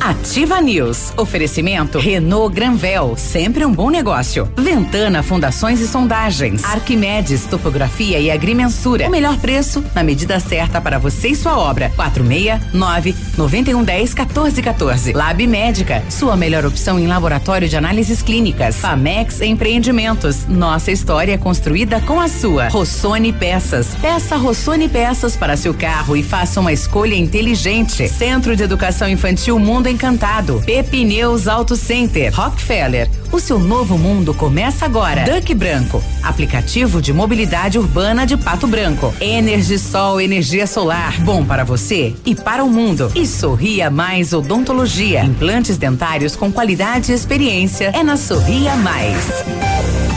Ativa News. Oferecimento Renault Granvel, sempre um bom negócio. Ventana Fundações e Sondagens. Arquimedes Topografia e Agrimensura. O melhor preço na medida certa para você e sua obra. 469 9110 1414. Lab Médica, sua melhor opção em laboratório de análises clínicas. Famex Empreendimentos. Nossa história é construída com a sua. Rossoni Peças. Peça Rossoni Peças para seu carro e faça uma escolha inteligente. Centro de Educação Infantil Mundo Encantado. Pepineus Auto Center. Rockefeller. O seu novo mundo começa agora. Duck Branco. Aplicativo de mobilidade urbana de Pato Branco. Energisol energia solar. Bom para você e para o mundo. E Sorria Mais Odontologia. Implantes dentários com qualidade e experiência. É na Sorria Mais.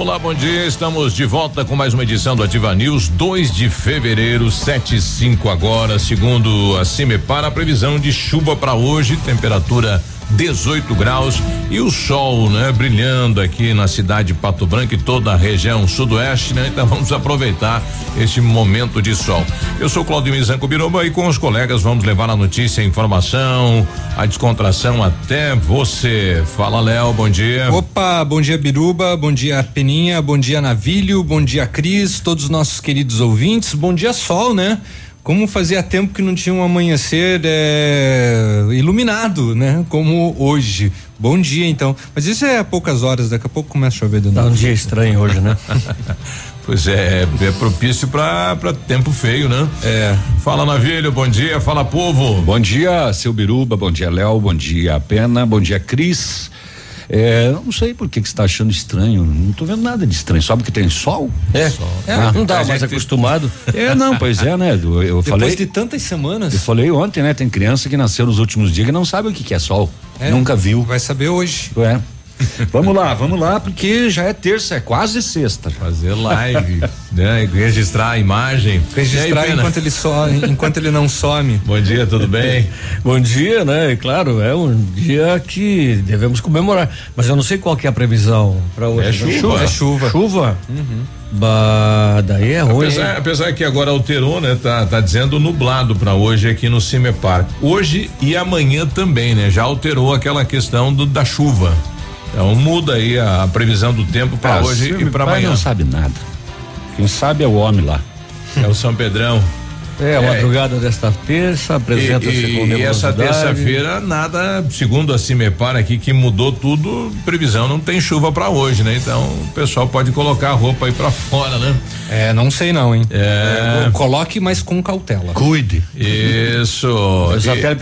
Olá, bom dia. Estamos de volta com mais uma edição do Ativa News, 2 de fevereiro, 7 e 5 agora. Segundo a CIMEPAR, a previsão de chuva para hoje, temperatura 18 graus e o sol, né, brilhando aqui na cidade de Pato Branco e toda a região sudoeste, né? Então vamos aproveitar este momento de sol. Eu sou Claudio Mizanco Biruba e com os colegas vamos levar a notícia, a informação, a descontração até você. Fala, Léo, bom dia. Opa, bom dia, Biruba, bom dia, Peninha, bom dia, Navilho, bom dia, Cris, todos os nossos queridos ouvintes, bom dia, sol, né? Como fazia tempo que não tinha um amanhecer é, iluminado, né? Como hoje. Bom dia, então. Mas isso é poucas horas, daqui a pouco começa a chover de novo. Tá um dia estranho hoje, né? pois é, é propício para tempo feio, né? É. Fala Navilho, bom dia, fala povo. Bom dia, seu Biruba, bom dia, Léo, bom dia, Pena, bom dia, Cris. É, não sei por que, que você está achando estranho. Não estou vendo nada de estranho. Só porque tem sol? É. Sol. é ah, não dá mais acostumado. É, não, pois é, né? Eu, eu Depois falei. de tantas semanas. Eu falei ontem, né? Tem criança que nasceu nos últimos dias que não sabe o que, que é sol. É, Nunca viu. Vai saber hoje. É. vamos lá, vamos lá, porque já é terça, é quase sexta. Fazer live, né? Registrar a imagem. Registrar aí, enquanto ele some, enquanto ele não some. Bom dia, tudo bem? Bom dia, né? E claro, é um dia que devemos comemorar. Mas eu não sei qual que é a previsão para hoje. É chuva. É chuva. Chuva? Uhum. Bah, daí é ruim. Apesar, apesar, que agora alterou, né? Tá, tá dizendo nublado para hoje aqui no Cimepar. Hoje e amanhã também, né? Já alterou aquela questão do, da chuva. Então muda aí a, a previsão do tempo para ah, hoje e para amanhã. não sabe nada. Quem sabe é o homem lá. É o São Pedrão. É, a madrugada desta terça apresenta-se com E essa terça-feira nada, segundo a Cimepar aqui que mudou tudo, previsão não tem chuva para hoje, né? Então o pessoal pode colocar a roupa aí para fora, né? É, não sei não, hein? É. é coloque, mas com cautela. Cuide. Isso.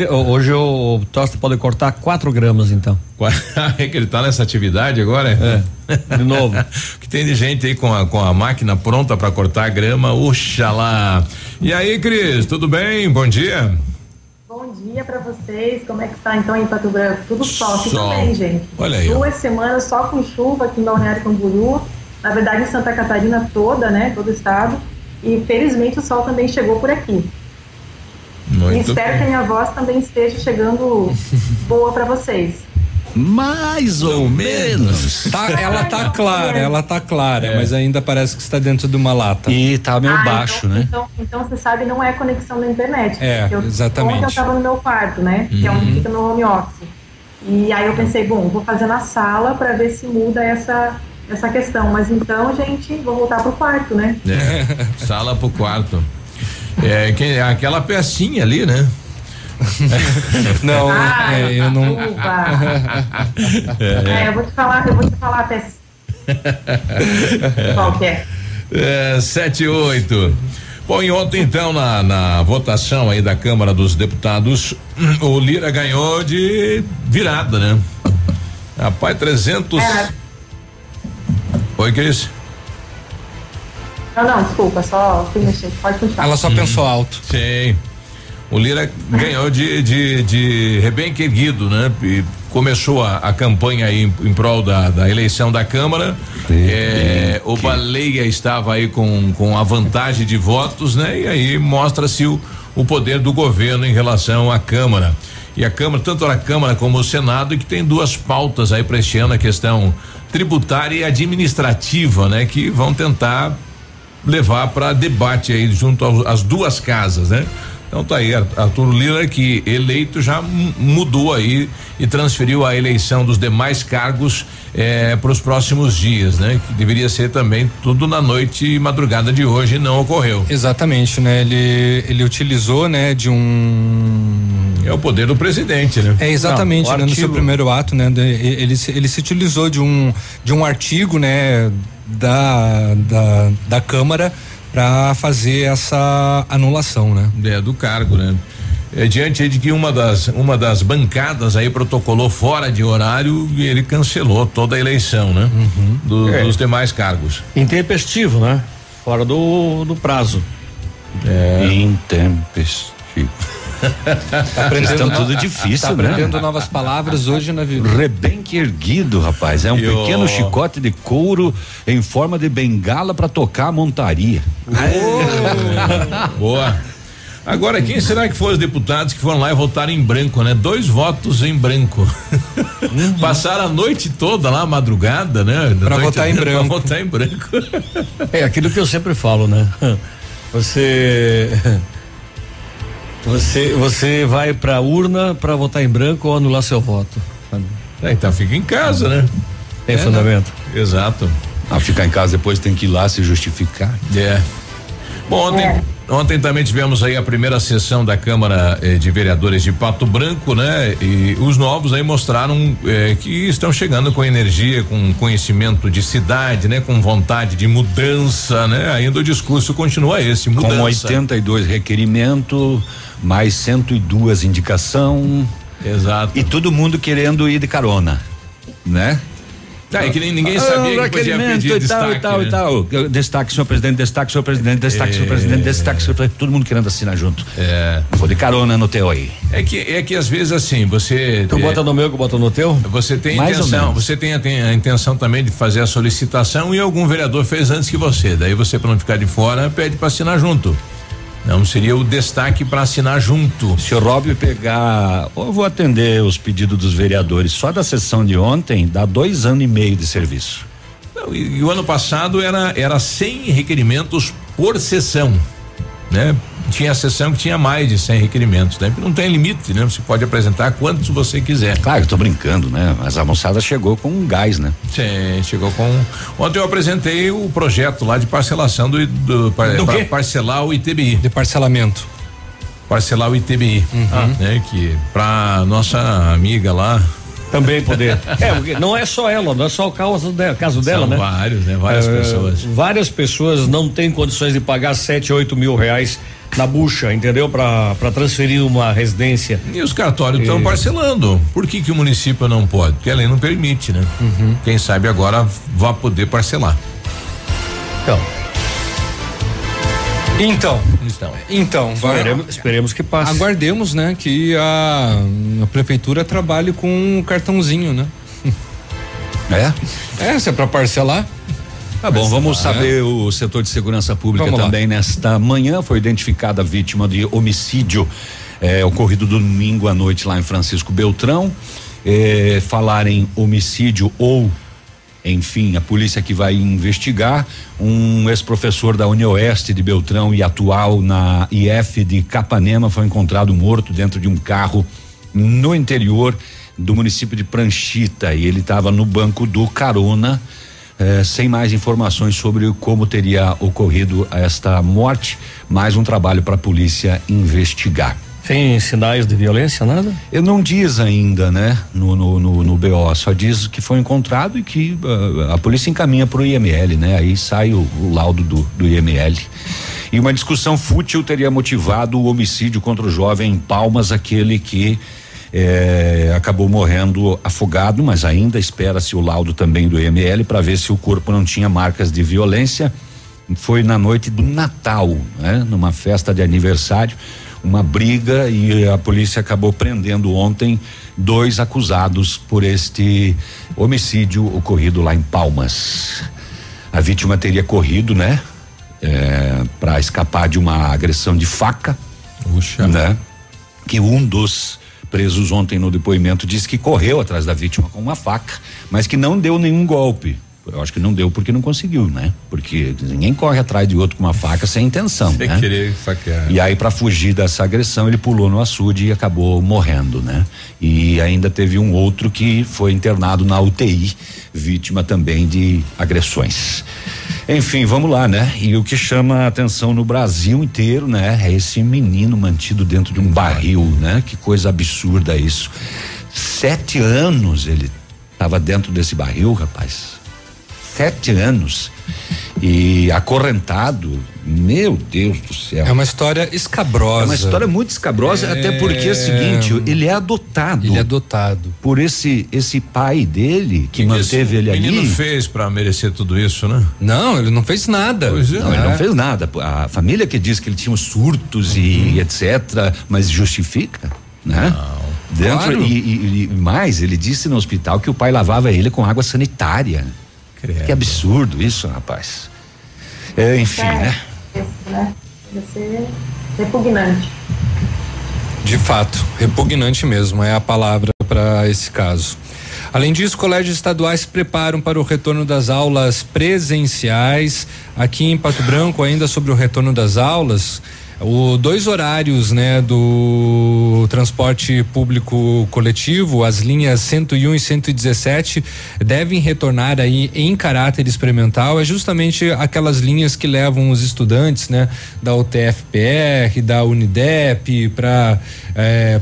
e, hoje o Tosta pode cortar quatro gramas, então. é que ele tá nessa atividade agora? É. De novo. que tem de gente aí com a, com a máquina pronta para cortar a grama, oxalá. E aí, Cris, tudo bem? Bom dia. Bom dia para vocês. Como é que tá então em Pato Branco? Tudo sol, aqui sol. também, gente. Olha aí. Duas semanas só com chuva aqui em Balneário Camboriú. Na verdade, em Santa Catarina toda, né? Todo o estado. E felizmente o sol também chegou por aqui. Muito e espero bem. que a minha voz também esteja chegando boa para vocês. Mais ou menos. Tá, ela tá clara, ela tá clara, é. mas ainda parece que está dentro de uma lata. E tá meio ah, baixo, então, né? Então, então você sabe, não é conexão da internet. É, eu, exatamente. Ontem eu tava no meu quarto, né? Uhum. Que é onde fica no home office. E aí eu pensei, bom, vou fazer na sala para ver se muda essa essa questão. Mas então, gente, vou voltar pro quarto, né? É, sala pro quarto. É, que, aquela pecinha ali, né? não, ah, é, eu não. É. é. eu vou te falar, eu vou te falar até. Qual que é? É, sete e oito. Bom, e ontem então na, na votação aí da Câmara dos Deputados, o Lira ganhou de virada, né? Rapaz, 300. É. Oi, Cris? Não, não, desculpa, só fui mexer. Pode continuar. Ela só pensou alto. Sim. O Lira ganhou de, de, de rebenque erguido, né? E começou a, a campanha aí em, em prol da, da, eleição da Câmara. É, o Baleia estava aí com, com a vantagem de votos, né? E aí mostra-se o, o poder do governo em relação à Câmara. E a Câmara, tanto a Câmara como o Senado, que tem duas pautas aí para este ano, a questão tributária e administrativa, né? Que vão tentar levar para debate aí junto às duas casas, né? Então tá aí, Arthur Lira que eleito já mudou aí e transferiu a eleição dos demais cargos eh, para os próximos dias, né? Que deveria ser também tudo na noite e madrugada de hoje e não ocorreu. Exatamente, né? Ele ele utilizou, né, de um é o poder do presidente, né? É exatamente, não, né, no seu primeiro ato, né? Ele, ele se utilizou de um de um artigo, né, da da, da Câmara para fazer essa anulação, né? É, do cargo, né? É, diante de que uma das uma das bancadas aí protocolou fora de horário e ele cancelou toda a eleição, né? Uhum. Do, é. Dos demais cargos. Intempestivo, né? Fora do, do prazo. É. Intempestivo. Tá aprendendo tudo difícil, tá né? aprendendo novas palavras hoje na vida. Rebenque erguido, rapaz. É um Yo. pequeno chicote de couro em forma de bengala para tocar a montaria. Boa. Agora, quem será que foram os deputados que foram lá e votaram em branco, né? Dois votos em branco. Uhum. Passaram a noite toda lá, madrugada, né? Para votar em branco. Pra votar em branco. É aquilo que eu sempre falo, né? Você você, você vai pra urna para votar em branco ou anular seu voto? É, então fica em casa, né? Tem é, fundamento. Né? Exato. Ah, ficar em casa depois tem que ir lá se justificar. É. Bom, ontem, é. Ontem também tivemos aí a primeira sessão da Câmara eh, de Vereadores de Pato Branco, né? E os novos aí mostraram eh, que estão chegando com energia, com conhecimento de cidade, né? Com vontade de mudança, né? Ainda o discurso continua esse, mudança. Com 82 requerimentos mais 102 indicação. Exato. E todo mundo querendo ir de carona, né? Tá, é que nem ninguém sabia ah, que podia pedir e destaque, tal, e tal, né? e tal. Destaque, senhor presidente, destaque, senhor presidente, destaque, é. senhor presidente, destaque, senhor presidente. Todo mundo querendo assinar junto. É. Vou de carona no teu aí. É que, é que às vezes assim, você. Tu é, bota no meu que eu boto no teu? Você tem Mais intenção, você tem a, tem a, intenção também de fazer a solicitação e algum vereador fez antes que você. Daí você, para não ficar de fora, pede para assinar junto. Não seria o destaque para assinar junto. Se o Rob pegar, eu vou atender os pedidos dos vereadores. Só da sessão de ontem dá dois anos e meio de serviço. Não, e, e, o ano passado era era 100 requerimentos por sessão, né? tinha sessão que tinha mais de 100 requerimentos, né? Não tem limite, né? Você pode apresentar quantos você quiser. Claro, eu tô brincando, né? Mas a moçada chegou com um gás, né? Sim, chegou com. Ontem eu apresentei o projeto lá de parcelação do, do, do para parcelar o ITBI. De parcelamento. Parcelar o ITBI, uhum. né? Que para nossa amiga lá, também poder. É, não é só ela, não é só o caso dela, caso dela São né? Vários, né? Várias é, pessoas. Várias pessoas não têm condições de pagar sete, oito mil reais na bucha, entendeu? Para transferir uma residência. E os cartórios estão e... parcelando. Por que que o município não pode? Porque a lei não permite, né? Uhum. Quem sabe agora vai poder parcelar. Então. Então, então, então esperemos, esperemos, que passe. Aguardemos, né, que a, a prefeitura trabalhe com um cartãozinho, né? É? É, se é para parcelar. Tá bom, vamos saber o setor de segurança pública vamos também. Lá. Nesta manhã foi identificada a vítima de homicídio é, ocorrido domingo à noite lá em Francisco Beltrão. É, falar em homicídio ou enfim, a polícia que vai investigar um ex-professor da Unioeste de Beltrão e atual na IF de Capanema foi encontrado morto dentro de um carro no interior do município de Pranchita e ele estava no banco do carona eh, sem mais informações sobre como teria ocorrido esta morte, mais um trabalho para a polícia investigar. Tem sinais de violência, nada? Eu não diz ainda, né? No, no, no, no BO, só diz que foi encontrado e que uh, a polícia encaminha para o IML, né? Aí sai o, o laudo do, do IML. E uma discussão fútil teria motivado o homicídio contra o jovem em Palmas, aquele que é, acabou morrendo afogado, mas ainda espera-se o laudo também do IML para ver se o corpo não tinha marcas de violência. Foi na noite do Natal, né? Numa festa de aniversário, uma briga e a polícia acabou prendendo ontem dois acusados por este homicídio ocorrido lá em Palmas. A vítima teria corrido, né? É, para escapar de uma agressão de faca, Puxa. né? Que um dos presos ontem no depoimento, disse que correu atrás da vítima com uma faca, mas que não deu nenhum golpe. Eu acho que não deu porque não conseguiu, né? Porque ninguém corre atrás de outro com uma faca sem intenção, Sem né? querer saquear. E aí para fugir dessa agressão ele pulou no açude e acabou morrendo, né? E ainda teve um outro que foi internado na UTI, vítima também de agressões. Enfim, vamos lá, né? E o que chama a atenção no Brasil inteiro, né? É esse menino mantido dentro de um barril, né? Que coisa absurda isso. Sete anos ele estava dentro desse barril, rapaz. Sete anos. E acorrentado, meu Deus do céu. É uma história escabrosa. É uma história muito escabrosa, É. até porque é o seguinte, ele é adotado Ele é adotado. por esse esse pai dele que manteve ele O menino ali. fez pra merecer tudo isso, né? Não, ele não fez nada. Pois é. Não, ele não fez nada. A família que diz que ele tinha os surtos Uhum. e etc, mas justifica, né? Dentro Claro. e, e- e mais, ele disse no hospital que o pai lavava ele com água sanitária. Credo. Que absurdo isso, rapaz. É, enfim, É, né? né? Deve ser repugnante. De fato, repugnante mesmo é a palavra para esse caso. Além disso, colégios estaduais se preparam para o retorno das aulas presenciais. Aqui em Pato Branco, ainda sobre o retorno das aulas, o dois horários, né, do transporte público coletivo, as linhas 101 e 117 devem retornar aí em caráter experimental. É justamente aquelas linhas que levam os estudantes, né, da UTFPR, da Unidep para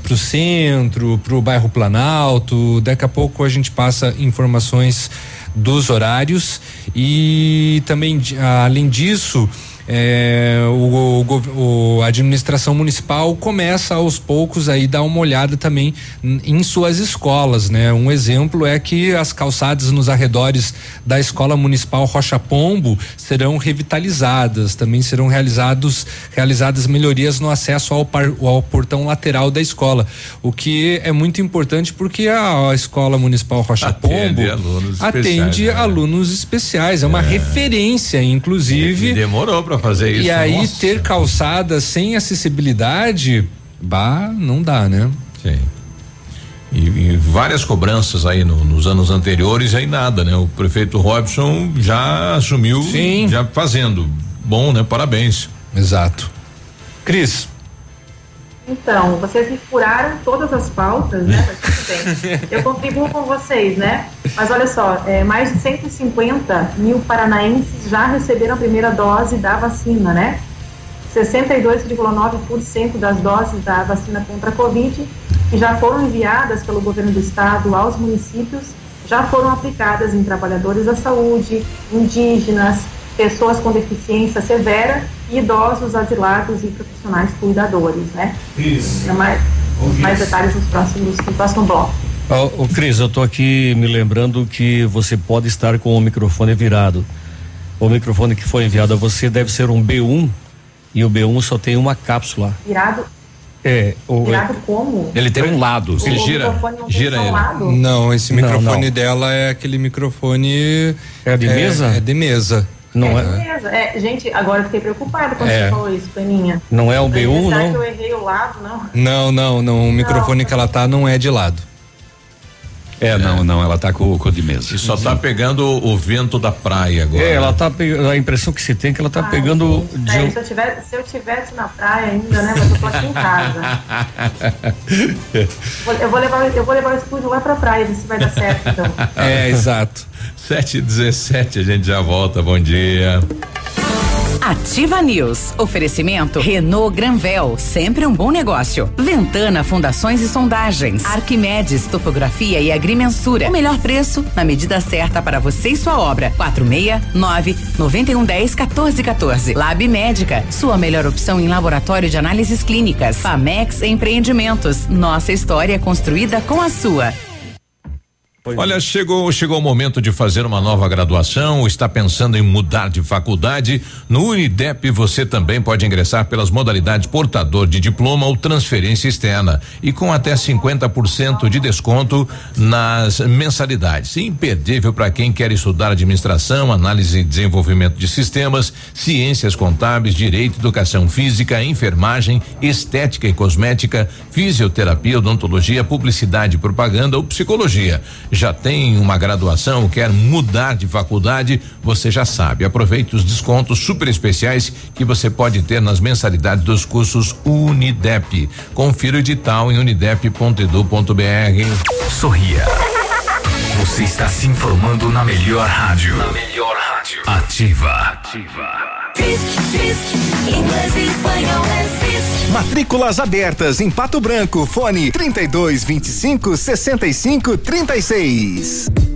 para o centro, para o bairro Planalto. Daqui a pouco a gente passa informações dos horários e também além disso é, o, o o- a administração municipal começa aos poucos aí dar uma olhada também em suas escolas, né? Um exemplo é que as calçadas nos arredores da escola municipal Rocha Pombo serão revitalizadas, também serão realizados realizadas melhorias no acesso ao, par- ao portão lateral da escola, o que é muito importante porque a, a escola municipal Rocha Atende Pombo alunos atende especiais, né? alunos especiais, é uma referência, inclusive. E demorou pra fazer isso. E aí nossa. ter calçada sem acessibilidade, bah, não dá, né? Sim. E, e várias cobranças aí no- nos anos anteriores e aí nada, né? O prefeito Robson já assumiu, Sim. já fazendo. Bom, né? Parabéns. Exato. Cris, Então, vocês me furaram todas as pautas, né? Mas tudo bem. Eu contribuo com vocês, né? Mas olha só, é, mais de 150 mil paranaenses já receberam a primeira dose da vacina, né? 62,9% das doses da vacina contra a Covid, que já foram enviadas pelo governo do estado aos municípios, já foram aplicadas em trabalhadores da saúde, indígenas, pessoas com deficiência severa idosos asilados e profissionais cuidadores, né? É mais, mais detalhes nos próximos, no próximo bloco. Ô, ô, Cris, eu tô aqui me lembrando que você pode estar com o microfone virado. O microfone que foi enviado a você deve ser um B1 e o B1 só tem uma cápsula. Virado, É, o, virado como? Ele tem um lado. Ele gira- não gira ele. lado? não, esse Não, microfone não. dela é aquele microfone. É de mesa? É de mesa. Não é, é. É, gente, agora eu fiquei preocupada quando É. você falou isso, Peninha. não é Será B1, que não? eu errei o lado, não? Não, não, não. O microfone que ela tá não é de lado. É, não, não, ela tá com o de mesa. E só tá pegando o vento da praia agora. É, ela tá pegando, a impressão que se tem é que ela tá Ai, pegando de é, se, eu tivesse, se eu tivesse na praia ainda, né? Mas eu tô aqui em casa. Vou- eu, vou levar, eu vou levar o estúdio lá pra praia, ver se vai dar certo, então. É, exato. 7 e 17 a gente já volta. Bom dia. Ativa News. Oferecimento Renault Granvel, sempre um bom negócio. Ventana Fundações e Sondagens. Arquimedes Topografia e Agrimensura. O melhor preço na medida certa para você e sua obra. 469 9110 1414. Lab Médica, sua melhor opção em laboratório de análises clínicas. Famex Empreendimentos. Nossa história construída com a sua. Olha, chegou chegou o momento de fazer uma nova graduação, está pensando em mudar de faculdade? No Unidep você também pode ingressar pelas modalidades portador de diploma ou transferência externa e com até 50% de desconto nas mensalidades. Imperdível para quem quer estudar administração, análise e desenvolvimento de sistemas, ciências contábeis, direito, educação física, enfermagem, estética e cosmética, fisioterapia, odontologia, publicidade, propaganda ou psicologia já tem uma graduação, quer mudar de faculdade, você já sabe. Aproveite os descontos super especiais que você pode ter nas mensalidades dos cursos Unidep. Confira o edital em unidep.edu.br. Sorria. Você está se informando na melhor rádio. Na melhor rádio. Ativa. Ativa. É Matrículas abertas em Pato Branco. Fone 32 25 65 36.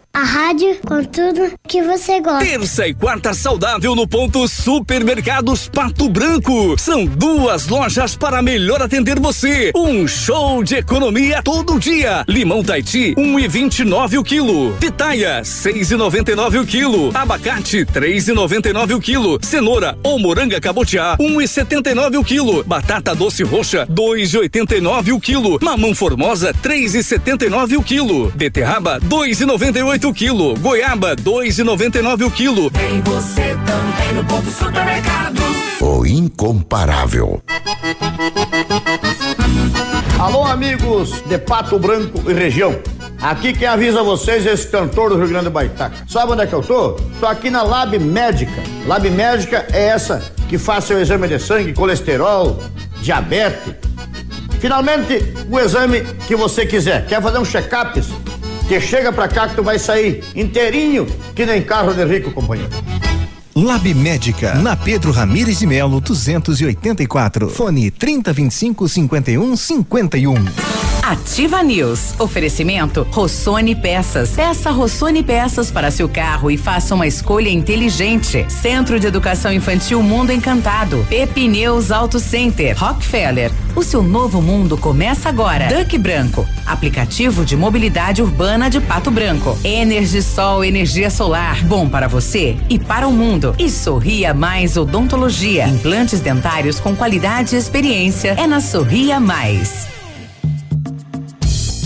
A rádio com tudo que você gosta. Terça e quarta saudável no ponto Supermercados Pato Branco. São duas lojas para melhor atender você. Um show de economia todo dia. Limão Taiti, um e vinte e nove o quilo. Pitaia, seis e noventa e nove o quilo. Abacate, três e noventa e nove o quilo. Cenoura ou moranga cabotiá, um e setenta e nove o quilo. Batata doce roxa, dois e oitenta e nove o quilo. Mamão formosa, três e setenta e nove o quilo. Beterraba, dois e noventa e oito o quilo. Goiaba, dois e noventa e nove o quilo. Tem você também no ponto supermercado. O incomparável. Alô, amigos de Pato Branco e região. Aqui quem avisa vocês é esse cantor do Rio Grande do Baitaca. Sabe onde é que eu tô? Tô aqui na Lab Médica. Lab Médica é essa que faz seu exame de sangue, colesterol, diabetes. Finalmente, o exame que você quiser. Quer fazer um check-up? Que chega pra cá que tu vai sair inteirinho, que nem carro de rico, companheiro. Lab Médica, na Pedro Ramires de Melo, 284. Fone 3025 5151. Ativa News. Oferecimento Rossoni Peças. Peça Rossoni Peças para seu carro e faça uma escolha inteligente. Centro de Educação Infantil Mundo Encantado. Pepineus Auto Center. Rockefeller. O seu novo mundo começa agora. Duck Branco. Aplicativo de mobilidade urbana de Pato Branco. Energisol energia solar. Bom para você e para o mundo. E Sorria Mais Odontologia. Implantes dentários com qualidade e experiência. É na Sorria Mais.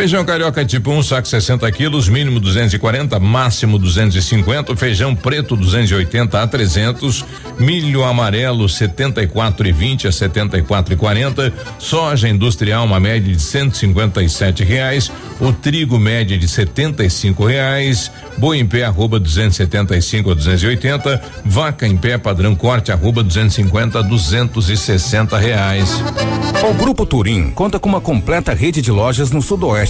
Feijão carioca tipo 1, um, saco 60 quilos, mínimo 240, máximo 250. Feijão preto 280 a 300. Milho amarelo 74 e 20 a 74 e 40. Soja industrial uma média de 157 reais. O trigo média de 75 reais. Boi em pé arroba 275 a 280. Vaca em pé padrão corte arroba 250 a 260 reais. O Grupo Turim conta com uma completa rede de lojas no sudoeste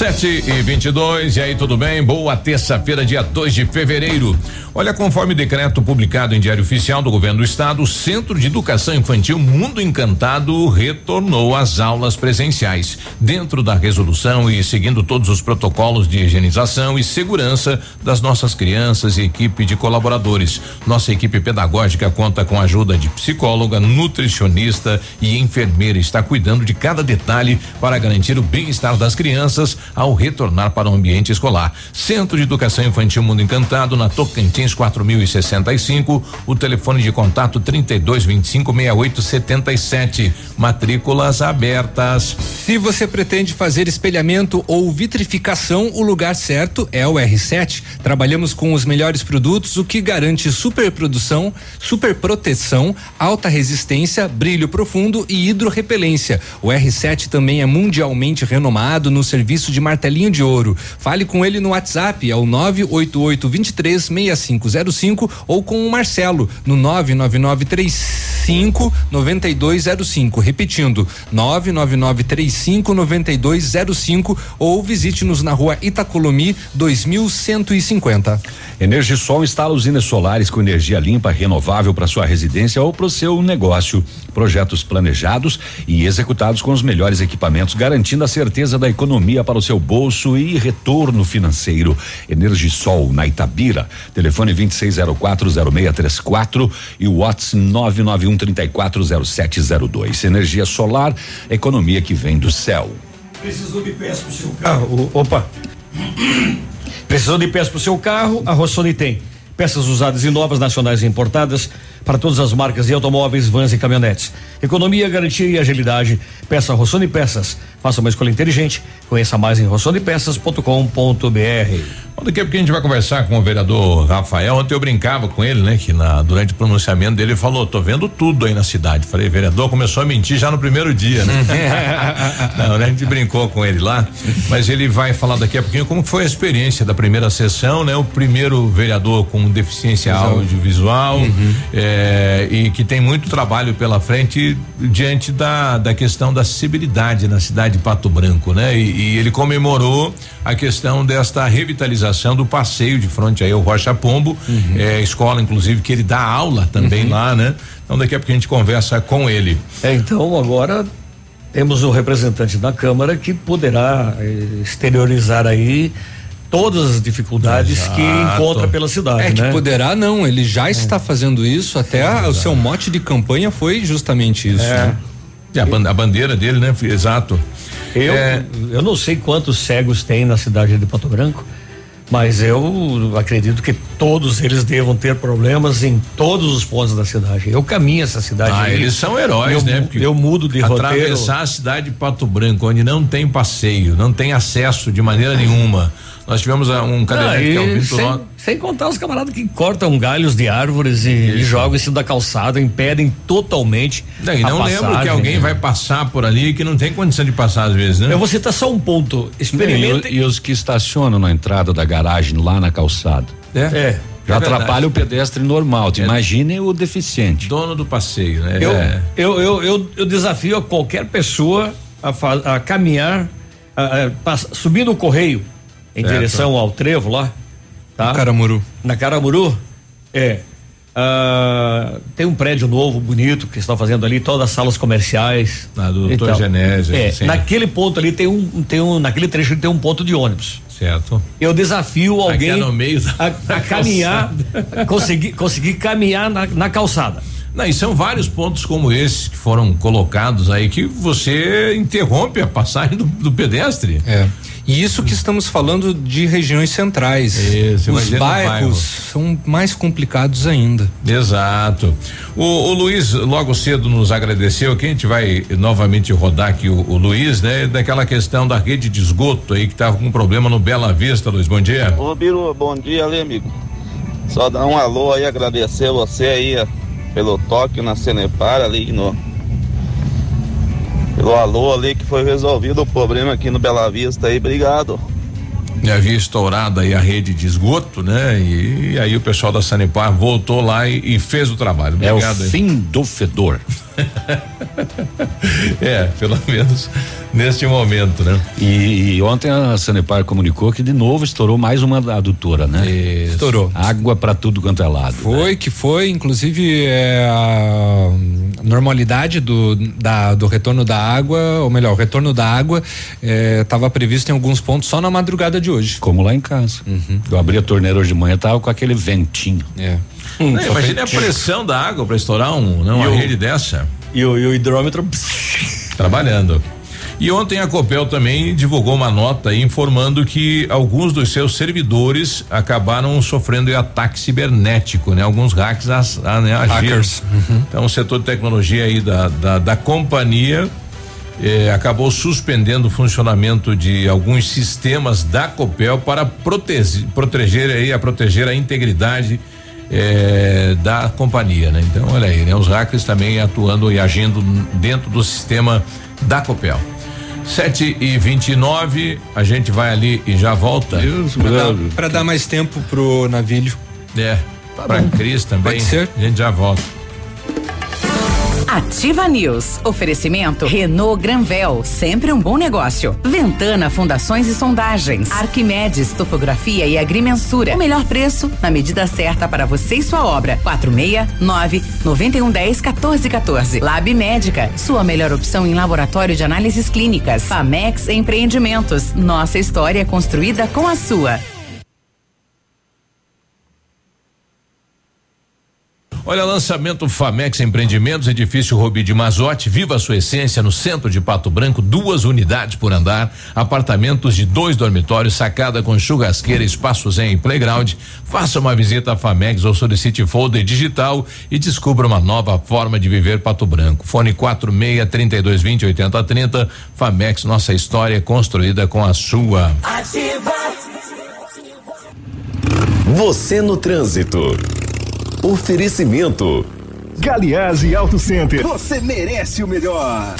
Sete e vinte e dois, e aí tudo bem? Boa terça-feira, dia 2 de fevereiro. Olha, conforme decreto publicado em Diário Oficial do Governo do Estado, o Centro de Educação Infantil Mundo Encantado retornou às aulas presenciais. Dentro da resolução e seguindo todos os protocolos de higienização e segurança das nossas crianças e equipe de colaboradores. Nossa equipe pedagógica conta com a ajuda de psicóloga, nutricionista e enfermeira. Está cuidando de cada detalhe para garantir o bem-estar das crianças ao retornar para o ambiente escolar. Centro de Educação Infantil Mundo Encantado, na Tocantins Martins 4065, o telefone de contato 3225 6877. Matrículas abertas. Se você pretende fazer espelhamento ou vitrificação, o lugar certo é o R7. Trabalhamos com os melhores produtos, o que garante super produção, super proteção, alta resistência, brilho profundo e hidrorrepelência. O R7 também é mundialmente renomado no serviço de martelinho de ouro. Fale com ele no WhatsApp, é o 988 23 6505 ou com o Marcelo no 99935 9205. Repetindo, 99935 9205 ou visite-nos na rua Itacolomi 2150. Energisol instala usinas solares com energia limpa, renovável para sua residência ou para o seu negócio. Projetos planejados e executados com os melhores equipamentos, garantindo a certeza da economia para o seu bolso e retorno financeiro. Energisol na Itabira. Telefone 26040634 e o WhatsApp 991340702. Energia solar, economia que vem do céu. Precisou de peça pro seu carro? Opa! Precisou de peças para o seu carro? A Rossoni tem. Peças usadas e novas, nacionais e importadas para todas as marcas de automóveis, vans e caminhonetes. Economia, garantia e agilidade. Peça Rossoni Peças. Faça uma escolha inteligente. Conheça mais em rossonipeças.com.br. Bom, daqui a pouco a gente vai conversar com o vereador Rafael. Ontem eu brincava com ele, né? Que na, durante o pronunciamento dele ele falou: tô vendo tudo aí na cidade. Falei, vereador começou a mentir já no primeiro dia, né? Não, né? A gente brincou com ele lá, mas ele vai falar daqui a pouquinho como foi a experiência da primeira sessão, né? O primeiro vereador com deficiência Visual. audiovisual é, e que tem muito trabalho pela frente diante da, da questão da acessibilidade na cidade de Pato Branco, né? E, e ele comemorou a questão desta revitalização do passeio de frente aí ao Rocha Pombo, é, escola inclusive que ele dá aula também lá, né? Então daqui a pouco a gente conversa com ele. É, então agora temos um representante da Câmara que poderá eh, exteriorizar aí todas as dificuldades que Exato. encontra pela cidade, É que né? poderá não, ele já está fazendo isso, até a- o seu mote de campanha foi justamente isso. É. né? E a, ban- a bandeira dele, né? Exato. Eu, É. eu não sei quantos cegos tem na cidade de Pato Branco, mas eu acredito que todos eles devam ter problemas em todos os pontos da cidade. Eu caminho essa cidade. Ah, eles são heróis, eu, né? mu- Eu mudo de roteiro. Atravessar a cidade de Pato Branco, onde não tem passeio, não tem acesso de maneira nenhuma. Nós tivemos ah, um cadeirante que é o Vitor sem, contar os camaradas que cortam galhos de árvores e, e jogam em cima da calçada, impedem totalmente. Não, e a não lembro que passagem. alguém vai passar por ali que não tem condição de passar às vezes, né? Eu vou citar só um ponto. Experimentem. E, e os que estacionam na entrada da garagem lá na calçada. É. É. Já É atrapalha o pedestre normal. Te Imagine o deficiente. Dono do passeio, né? Eu, É. eu, eu, eu, eu desafio a qualquer pessoa a, fa- a caminhar, a- a- o correio em Certo. direção ao trevo lá, tá? Caramuru. Na Caramuru, é. ah, tem um prédio novo, bonito, que estão fazendo ali, todas as salas comerciais. Na do e Dr. tal. Genésio, É, sim. naquele ponto ali tem um, tem um, naquele trecho ali tem um ponto de ônibus. Certo. Eu desafio alguém é no meio da- a, da a caminhar, conseguir, conseguir caminhar na, na calçada. Não, e são vários pontos como esses que foram colocados aí que você interrompe a passagem do, do pedestre. É. E isso que estamos falando de regiões centrais. Isso, Os bairros são mais complicados ainda. Exato. O, o Luiz logo cedo nos agradeceu aqui, a gente vai novamente rodar aqui o, o Luiz, né? Daquela questão da rede de esgoto aí que tava com problema no Bela Vista, Luiz, bom dia. Ô Biru, bom dia ali, amigo. Só dar um alô aí, agradecer você aí ó, pelo toque na Cenepar ali no. Pelo alô ali que foi resolvido o problema aqui no Bela Vista aí, obrigado. E havia estourado aí a rede de esgoto, né? E, aí o pessoal da Sanepar voltou lá e, e fez o trabalho. É o Obrigado aí. fim do fedor. É, pelo menos neste momento, né? E, e ontem a Sanepar comunicou que de novo estourou mais uma adutora, né? Estourou. Água pra tudo quanto é lado. Foi que foi, inclusive é, a normalidade do, da, do retorno da água, ou melhor, o retorno da água estava previsto em alguns pontos só na madrugada de hoje. Como lá em casa. Eu abri a torneira hoje de manhã, tava com aquele ventinho. É. Não, imagina a pressão da água para estourar um, não, uma o- rede dessa. E o, e o hidrômetro. Trabalhando. E ontem a Copel também divulgou uma nota informando que alguns dos seus servidores acabaram sofrendo ataque cibernético, né? Alguns hacks as, a, né. Hackers. Então o setor de tecnologia aí da, da, da companhia eh, acabou suspendendo o funcionamento de alguns sistemas da Copel para proteger, proteger aí a proteger a integridade eh, da companhia, né? Então olha aí, né? Os hackers também atuando e agindo dentro do sistema da Copel. 7 e 29 a gente vai ali e já volta. Pra dar, dar mais tempo pro navilho. É. pra Cris também. Pode ser. A gente já volta. Ativa News. Oferecimento Renault Granvel, sempre um bom negócio. Ventana Fundações e Sondagens. Arquimedes Topografia e Agrimensura. O melhor preço na medida certa para você e sua obra. 469 9110 1414. Lab Médica, sua melhor opção em laboratório de análises clínicas. Famex Empreendimentos. Nossa história construída com a sua. Olha, lançamento Famex Empreendimentos, edifício Robi de Mazote, viva a sua essência no centro de Pato Branco, duas unidades por andar, apartamentos de dois dormitórios, sacada com churrasqueira, espaço zen e playground. Faça uma visita à Famex ou solicite folder digital e descubra uma nova forma de viver Pato Branco. Fone 46 32 20 80 30. Famex, nossa história construída com a sua. Ativa. Você no trânsito. Oferecimento. Galiase Auto Center. Você merece o melhor.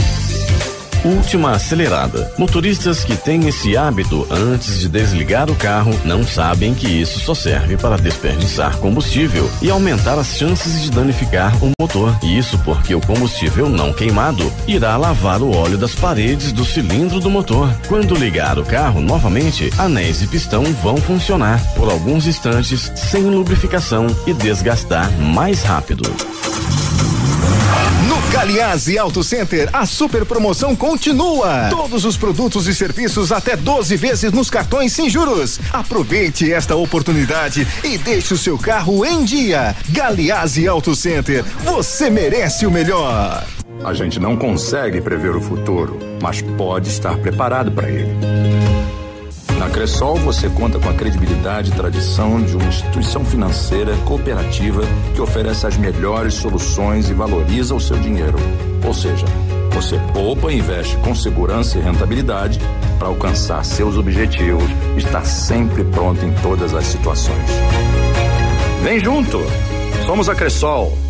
Última acelerada. Motoristas que têm esse hábito antes de desligar o carro não sabem que isso só serve para desperdiçar combustível e aumentar as chances de danificar o motor. Isso porque o combustível não queimado irá lavar o óleo das paredes do cilindro do motor. Quando ligar o carro novamente, anéis e pistão vão funcionar por alguns instantes sem lubrificação e desgastar mais rápido. No Galiase Auto Center, a super promoção continua. Todos os produtos e serviços até 12 vezes nos cartões sem juros. Aproveite esta oportunidade e deixe o seu carro em dia. Galiase Auto Center, você merece o melhor. A gente não consegue prever o futuro, mas pode estar preparado para ele. Na Cressol você conta com a credibilidade e tradição de uma instituição financeira cooperativa que oferece as melhores soluções e valoriza o seu dinheiro. Ou seja, você poupa e investe com segurança e rentabilidade para alcançar seus objetivos e estar sempre pronto em todas as situações. Vem junto! Somos a Cressol.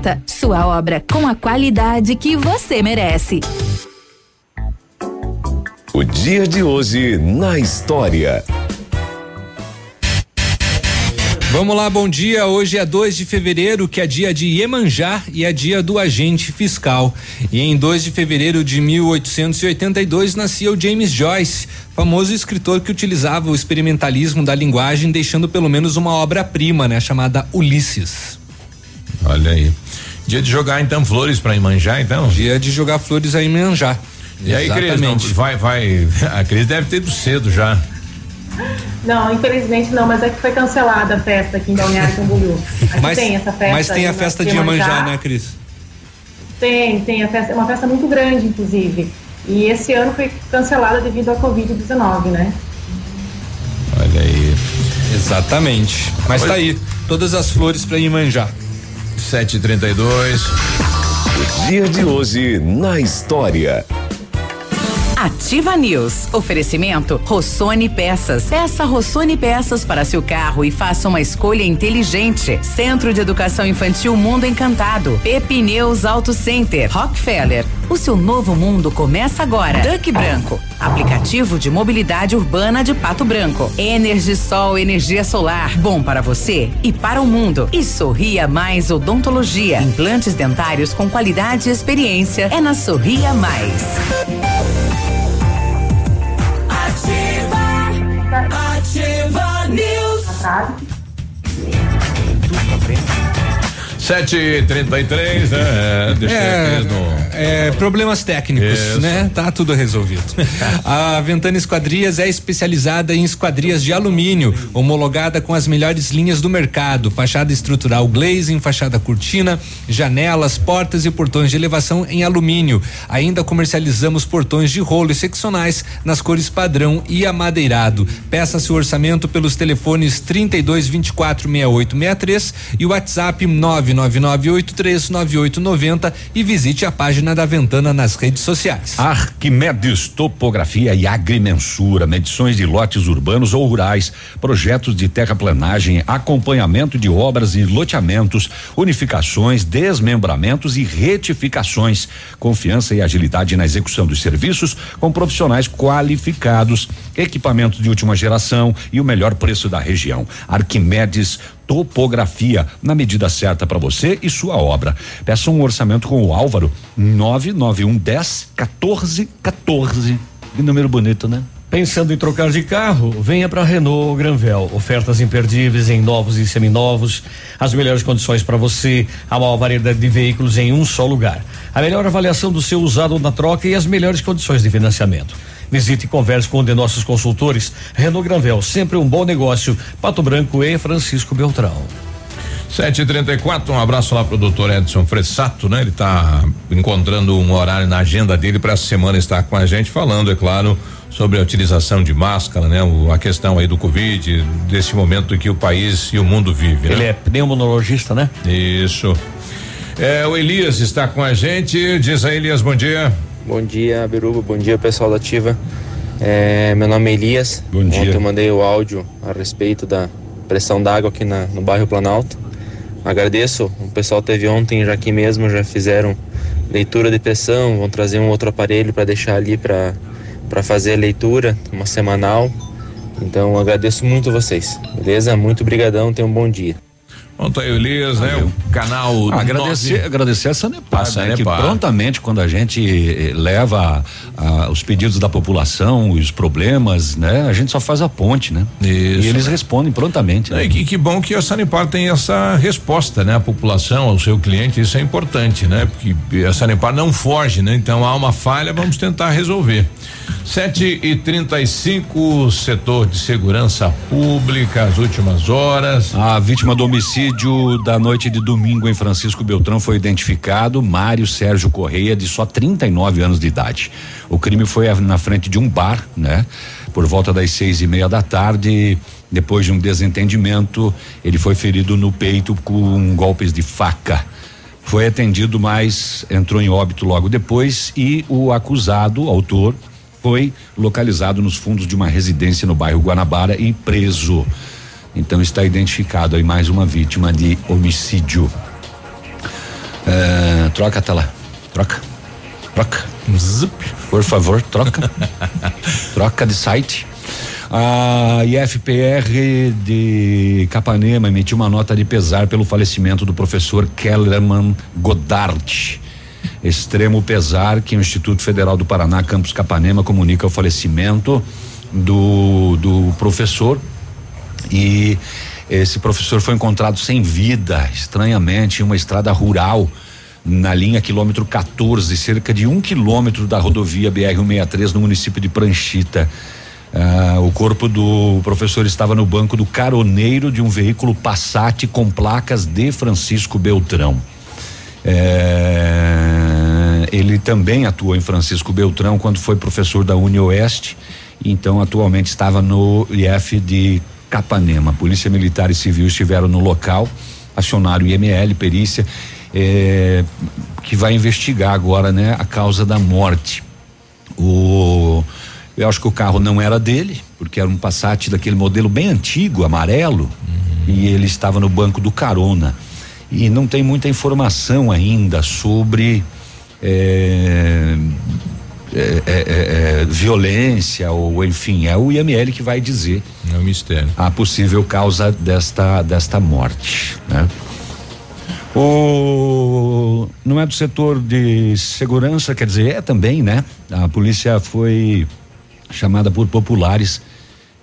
Sua obra com a qualidade que você merece. O dia de hoje na história. Vamos lá, bom dia. Hoje é 2 de fevereiro, que é dia de Iemanjá e é dia do agente fiscal. E em 2 de fevereiro de 1882 nascia o James Joyce, famoso escritor que utilizava o experimentalismo da linguagem, deixando pelo menos uma obra-prima, né, chamada Ulisses. Olha aí. Dia de jogar então flores para Imanjá, então? Dia de jogar flores a Imanjá. E aí, Cris, não, vai, vai. A Cris deve ter ido cedo já. Não, infelizmente não, mas é que foi cancelada a festa aqui em Balneário Camboriú. Mas, tem essa festa. mas tem a festa de Iemanjá. Iemanjá, né, Cris? Tem, tem a festa, é uma festa muito grande, inclusive. E esse ano foi cancelada devido à Covid-19, né? Olha aí. Exatamente. Mas tá aí, todas as flores para Iemanjá. 732. O dia de hoje na história. Ativa News. Oferecimento Rossoni Peças. Peça Rossoni Peças para seu carro e faça uma escolha inteligente. Centro de Educação Infantil Mundo Encantado. Pepineus Auto Center. Rockefeller. O seu novo mundo começa agora. Duck Branco. Aplicativo de mobilidade urbana de Pato Branco. Energisol energia solar. Bom para você e para o mundo. E Sorria Mais Odontologia. Implantes dentários com qualidade e experiência. É na Sorria Mais. News. Sete e trinta e três, né? É, deixa É, eu ver no- é, problemas técnicos, Isso. né? Tá tudo resolvido. a Ventana Esquadrias é especializada em esquadrias de alumínio, homologada com as melhores linhas do mercado, fachada estrutural glazing, fachada cortina, janelas, portas e portões de elevação em alumínio. Ainda comercializamos portões de rolo e seccionais nas cores padrão e amadeirado. Peça seu orçamento pelos telefones 32 24 68 63 e o WhatsApp 999839890 e visite a página da Ventana nas redes sociais. Arquimedes Topografia e Agrimensura, medições de lotes urbanos ou rurais, projetos de terraplanagem, acompanhamento de obras e loteamentos, unificações, desmembramentos e retificações. Confiança e agilidade na execução dos serviços com profissionais qualificados, equipamentos de última geração e o melhor preço da região. Arquimedes Topografia, na medida certa para você e sua obra. Peça um orçamento com o Álvaro 991 10 14 14. Que número bonito, né? Pensando em trocar de carro, venha para Renault Granvel. Ofertas imperdíveis em novos e seminovos, as melhores condições para você, a maior variedade de veículos em um só lugar. A melhor avaliação do seu usado na troca e as melhores condições de financiamento. Visite e converse com um de nossos consultores. Renault Granvel, sempre um bom negócio. Pato Branco e Francisco Beltrão. 7h34, um abraço lá pro doutor Edson Fressato, né? Ele tá encontrando um horário na agenda dele para essa semana estar com a gente falando, é claro, sobre a utilização de máscara, né? O, a questão aí do Covid, desse momento que o país e o mundo vive. né? Ele é pneumologista, né? Isso. É, o Elias está com a gente. Diz aí, Elias, bom dia. Bom dia, Biruba. Bom dia, pessoal da Ativa. É, meu nome é Elias. Bom dia. Ontem eu mandei o áudio a respeito da pressão d'água aqui na- no bairro Planalto. Agradeço. O pessoal teve ontem já aqui mesmo, já fizeram leitura de pressão. Vão trazer um outro aparelho para deixar ali para para fazer a leitura, uma semanal. Então agradeço muito vocês. Beleza? Muito brigadão. Tenham um bom dia. Ontem aí o Elias, né? O canal. Ah, agradecer, nove- agradecer a Sanepar, A né? Sanepar. Que prontamente, quando a gente eh, leva ah, os pedidos da população, os problemas, né? A gente só faz a ponte, né? Isso. E eles respondem prontamente. né? E que, que bom que a Sanepar tem essa resposta, né? A população, ao seu cliente, isso é importante, né? Porque a Sanepar não foge, né? Então há uma falha, vamos tentar resolver. Sete e trinta e cinco, setor de segurança pública, as últimas horas. A vítima do homicídio da noite de domingo em Francisco Beltrão foi identificado, Mário Sérgio Correia, de só 39 anos de idade. O crime foi na frente de um bar, né? Por volta das seis e meia da tarde, depois de um desentendimento, ele foi ferido no peito com golpes de faca. Foi atendido, mas entrou em óbito logo depois e o acusado, autor, foi localizado nos fundos de uma residência no bairro Guanabara e preso. Então está identificado aí mais uma vítima de homicídio. É, troca a tela. Troca. Troca. Por favor, troca. troca de site. A IFPR de Capanema emitiu uma nota de pesar pelo falecimento do professor Kellerman Godard. Extremo pesar que o Instituto Federal do Paraná, Campus Capanema, comunica o falecimento do, do professor e esse professor foi encontrado sem vida, estranhamente, em uma estrada rural na linha quilômetro 14, cerca de um quilômetro da rodovia BR-163 no município de Pranchita. Ah, o corpo do professor estava no banco do caroneiro de um veículo Passat com placas de Francisco Beltrão. É, ele também atuou em Francisco Beltrão quando foi professor da UniOeste, então atualmente estava no IF de Capanema. Polícia Militar e Civil estiveram no local, acionaram IML, perícia, é, que vai investigar agora, né, a causa da morte. O Eu acho que o carro não era dele, porque era um Passat daquele modelo bem antigo, amarelo, e ele estava no banco do carona. E não tem muita informação ainda sobre é, é, violência ou enfim, é o IML que vai dizer. É um mistério. A possível causa desta desta morte, né? O não é do setor de segurança, quer dizer, é também, né? A polícia foi chamada por populares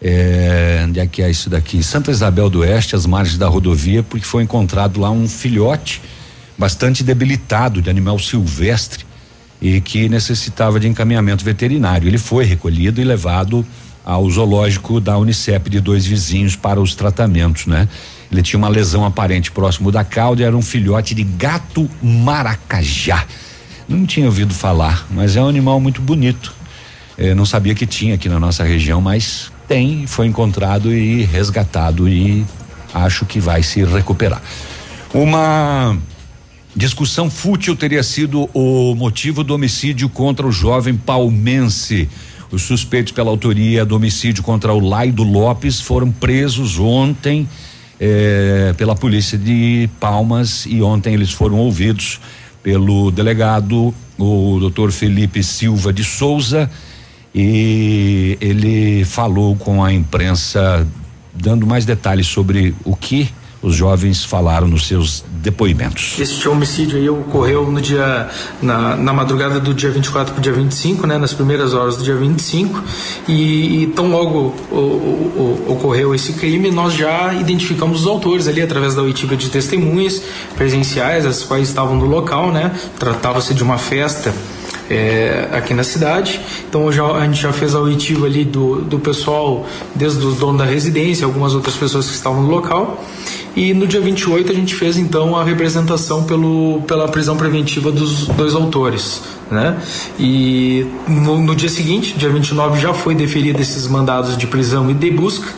é, onde é que é isso daqui? Santa Isabel do Oeste, às margens da rodovia, porque foi encontrado lá um filhote bastante debilitado de animal silvestre e que necessitava de encaminhamento veterinário. Ele foi recolhido e levado ao zoológico da Unicep de dois vizinhos para os tratamentos, né? Ele tinha uma lesão aparente próximo da cauda e era um filhote de gato maracajá. Não tinha ouvido falar, mas é um animal muito bonito. Eu não sabia que tinha aqui na nossa região, mas tem, foi encontrado e resgatado e acho que vai se recuperar. Uma discussão fútil teria sido o motivo do homicídio contra o jovem palmense. Os suspeitos pela autoria do homicídio contra o Laido Lopes foram presos ontem eh, pela polícia de Palmas e ontem eles foram ouvidos pelo delegado, o doutor Felipe Silva de Souza, e ele falou com a imprensa, dando mais detalhes sobre o que os jovens falaram nos seus depoimentos. Este homicídio aí ocorreu no dia na, na madrugada do dia 24 para o dia 25, né, nas primeiras horas do dia 25, e, e tão logo o, o, o, ocorreu esse crime, nós já identificamos os autores ali através da oitiva de testemunhas presenciais, as quais estavam no local, né? Tratava-se de uma festa é, aqui na cidade. Então já, a gente já fez a oitiva ali do, do pessoal, desde o dono da residência, algumas outras pessoas que estavam no local. E no dia 28 a gente fez então a representação pelo, pela prisão preventiva dos dois autores. Né? E no, no dia seguinte, dia 29, já foi deferido esses mandados de prisão e de busca.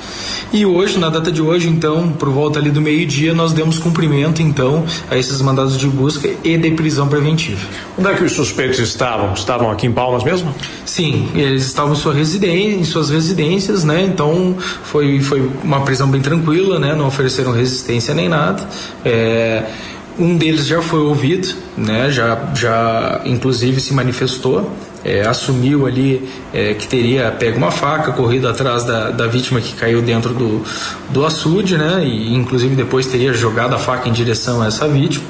E hoje, na data de hoje, então, por volta ali do meio-dia, nós demos cumprimento, então, a esses mandados de busca e de prisão preventiva. Onde é que os suspeitos estavam? Estavam aqui em Palmas mesmo? Sim, eles estavam em, sua residência, em suas residências, né? Então, foi, foi uma prisão bem tranquila, né? Não ofereceram resistência nem nada. É, um deles já foi ouvido, né? Já, já inclusive se manifestou é, assumiu ali é, que teria pego uma faca, corrido atrás da, da vítima que caiu dentro do, do açude, né? E inclusive depois teria jogado a faca em direção a essa vítima.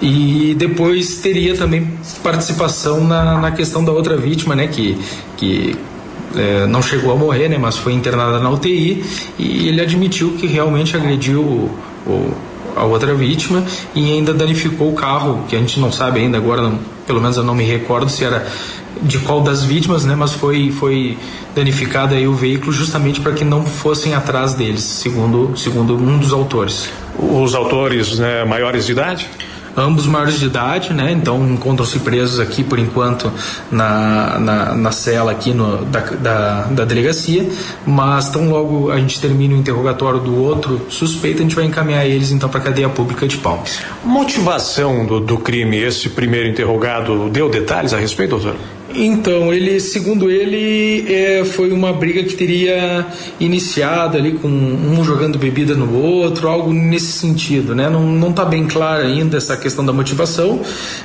E depois teria também participação na, na questão da outra vítima, né? Que, que é, não chegou a morrer, né? Mas foi internada na UTI e ele admitiu que realmente agrediu o, o a outra vítima e ainda danificou o carro, que a gente não sabe ainda agora, não, pelo menos eu não me recordo se era de qual das vítimas, né? Mas foi foi danificado aí o veículo justamente para que não fossem atrás deles, segundo segundo um dos autores. Os autores, né, maiores de idade? Ambos maiores de idade, né? Então encontram-se presos aqui por enquanto na, na, na cela aqui no, da, da, da, delegacia, mas tão logo a gente termina o interrogatório do outro suspeito, a gente vai encaminhar eles então para a cadeia pública de Palmas. Motivação do, do crime, esse primeiro interrogado deu detalhes a respeito, doutor? Então, ele, segundo ele, é, foi uma briga que teria iniciado ali com um jogando bebida no outro, algo nesse sentido, né? Não, não tá bem claro ainda essa questão da motivação,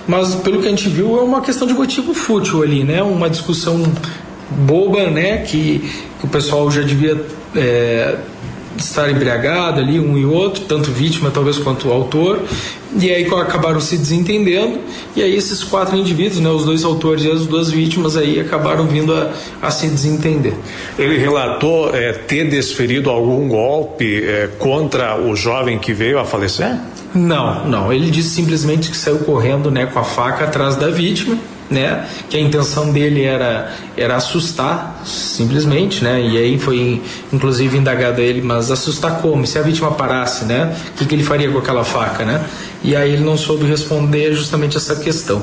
mas pelo que a gente viu é uma questão de motivo fútil ali, né? Uma discussão boba, né? Que, que o pessoal já devia é, estar embriagado ali, um e outro, tanto vítima talvez quanto o autor, e aí acabaram se desentendendo, e aí esses quatro indivíduos, né, os dois autores e as duas vítimas, aí acabaram vindo a, a se desentender. Ele relatou é, ter desferido algum golpe é, contra o jovem que veio a falecer? Não, não. Ele disse simplesmente que saiu correndo né, com a faca atrás da vítima né? Que a intenção dele era era assustar, simplesmente, né? E aí foi inclusive indagado ele, mas assustar como? Se a vítima parasse, né? O que, que ele faria com aquela faca, né? E aí ele não soube responder justamente essa questão,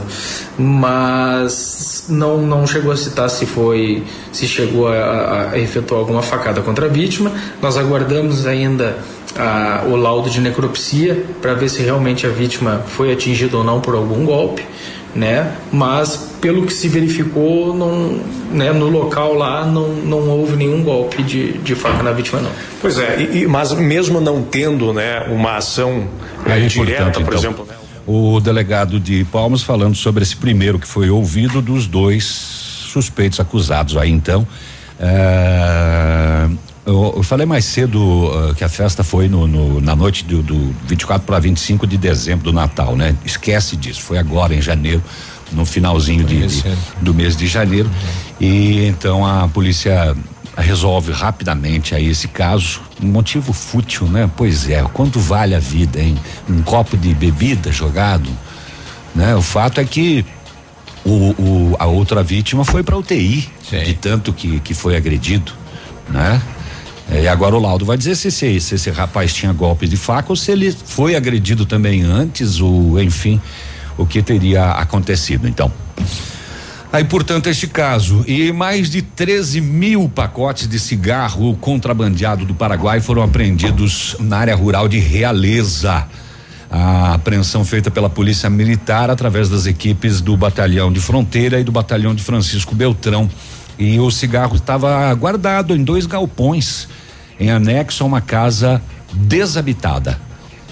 mas não não chegou a citar se foi se chegou a, a efetuar alguma facada contra a vítima. Nós aguardamos ainda a, o laudo de necropsia para ver se realmente a vítima foi atingida ou não por algum golpe né? Mas pelo que se verificou, não, né, no local lá não, não houve nenhum golpe de, de faca na vítima, não. Pois é, e, e, mas mesmo não tendo né, uma ação é, direta, por então, exemplo. Né? O delegado de Palmas falando sobre esse primeiro que foi ouvido dos dois suspeitos acusados aí então. É, eu, eu, falei mais cedo uh, que a festa foi no, no na noite do, do 24 para 25 de dezembro do Natal, né? Esquece disso, foi agora em janeiro, no finalzinho de, de, do mês de janeiro. Uhum. E então a polícia resolve rapidamente aí esse caso. Um motivo fútil, né? Pois é, quanto vale a vida, hein? Um copo de bebida jogado, né? O fato é que o, o a outra vítima foi para UTI Sim. de tanto que que foi agredido, né? É, e agora o laudo vai dizer se esse, se esse rapaz tinha golpe de faca ou se ele foi agredido também antes, ou enfim, o que teria acontecido. Então, Aí, portanto, este caso. E mais de 13 mil pacotes de cigarro contrabandeado do Paraguai foram apreendidos na área rural de Realeza. A apreensão feita pela Polícia Militar através das equipes do Batalhão de Fronteira e do Batalhão de Francisco Beltrão. E o cigarro estava guardado em dois galpões, em anexo a uma casa desabitada.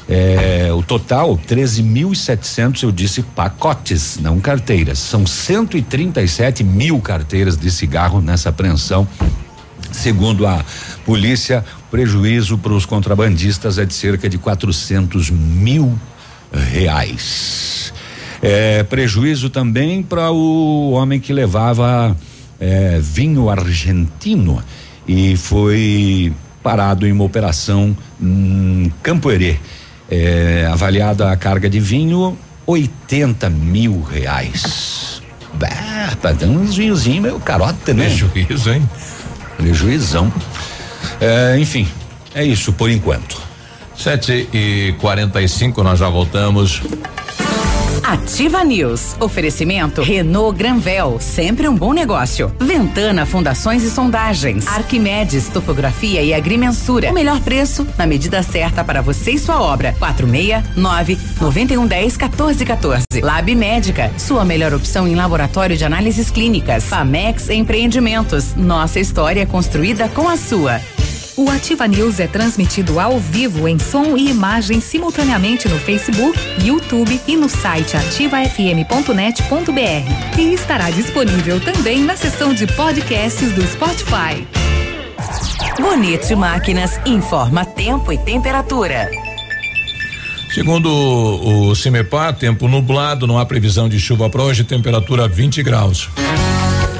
É, o total, 13.700, eu disse pacotes, não carteiras. São 137 mil carteiras de cigarro nessa apreensão. Segundo a polícia, prejuízo para os contrabandistas é de cerca de 400 mil reais. É, prejuízo também para o homem que levava é, vinho argentino e foi parado em uma operação em Campo Herê é, avaliada a carga de vinho, 80 mil reais. Bah, tá dando uns vinhozinhos meio carota, né? Prejuízo, hein? Prejuizão. É, enfim, é isso por enquanto. Sete e quarenta e cinco, nós já voltamos. Ativa News. Oferecimento Renault Granvel, sempre um bom negócio. Ventana Fundações e Sondagens. Arquimedes Topografia e Agrimensura. O melhor preço na medida certa para você e sua obra. 469 9110 1414. Lab Médica, sua melhor opção em laboratório de análises clínicas. Famex Empreendimentos. Nossa história construída com a sua. O Ativa News é transmitido ao vivo em som e imagem simultaneamente no Facebook, YouTube e no site ativafm.net.br. E estará disponível também na seção de podcasts do Spotify. Bonito Máquinas informa tempo e temperatura. Segundo o, o CIMEPAR, tempo nublado, não há previsão de chuva para hoje, temperatura 20 graus.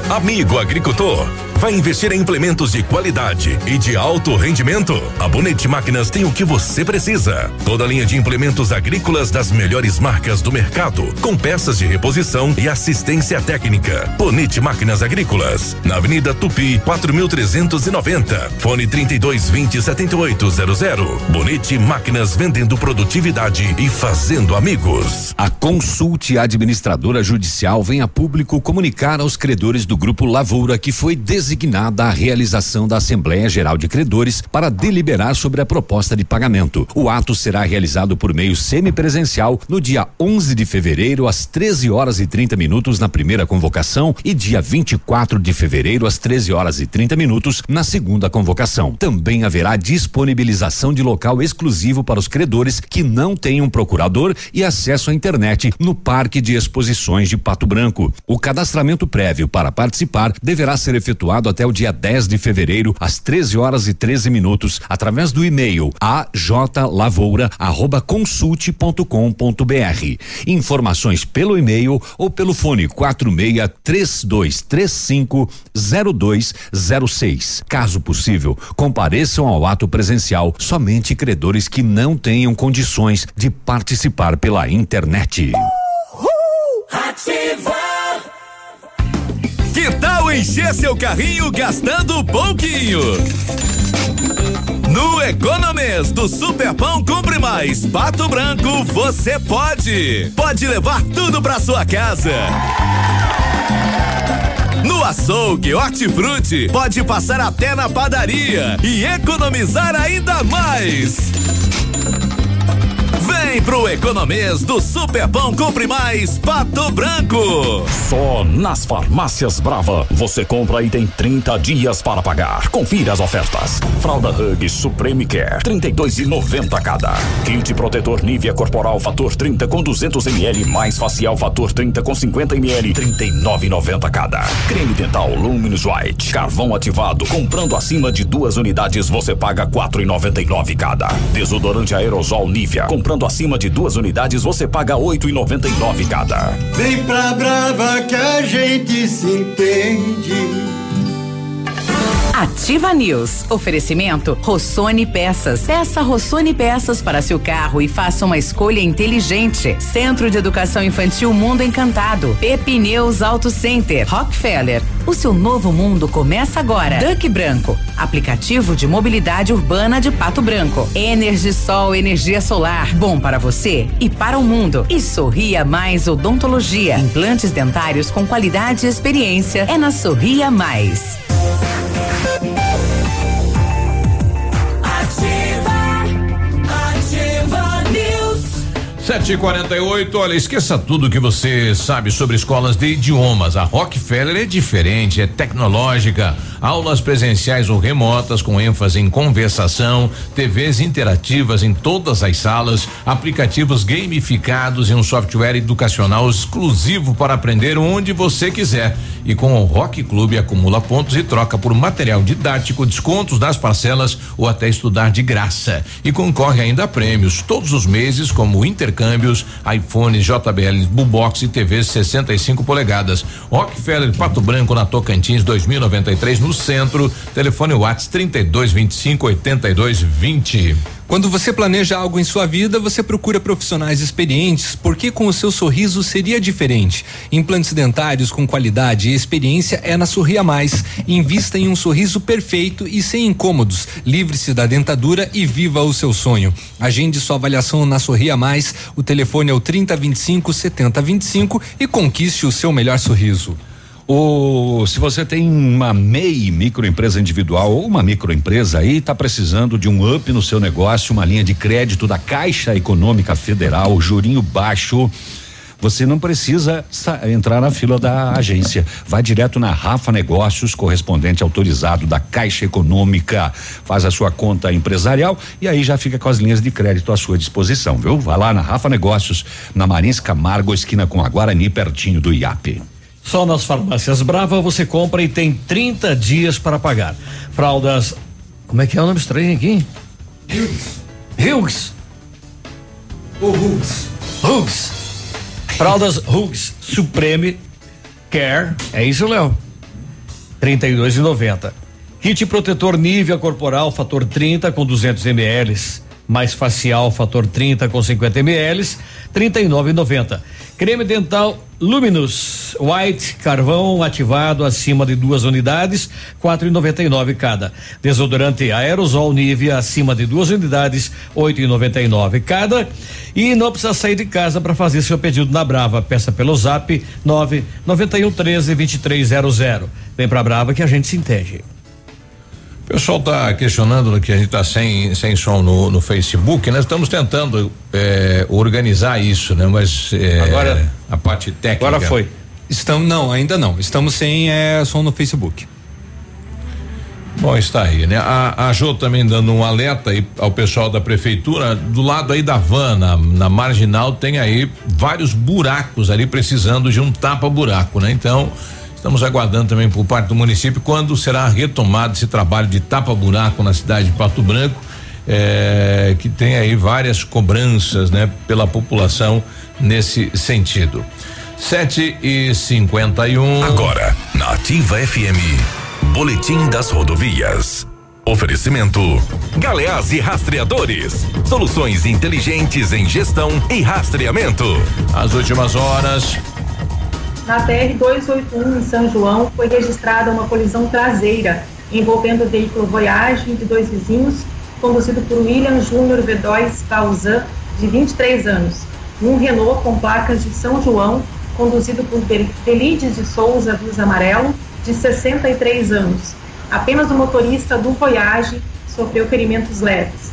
Amigo agricultor, vai investir em implementos de qualidade e de alto rendimento? A Bonete Máquinas tem o que você precisa. Toda a linha de implementos agrícolas das melhores marcas do mercado, com peças de reposição e assistência técnica. Bonete Máquinas Agrícolas, na Avenida Tupi, 4390. Fone 3220 7800. Bonete Máquinas vendendo produtividade e fazendo amigos. A Consulte Administradora Judicial vem a público comunicar aos credores do Grupo Lavoura que foi designada a realização da Assembleia Geral de Credores para deliberar sobre a proposta de pagamento. O ato será realizado por meio semipresencial no dia 11 de fevereiro às 13 horas e 30 minutos na primeira convocação e dia 24 de fevereiro às 13 horas e 30 minutos na segunda convocação. Também haverá disponibilização de local exclusivo para os credores que não tenham procurador e acesso à internet no Parque de Exposições de Pato Branco. O cadastramento prévio para participar deverá ser efetuado até o dia 10 de fevereiro, às 13 horas e 13 minutos, através do e-mail ajlavoura@consulte.com.br. Informações pelo e-mail ou pelo fone 46 3235 0206. Caso possível, compareçam ao ato presencial somente credores que não tenham condições de participar pela internet. Ativa! Que tal encher seu carrinho gastando pouquinho? No Economês do Superpão Compre Mais Pato Branco, você pode. Pode levar tudo pra sua casa. No açougue Hortifruti, pode passar até na padaria e economizar ainda mais. Vem pro Economês do Superpão Compre Mais Pato Branco. Só nas farmácias Brava você compra e tem 30 dias para pagar. Confira as ofertas. Fralda Hug Supreme Care, 32,90 cada. Kit protetor Nivea Corporal Fator 30 com 200 ml mais facial Fator 30 com 50 ml, 39,90 cada. Creme dental Luminous White, carvão ativado. Comprando acima de duas unidades você paga 4,99 cada. Desodorante aerosol Nivea, comprando acima de duas unidades você paga 8,99 cada. Vem pra Brava que a gente se entende. Ativa News. Oferecimento Rossoni Peças. Peça Rossoni Peças para seu carro e faça uma escolha inteligente. Centro de Educação Infantil Mundo Encantado. Pepineus Auto Center. Rockefeller. O seu novo mundo começa agora. Duck Branco. Aplicativo de mobilidade urbana de Pato Branco. Energisol energia solar. Bom para você e para o mundo. E Sorria Mais Odontologia. Implantes dentários com qualidade e experiência. É na Sorria Mais. Ativa 748, olha, esqueça tudo que você sabe sobre escolas de idiomas. A Rockefeller é diferente, é tecnológica. Aulas presenciais ou remotas com ênfase em conversação, TVs interativas em todas as salas, aplicativos gamificados e um software educacional exclusivo para aprender onde você quiser. E com o Rock Clube acumula pontos e troca por material didático, descontos nas parcelas ou até estudar de graça. E concorre ainda a prêmios todos os meses, como intercâmbios, iPhones, JBL, Bubox e TVs 65 polegadas. Rockefeller Pato Branco na Tocantins 2093 no centro. Telefone Whats 3225 8220. Quando você planeja algo em sua vida, você procura profissionais experientes, porque com o seu sorriso seria diferente. Implantes dentários com qualidade e experiência é na Sorria Mais. Invista em um sorriso perfeito e sem incômodos. Livre-se da dentadura e viva o seu sonho. Agende sua avaliação na Sorria Mais. O telefone é o 3025 7025 e conquiste o seu melhor sorriso. O, se você tem uma MEI, microempresa individual ou uma microempresa aí, está precisando de um up no seu negócio, uma linha de crédito da Caixa Econômica Federal, jurinho baixo. Você não precisa entrar na fila da agência. Vai direto na Rafa Negócios, correspondente autorizado da Caixa Econômica. Faz a sua conta empresarial e aí já fica com as linhas de crédito à sua disposição, viu? Vai lá na Rafa Negócios, na Marins Camargo, esquina com a Guarani, pertinho do IAP. Só nas farmácias Brava você compra e tem 30 dias para pagar. Fraldas. Como é que é o nome estranho aqui? Hughes. Hughes. O Hughes. Hughes. Fraldas Hughes Supreme Care. É isso, Léo? 32,90. Kit protetor Nivea corporal fator 30 com 200 ml, mais facial fator 30 com 50 ml, 39,90. Creme dental Luminous White carvão ativado acima de duas unidades, 4,99 cada. Desodorante aerosol Nivea acima de duas unidades, 8,99 cada. E não precisa sair de casa para fazer seu pedido na Brava. Peça pelo Zap 991 13 2300. Vem pra Brava que a gente se entende. O pessoal está questionando que a gente está sem, sem som no, no Facebook, nós estamos tentando eh, organizar isso, né? Mas eh, Agora- a parte técnica. Estamos, não, ainda não. Estamos sem é, som no Facebook. Bom, está aí, né? A, a Jô também dando um alerta aí ao pessoal da prefeitura, do lado aí da van, na, na marginal, tem aí vários buracos ali precisando de um tapa-buraco, né? Então, estamos aguardando também por parte do município quando será retomado esse trabalho de tapa-buraco na cidade de Pato Branco, eh, que tem aí várias cobranças, né? Pela população nesse sentido. Sete e cinquenta e um. Agora, na Ativa FM, Boletim das Rodovias. Oferecimento: Galeás e Rastreadores. Soluções inteligentes em gestão e rastreamento. As últimas horas. Na BR-281, em São João, foi registrada uma colisão traseira envolvendo o veículo Voyage de dois vizinhos, conduzido por William Júnior Vedóis Bauzan, de 23 anos, um Renault com placas de São João, conduzido por Del- Delides de Souza Luz Amarelo, de 63 anos. Apenas o motorista do Voyage sofreu ferimentos leves.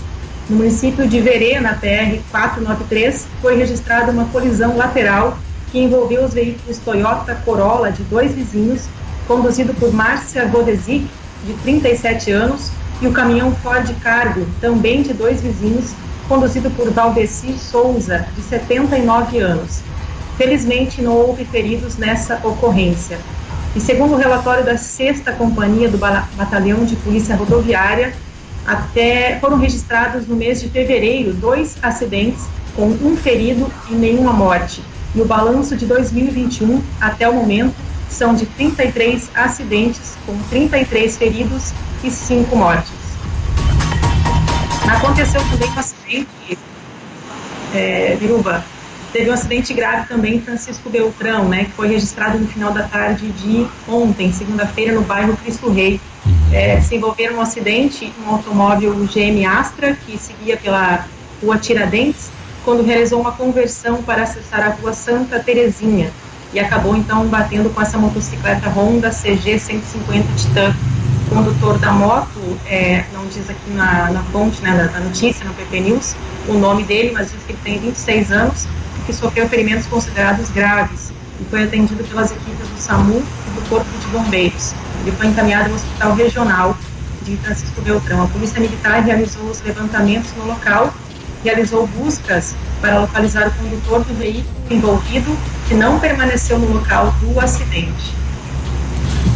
No município de Verê, na PR 493, foi registrada uma colisão lateral que envolveu os veículos Toyota Corolla de dois vizinhos, conduzido por Márcia Godesic, de 37 anos, e o caminhão Ford Cargo, também de dois vizinhos, conduzido por Valdeci Souza, de 79 anos. Felizmente, não houve feridos nessa ocorrência. E segundo o relatório da sexta companhia do Batalhão de Polícia Rodoviária, até foram registrados no mês de fevereiro dois acidentes com um ferido e nenhuma morte. E o balanço de 2021 até o momento são de 33 acidentes com 33 feridos e 5 mortes. Aconteceu também um acidente, é, Viruba, teve um acidente grave também em Francisco Beltrão, né, que foi registrado no final da tarde de ontem, segunda-feira, no bairro Cristo Rei. É, se envolveram um acidente, um automóvel GM Astra, que seguia pela rua Tiradentes, quando realizou uma conversão para acessar a rua Santa Terezinha e acabou então batendo com essa motocicleta Honda CG 150 Titan. O condutor da moto, é, não diz aqui na, na fonte né, da, notícia, no PP News, o nome dele, mas diz que ele tem 26 anos e que sofreu ferimentos considerados graves e foi atendido pelas equipes do SAMU e do Corpo de Bombeiros. Ele foi encaminhado ao Hospital Regional de Francisco Beltrão. A Polícia Militar realizou os levantamentos no local, realizou buscas para localizar o condutor do veículo envolvido, que não permaneceu no local do acidente.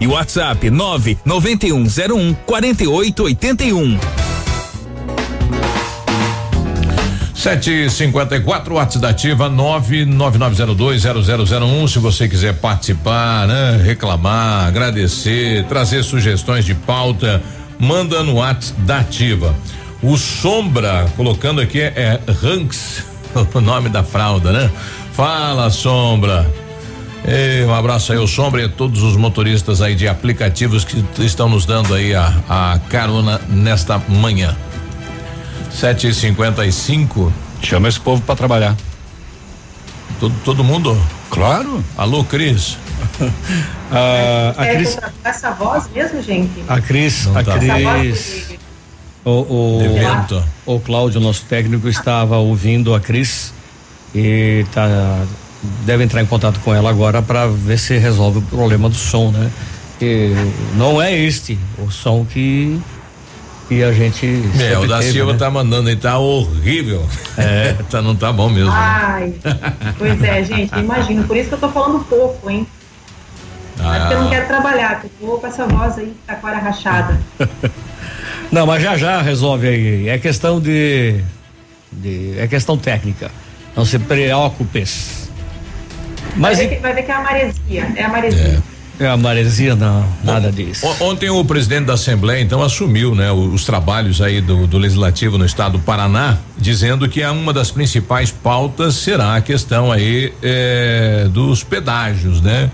e WhatsApp 99101 4881. Sete cinquenta e quatro, WhatsApp da ativa nove nove nove zero dois zero zero zero um, se você quiser participar, né? Reclamar, agradecer, trazer sugestões de pauta, manda no WhatsApp da ativa. O Sombra, colocando aqui é, é Ranks, o nome da fralda, né? Fala, Sombra. Ei, um abraço aí ao Sombra e a todos os motoristas aí de aplicativos que estão nos dando aí a, a carona nesta manhã. Sete e cinquenta e cinco. Chama esse povo para trabalhar. Todo, todo mundo? Claro. Alô, Cris. ah, a é, Cris. essa voz mesmo, gente? A Cris, a tá. Cris. O, o, o Cláudio, nosso técnico, estava ouvindo a Cris e tá deve entrar em contato com ela agora para ver se resolve o problema do som, né? Que não é este o som que que a gente é, o da teve, Silva né? tá mandando aí, tá horrível. É. tá, não tá bom mesmo. Ai, pois é, gente, imagino. Por isso que eu tô falando pouco, hein? Ah. É porque eu não quero trabalhar, porque eu vou com essa voz aí, tá com a rachada. não, mas já já resolve aí. É questão de, de. É questão técnica. Não se preocupes. Mas vai ver, que, vai ver que é a maresia. É a maresia. É. É a maresia, não, nada disso. Ontem o presidente da Assembleia, então, assumiu, né, os, os trabalhos aí do, do, Legislativo no estado do Paraná, dizendo que uma das principais pautas será a questão aí é, dos pedágios, né?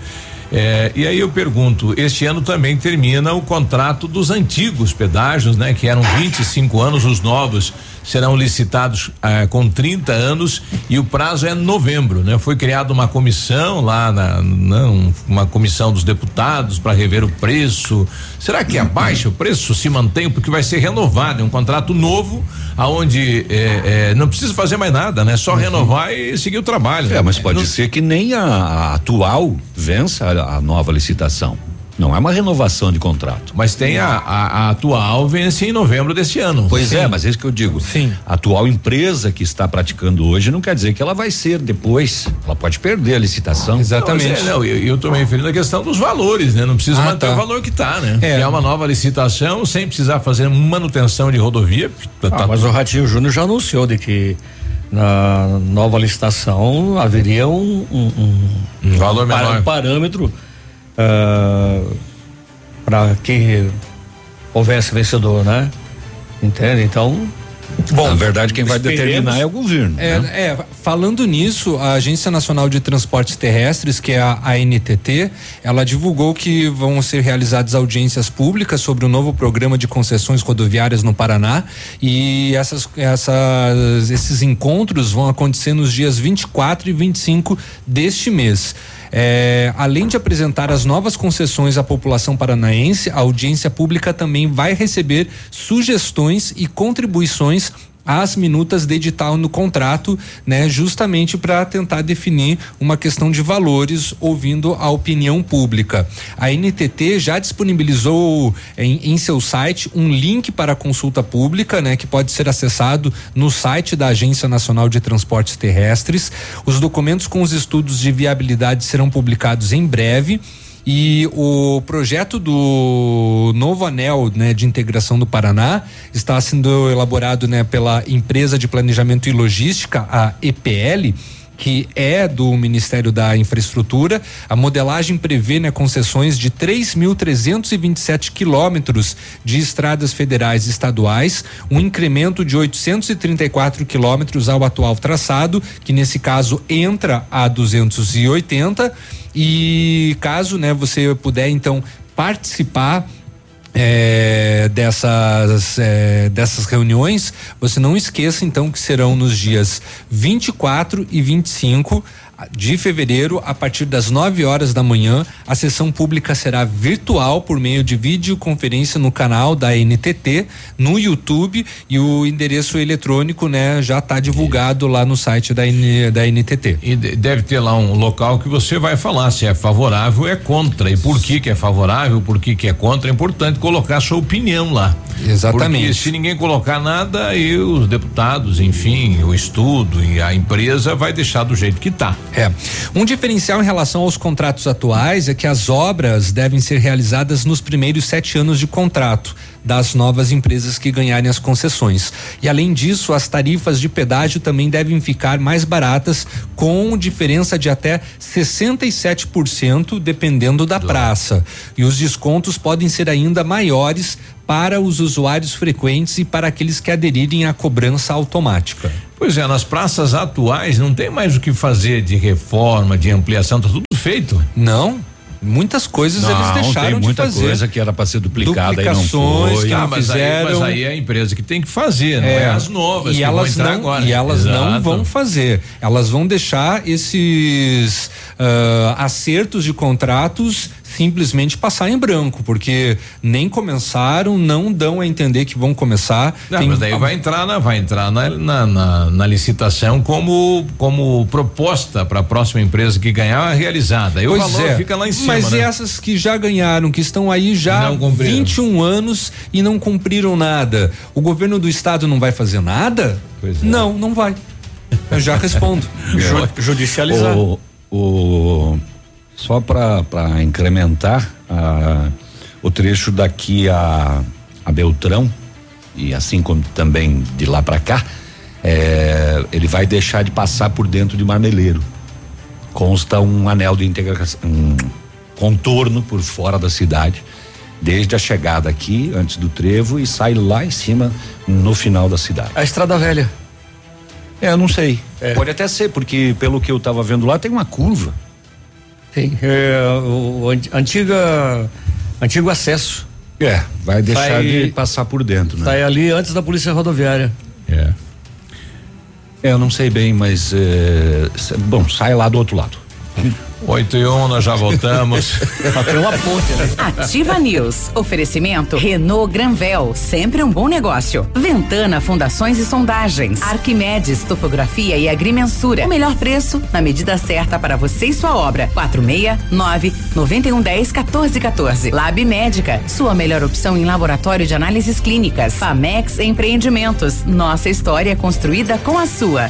É, e aí eu pergunto, este ano também termina o contrato dos antigos pedágios, né? Que eram 25 anos, os novos serão licitados ah, com 30 anos e o prazo é novembro, né? Foi criada uma comissão lá na, não, uma comissão dos deputados para rever o preço. Será que abaixa o preço se mantém porque vai ser renovado, é um contrato novo aonde é, é, não precisa fazer mais nada, né? Só uhum. renovar e seguir o trabalho. É, mas pode não, ser que nem a, a atual vença a, a nova licitação. Não é uma renovação de contrato. Mas tem a, a, a, atual vence em novembro deste ano. Pois Sim. é, mas é isso que eu digo. Sim. A atual empresa que está praticando hoje não quer dizer que ela vai ser depois. Ela pode perder a licitação. Exatamente. Não, é, não eu estou me referindo à questão dos valores, né? Não precisa ah, manter tá. o valor que está, né? É. é uma nova licitação sem precisar fazer manutenção de rodovia. Tá, ah, mas o Ratinho Júnior já anunciou de que na nova licitação haveria um, um, um, um valor menor. Um parâmetro uh, para que houvesse vencedor, né? Entende? Então Bom, na verdade, quem vai determinar é o governo. É, né? é, falando nisso, a Agência Nacional de Transportes Terrestres, que é a ANTT, ela divulgou que vão ser realizadas audiências públicas sobre o novo programa de concessões rodoviárias no Paraná e essas, essas, esses encontros vão acontecer nos dias 24 e 25 deste mês. É, além de apresentar as novas concessões à população paranaense, a audiência pública também vai receber sugestões e contribuições as minutas de edital no contrato, né, justamente para tentar definir uma questão de valores, ouvindo a opinião pública. A NTT já disponibilizou em, em seu site um link para consulta pública, né, que pode ser acessado no site da Agência Nacional de Transportes Terrestres. Os documentos com os estudos de viabilidade serão publicados em breve. E o projeto do novo anel né, de integração do Paraná está sendo elaborado né, pela empresa de planejamento e logística, a EPL que é do Ministério da Infraestrutura. A modelagem prevê né, concessões de 3.327 quilômetros de estradas federais e estaduais, um incremento de 834 quilômetros ao atual traçado, que nesse caso entra a 280. E caso né, você puder então participar é, dessas, é, dessas reuniões, você não esqueça então que serão nos dias 24 e 25 de fevereiro, a partir das 9 horas da manhã. A sessão pública será virtual por meio de videoconferência no canal da NTT, no YouTube e o endereço eletrônico, né, já está divulgado lá no site da, N, da NTT. E deve ter lá um local que você vai falar se é favorável ou é contra e por que que é favorável, por que que é contra. É importante colocar sua opinião lá. Exatamente. Porque se ninguém colocar nada, aí os deputados, enfim, o estudo e a empresa vai deixar do jeito que está. É. Um diferencial em relação aos contratos atuais é que as obras devem ser realizadas nos primeiros sete anos de contrato das novas empresas que ganharem as concessões. E além disso, as tarifas de pedágio também devem ficar mais baratas, com diferença de até 67%, dependendo da praça. E os descontos podem ser ainda maiores para os usuários frequentes e para aqueles que aderirem à cobrança automática. Pois é, nas praças atuais não tem mais o que fazer de reforma, de ampliação, tá tudo feito. Não. Muitas coisas não, eles deixaram tem muita de fazer. coisa que era para ser duplicada e não foi. que Ah, não mas, aí, fizeram. mas aí é a empresa que tem que fazer, não é, as novas e que elas não, agora. E elas não Exato. vão fazer. Elas vão deixar esses ah, acertos de contratos simplesmente passar em branco, porque nem começaram, não dão a entender que vão começar. Não, Tem- mas daí vai entrar na, vai entrar na, na, na- na licitação como como proposta para a próxima empresa que ganhar realizada. Aí o Pois valor é. fica lá em cima, Mas né? e essas que já ganharam, que estão aí já Não cumpriram. 21 anos e não cumpriram nada? O governo do estado não vai fazer nada? é. Não, não vai. Eu já respondo. Ju- judicializar. O, o, só para incrementar a- o trecho daqui a, a Beltrão e assim como também de lá para cá, é, ele vai deixar de passar por dentro de Marmeleiro. Consta um anel de integração, um contorno por fora da cidade, desde a chegada aqui, antes do trevo, e sai lá em cima, no final da cidade. A Estrada Velha. É, eu não sei. É. Pode até ser, porque pelo que eu estava vendo lá, tem uma curva. Tem. É, o, o an- antiga, antigo acesso. É, vai deixar Sai- de passar por dentro, né? Sai ali antes da polícia rodoviária. É. É, eu não sei bem, mas é, bom, sai lá do outro lado. 8 e 1, nós já voltamos. Uma ponte ali. Ativa News. Oferecimento Renault Granvel, sempre um bom negócio. Ventana Fundações e Sondagens. Arquimedes Topografia e Agrimensura. O melhor preço na medida certa para você e sua obra. 469 9110 1414. Lab Médica, sua melhor opção em laboratório de análises clínicas. Famex Empreendimentos. Nossa história construída com a sua.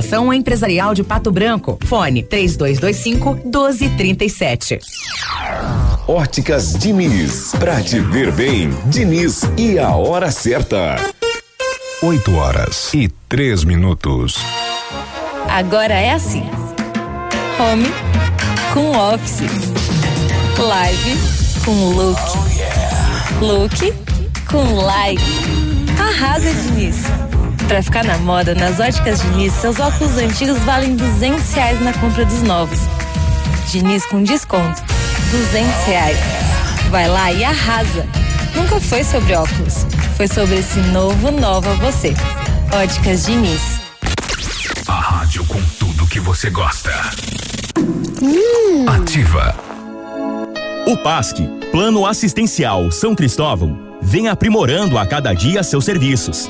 Empresarial de Pato Branco. Fone 3225 1237. Óticas Diniz. Pra te ver bem, Diniz e a hora certa. 8 horas e três minutos. Agora é assim: home com office, live com look, look com live. Arrasa, Diniz. Pra ficar na moda, nas óticas Diniz, seus óculos antigos valem duzentos reais na compra dos novos. Diniz com desconto, duzentos reais. Vai lá e arrasa. Nunca foi sobre óculos, foi sobre esse novo nova você. Óticas Diniz. A rádio com tudo que você gosta. Ativa. O PASC, Plano Assistencial São Cristóvão, vem aprimorando a cada dia seus serviços.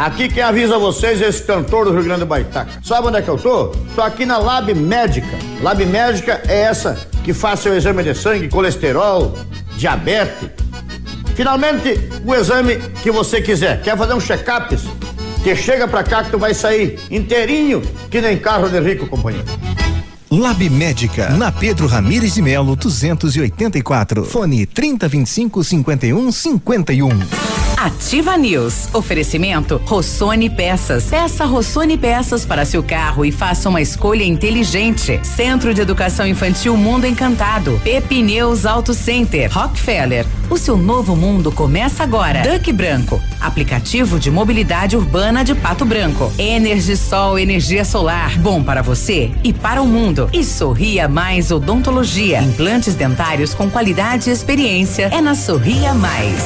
Aqui quem avisa vocês é esse cantor do Rio Grande do Baitaca. Sabe onde é que eu tô? Tô aqui na Lab Médica. Lab Médica é essa que faz seu exame de sangue, colesterol, diabetes. Finalmente, o exame que você quiser. Quer fazer um check-up? Que chega pra cá que tu vai sair inteirinho, que nem carro de rico, companheiro. Lab Médica, na Pedro Ramires de Melo, 284. Fone 3025 5151. Ativa News. Oferecimento Rossoni Peças. Peça Rossoni Peças para seu carro e faça uma escolha inteligente. Centro de Educação Infantil Mundo Encantado. Pepineus Auto Center. Rockefeller. O seu novo mundo começa agora. Duck Branco. Aplicativo de mobilidade urbana de Pato Branco. Energisol energia solar. Bom para você e para o mundo. E Sorria Mais Odontologia. Implantes dentários com qualidade e experiência. É na Sorria Mais.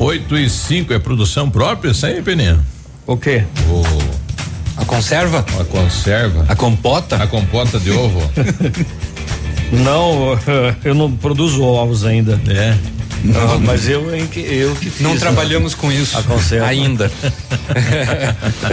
8 e 5 é produção própria, isso aí, Peninha? O quê? O. A conserva? A conserva. A compota? A compota de ovo. Não, eu não produzo ovos ainda. É. Não, mas eu, eu que fiz. Não trabalhamos com isso A conserva. ainda.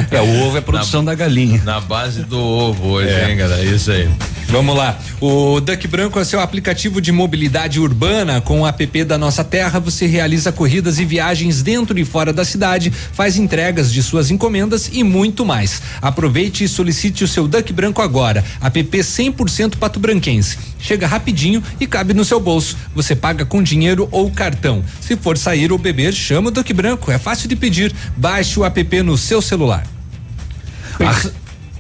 É, o ovo é produção da galinha. Na base do ovo hoje, É. hein, galera? Isso aí. Vamos lá. O Duck Branco é seu aplicativo de mobilidade urbana. Com o app da Nossa Terra, você realiza corridas e viagens dentro e fora da cidade, faz entregas de suas encomendas e muito mais. Aproveite e solicite o seu Duck Branco agora. App 100% pato branquense. Chega rapidinho e cabe no seu bolso. Você paga com dinheiro ou cartão. Se for sair ou beber, chama o Duck Branco. É fácil de pedir. Baixe o app no seu celular. Pensa-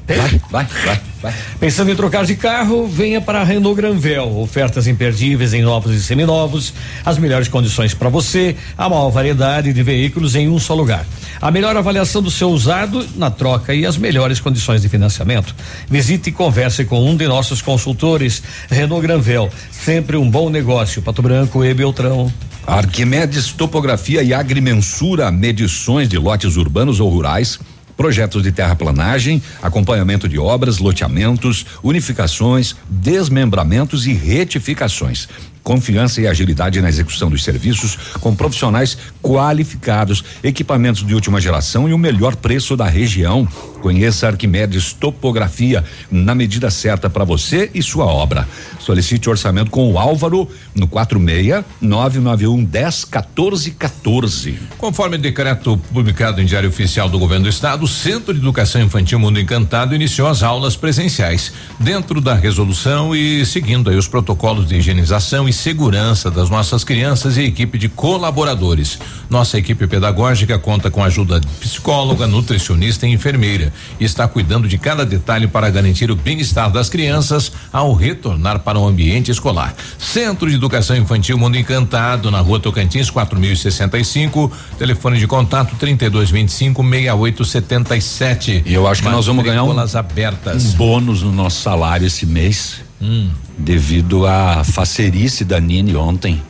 Vai, vai, vai, vai. Pensando em trocar de carro, venha para a Renault Granvel. Ofertas imperdíveis em novos e seminovos, as melhores condições para você, a maior variedade de veículos em um só lugar. A melhor avaliação do seu usado na troca e as melhores condições de financiamento. Visite e converse com um de nossos consultores. Renault Granvel, sempre um bom negócio. Pato Branco e Beltrão. Arquimedes Topografia e Agrimensura, medições de lotes urbanos ou rurais, projetos de terraplanagem, acompanhamento de obras, loteamentos, unificações, desmembramentos e retificações. confiança e agilidade na execução dos serviços com profissionais qualificados, equipamentos de última geração e o melhor preço da região. Conheça Arquimedes Topografia na medida certa para você e sua obra. Solicite orçamento com o Álvaro no 46 991 10 14 14. Conforme decreto publicado em Diário Oficial do Governo do Estado, o Centro de Educação Infantil Mundo Encantado iniciou as aulas presenciais dentro da resolução e seguindo aí os protocolos de higienização e segurança das nossas crianças e equipe de colaboradores. Nossa equipe pedagógica conta com ajuda de psicóloga, nutricionista e enfermeira e está cuidando de cada detalhe para garantir o bem-estar das crianças ao retornar para o ambiente escolar. Centro de Educação Infantil Mundo Encantado, na rua Tocantins, 4065, telefone de contato 3225 6877. E eu acho que nós vamos ganhar um, abertas. um bônus no nosso salário esse mês, Hum. devido à facerice da Nini ontem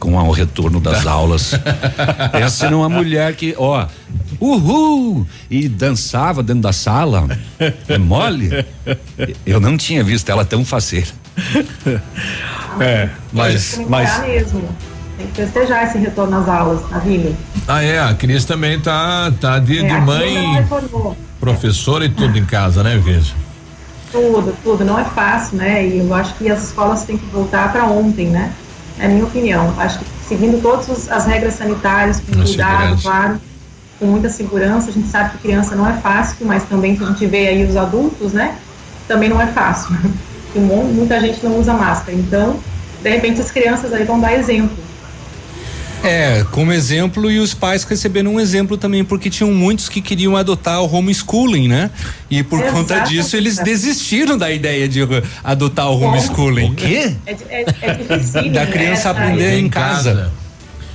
com o retorno das aulas. Essa numa mulher que, ó, uhul, e dançava dentro da sala. É mole? Eu não tinha visto ela tão faceira. É, Tem que comemorar mesmo. Tem que festejar esse retorno às aulas, na Vila. Ah, é, a Cris também tá, tá de, É, de mãe, não professora e tudo em casa, né, Cris? Tudo, tudo. Não é fácil, né? E eu acho que as escolas têm que voltar para ontem, né? É a minha opinião. Acho que seguindo todas as regras sanitárias, com cuidado, claro, com muita segurança. A gente sabe que criança não é fácil, mas também que a gente vê aí os adultos, né? Também não é fácil. Muita gente não usa máscara. Então, de repente, as crianças aí vão dar exemplo. É, como exemplo, e os pais receberam um exemplo também, porque tinham muitos que queriam adotar o homeschooling, né? E por conta Exatamente. disso, eles desistiram da ideia de adotar o homeschooling. O quê? É, é, é difícil. Da criança né? aprender em casa.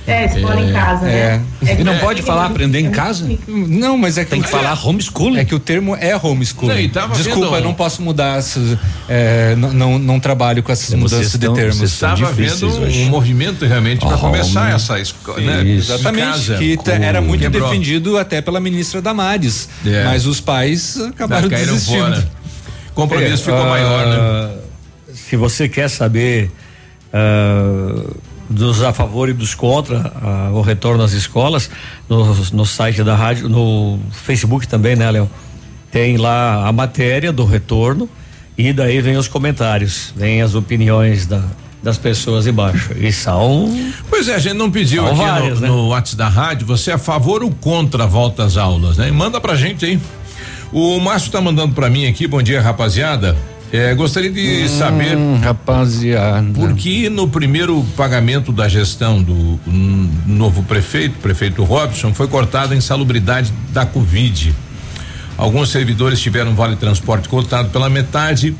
É, escola em casa, né? É E não pode falar aprender em casa? Não, mas é que Tem que falar homeschooling. É que o termo é homeschooling. Não, tava Desculpa, vendo- eu não posso mudar essas, é, não, não, não trabalho com essas mudanças estão- de termos. vocês Estava vendo um movimento realmente para começar essa escola, né? Exatamente, casa. que era muito Quebrou. defendido até pela ministra Damares. É. Mas os pais acabaram Caíram desistindo. fora. Compromisso É, ficou ah, maior, né? Se você quer saber ah, dos a favor e dos contra o retorno às escolas, no, no site da rádio, no Facebook também, né, Léo? Tem lá a matéria do retorno e daí vem os comentários, vem as opiniões da- das pessoas embaixo. E são. Pois é, a gente não pediu aqui várias, no, né? no WhatsApp da rádio, você é a favor ou contra a volta às aulas, né? Manda pra gente aí. O Márcio tá mandando pra mim aqui, bom dia, rapaziada. É, gostaria de Hum, saber. Rapaziada. Por que no primeiro pagamento da gestão do hum, novo prefeito, prefeito Robson, foi cortada a insalubridade da Covid? Alguns servidores tiveram vale transporte cortado pela metade.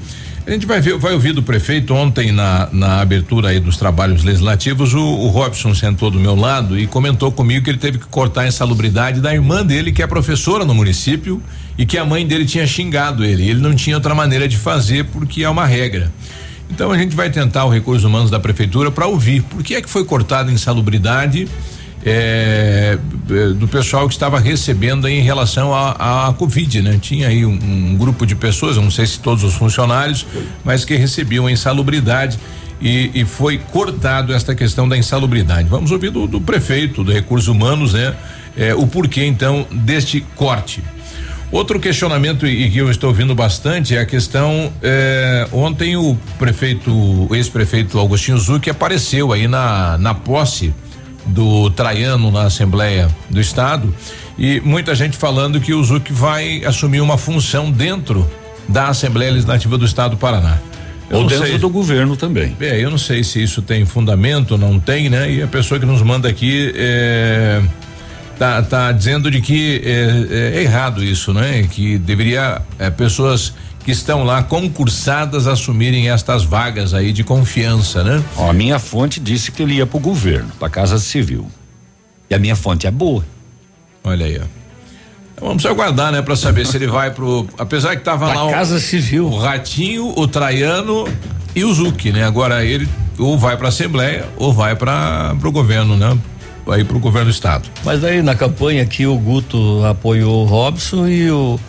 A gente vai ver, vai ouvir do prefeito ontem na, na abertura aí dos trabalhos legislativos. O, o Robson sentou do meu lado e comentou comigo que ele teve que cortar a insalubridade da irmã dele, que é professora no município, e que a mãe dele tinha xingado ele. Ele não tinha outra maneira de fazer porque é uma regra. Então a gente vai tentar o recursos humanos da prefeitura para ouvir por que é que foi cortada a insalubridade é, é, do pessoal que estava recebendo em relação à Covid, né? Tinha aí um, um grupo de pessoas, não sei se todos os funcionários, mas que recebiam insalubridade e, e foi cortado esta questão da insalubridade. Vamos ouvir do, do prefeito, do recursos humanos, né? É, o porquê então deste corte. Outro questionamento e, que eu estou ouvindo bastante é a questão eh, ontem o prefeito, ex-prefeito Agostinho Zucchi apareceu aí na na posse do Traiano na Assembleia do Estado e muita gente falando que o Zucchi vai assumir uma função dentro da Assembleia Legislativa do Estado do Paraná. Eu Ou dentro sei- do governo também. é, eu não sei se isso tem fundamento, não tem, né? E a pessoa que nos manda aqui é, tá, tá dizendo de que é, é errado isso, né? Que deveria é, pessoas que estão lá concursadas assumirem estas vagas aí de confiança, né? Ó, a minha fonte disse que ele ia pro governo, pra Casa Civil. E a minha fonte é boa. Olha aí, ó. Então Vamos aguardar, né, para saber se ele vai pro. Apesar que tava Pra lá Casa o, Civil. o Ratinho, o Traiano e o Zucchi, né? Agora ele ou vai para Assembleia ou vai para pro governo, né? Vai pro governo do estado. Mas daí na campanha aqui o Guto apoiou o Robson e o.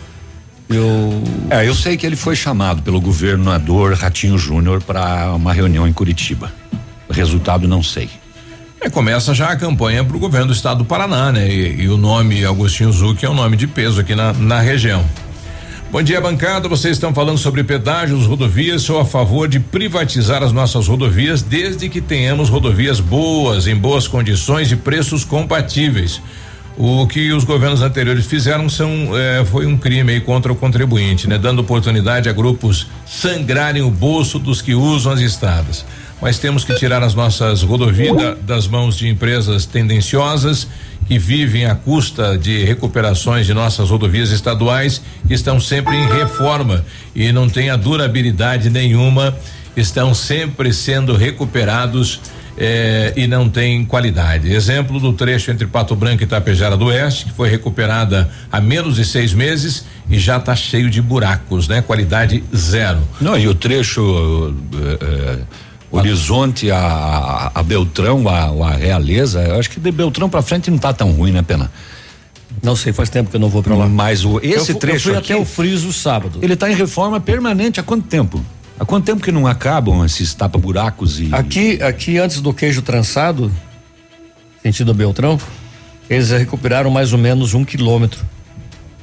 E o É, eu sei que ele foi chamado pelo governador Ratinho Júnior para uma reunião em Curitiba. Resultado não sei. É, começa já a campanha para o governo do estado do Paraná, né? E, e o nome Agostinho Zuc é um nome de peso aqui na, na região. Bom dia, bancada. Vocês estão falando sobre pedágios, rodovias. Sou a favor de privatizar as nossas rodovias desde que tenhamos rodovias boas, em boas condições e preços compatíveis. O que os governos anteriores fizeram são eh, foi um crime contra o contribuinte, né? Dando oportunidade a grupos sangrarem o bolso dos que usam as estradas mas temos que tirar as nossas rodovias da, das mãos de empresas tendenciosas que vivem à custa de recuperações de nossas rodovias estaduais, que estão sempre em reforma e não têm a durabilidade nenhuma, estão sempre sendo recuperados eh, e não tem qualidade. Exemplo do trecho entre Pato Branco e Tapejara do Oeste, que foi recuperada há menos de seis meses e já está cheio de buracos, né? Qualidade zero. Não, e o trecho. Eh, Horizonte a, a Beltrão, a, a Realeza, eu acho que de Beltrão para frente não tá tão ruim, né, Pena? Não sei, faz tempo que eu não vou para lá. Mas o esse eu, trecho eu fui aqui, até o friso sábado. Ele está em reforma permanente há quanto tempo? Há quanto tempo que não acabam esses tapa-buracos e. Aqui, aqui antes do queijo trançado, sentido Beltrão, eles recuperaram mais ou menos um quilômetro.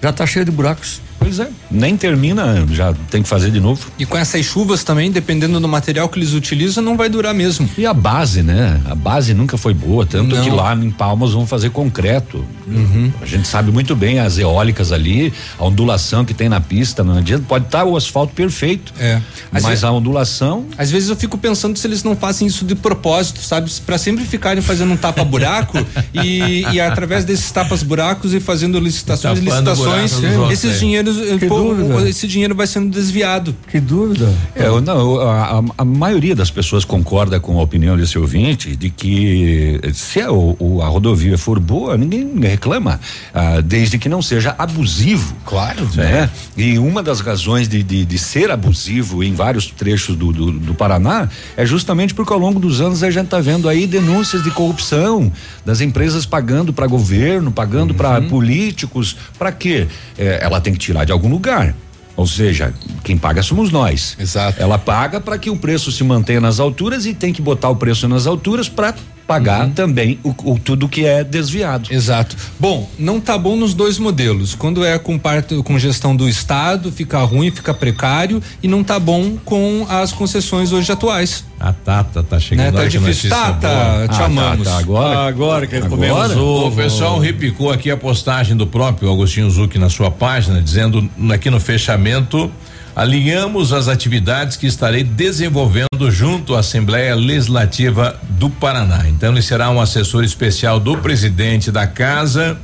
Já está cheio de buracos. Pois é, nem termina, já tem que fazer de novo. E com essas chuvas também, dependendo do material que eles utilizam, não vai durar mesmo. E a base, né? A base nunca foi boa, tanto não. que lá em Palmas vão fazer concreto. Uhum. A gente sabe muito bem as eólicas ali, a ondulação que tem na pista, não adianta, pode estar tá o asfalto perfeito. É. Às mas a ondulação. Às vezes eu fico pensando se eles não fazem isso de propósito, sabe? Para sempre ficarem fazendo um tapa-buraco e, e através desses tapas-buracos e fazendo licitações e licitações, esses dinheiros pô, esse dinheiro vai sendo desviado. Que dúvida. É, não, a, a, maioria das pessoas concorda com a opinião desse ouvinte de que se a, a rodovia for boa, ninguém reclama, ah, desde que não seja abusivo. Claro. Né? E uma das razões de, de, de ser abusivo em vários trechos do, do, do, Paraná é justamente porque ao longo dos anos a gente está vendo aí denúncias de corrupção das empresas pagando para governo, pagando uhum. para políticos, para quê? É, ela tem que tirar de algum lugar. Ou seja, quem paga somos nós. Exato. Ela paga para que o preço se mantenha nas alturas e tem que botar o preço nas alturas para pagar uhum. também o, o, tudo que é desviado. Exato. Bom, não tá bom nos dois modelos. Quando é com parte com gestão do estado, fica ruim, fica precário e não tá bom com as concessões hoje atuais. A Tata tá chegando. Né? Tá difícil. Tata, boa. te ah, amamos. Tata, agora, ah, agora que agora? O pessoal repicou aqui a postagem do próprio Agostinho Zucchi na sua página, dizendo aqui no fechamento alinhamos as atividades que estarei desenvolvendo junto à Assembleia Legislativa do Paraná. Então ele será um assessor especial do presidente da casa.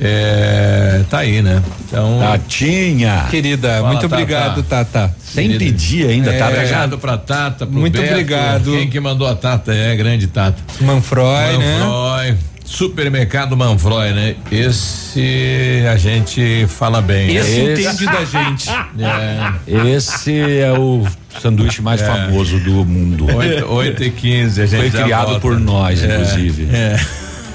É, tá aí, né? Então. Tatinha. Querida, Fala, muito obrigado, Tata. Tata. Sem Querida. pedir ainda, é, tá? Obrigado pra Tata, pro Muito Beto. obrigado. Quem que mandou a Tata? É, grande Tata. Manfroy, né? Manfroy. Né? Supermercado Manfroy, né? Esse a gente fala bem. Esse, né? esse entende da gente. É. Esse é o sanduíche mais é. famoso do mundo. 8, e 15, a gente Foi criado volta. por nós, é. inclusive. É.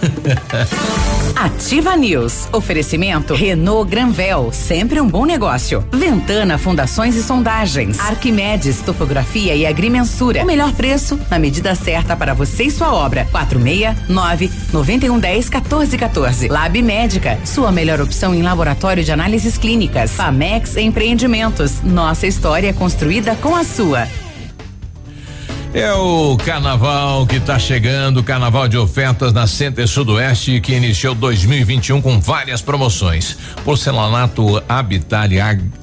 Ativa News. Oferecimento Renault Granvel, sempre um bom negócio. Ventana Fundações e Sondagens. Arquimedes Topografia e Agrimensura. O melhor preço na medida certa para você e sua obra. 469 9110 1414. Lab Médica, sua melhor opção em laboratório de análises clínicas. Famex Empreendimentos. Nossa história construída com a sua. É o carnaval que está chegando, carnaval de ofertas na Center Sudoeste, que iniciou 2021 com várias promoções. Porcelanato Habitat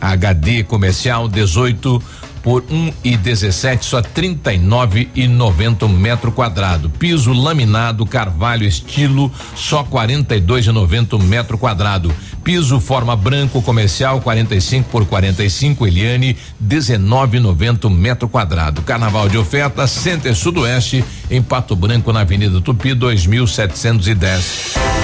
HD comercial 18 por um e dezessete, só trinta e nove e noventa metro quadrado. Piso laminado Carvalho estilo, só quarenta e dois e noventa metro quadrado. Piso forma branco comercial 45 por 45 Eliane 19,90 metro quadrado. Carnaval de oferta Center Sudoeste em Pato Branco na Avenida Tupi 2710.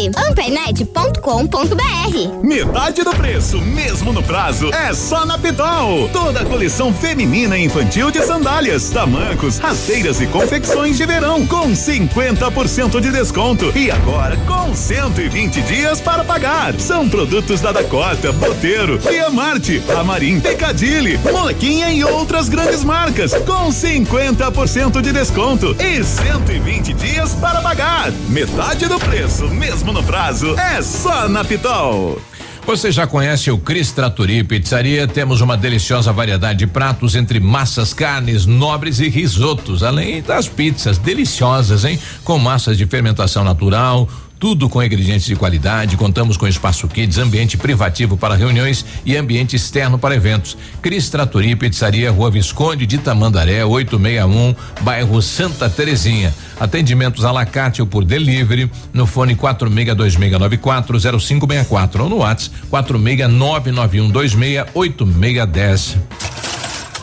ampernet.com.br. Metade do preço, mesmo no prazo, é só na Pitol. Toda a coleção feminina e infantil de sandálias, tamancos, rasteiras e confecções de verão com 50% de desconto e agora com 120 dias para pagar. São produtos da Dakota, Boteiro, Viamarte, Amarim, Picadilly, Molequinha e outras grandes marcas com 50% de desconto e 120 dias para pagar. Metade do preço, mesmo no prazo, é só na Pitol. Você já conhece o Cris Trattori Pizzaria? Temos uma deliciosa variedade de pratos entre massas, carnes, nobres e risotos, além das pizzas deliciosas, hein? Com massas de fermentação natural, tudo com ingredientes de qualidade. Contamos com espaço kids, ambiente privativo para reuniões e ambiente externo para eventos. Cris Trattori Pizzaria, Rua Visconde de Tamandaré, 861, bairro Santa Terezinha. Atendimentos à la carte ou por delivery no fone 4626940564 ou no WhatsApp 46991268610.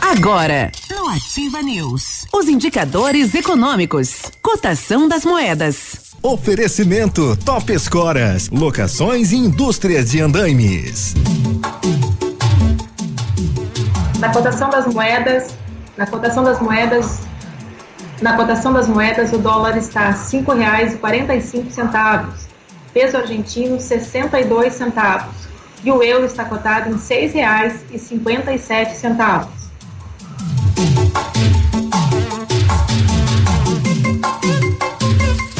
Agora, no Ativa News, os indicadores econômicos, cotação das moedas. Oferecimento Top Escoras, locações e indústrias de andaimes. Na cotação das moedas, na cotação das moedas, na cotação das moedas, o dólar está a cinco reais e quarenta e cinco centavos, peso argentino sessenta e dois centavos e o euro está cotado em seis reais e cinquenta e sete centavos.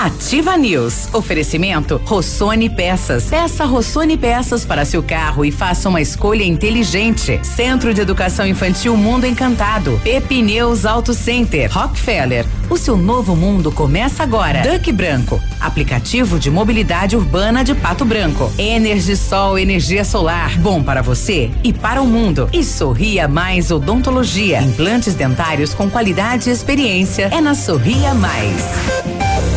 Ativa News. Oferecimento Rossoni Peças. Peça Rossoni Peças para seu carro e faça uma escolha inteligente. Centro de Educação Infantil Mundo Encantado. Pepineus Auto Center. Rockefeller. O seu novo mundo começa agora. Duck Branco. Aplicativo de mobilidade urbana de Pato Branco. Energisol energia solar. Bom para você e para o mundo. E Sorria Mais Odontologia. Implantes dentários com qualidade e experiência. É na Sorria Mais.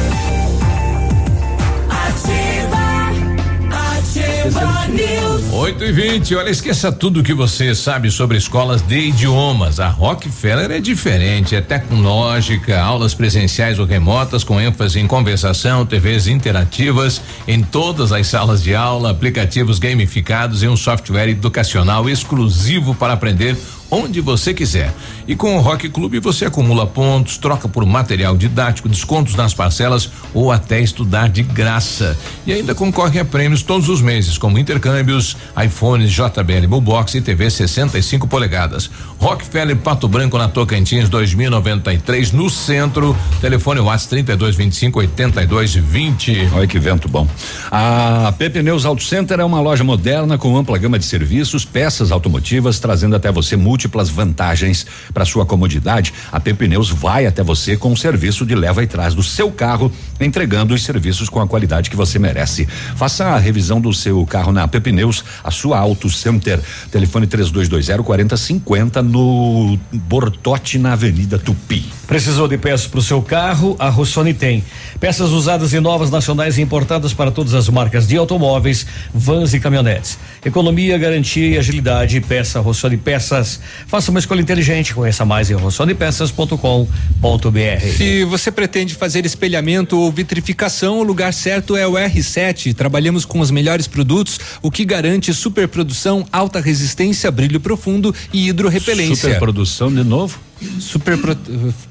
Ativa News. 8 e 20 olha, esqueça tudo que você sabe sobre escolas de idiomas. A Rockefeller é diferente, é tecnológica, aulas presenciais ou remotas com ênfase em conversação, TVs interativas em todas as salas de aula, aplicativos gamificados e um software educacional exclusivo para aprender onde você quiser. E com o Rock Clube você acumula pontos, troca por material didático, descontos nas parcelas ou até estudar de graça. E ainda concorre a prêmios todos os meses, como intercâmbios, iPhones, JBL Box e TV 65 polegadas. Rockefeller Pato Branco na Tocantins 2093 no centro. Telefone WhatsApp 32 25 82 20. Olha que vento bom. A Pepe Neus Auto Center é uma loja moderna com ampla gama de serviços, peças automotivas, trazendo até você múltiplas vantagens para sua comodidade. A Pepe Neus vai até você com o serviço de leva e trás do seu carro, entregando os serviços com a qualidade que você merece. Faça a revisão do seu carro na Pepe Neus, a sua Auto Center. Telefone 3220 4050 no Bortote na Avenida Tupi. Precisou de peças para o seu carro? A Rossoni tem. Peças usadas e novas nacionais e importadas para todas as marcas de automóveis, vans e caminhonetes. Economia, garantia e agilidade. Peça Rossoni Peças. Faça uma escolha inteligente. Conheça mais em rossonepeças.com.br. Se você pretende fazer espelhamento ou vitrificação, o lugar certo é o R7. Trabalhamos com os melhores produtos, o que garante superprodução, alta resistência, brilho profundo e hidrorrepelência. Superprodução de novo? Super pro,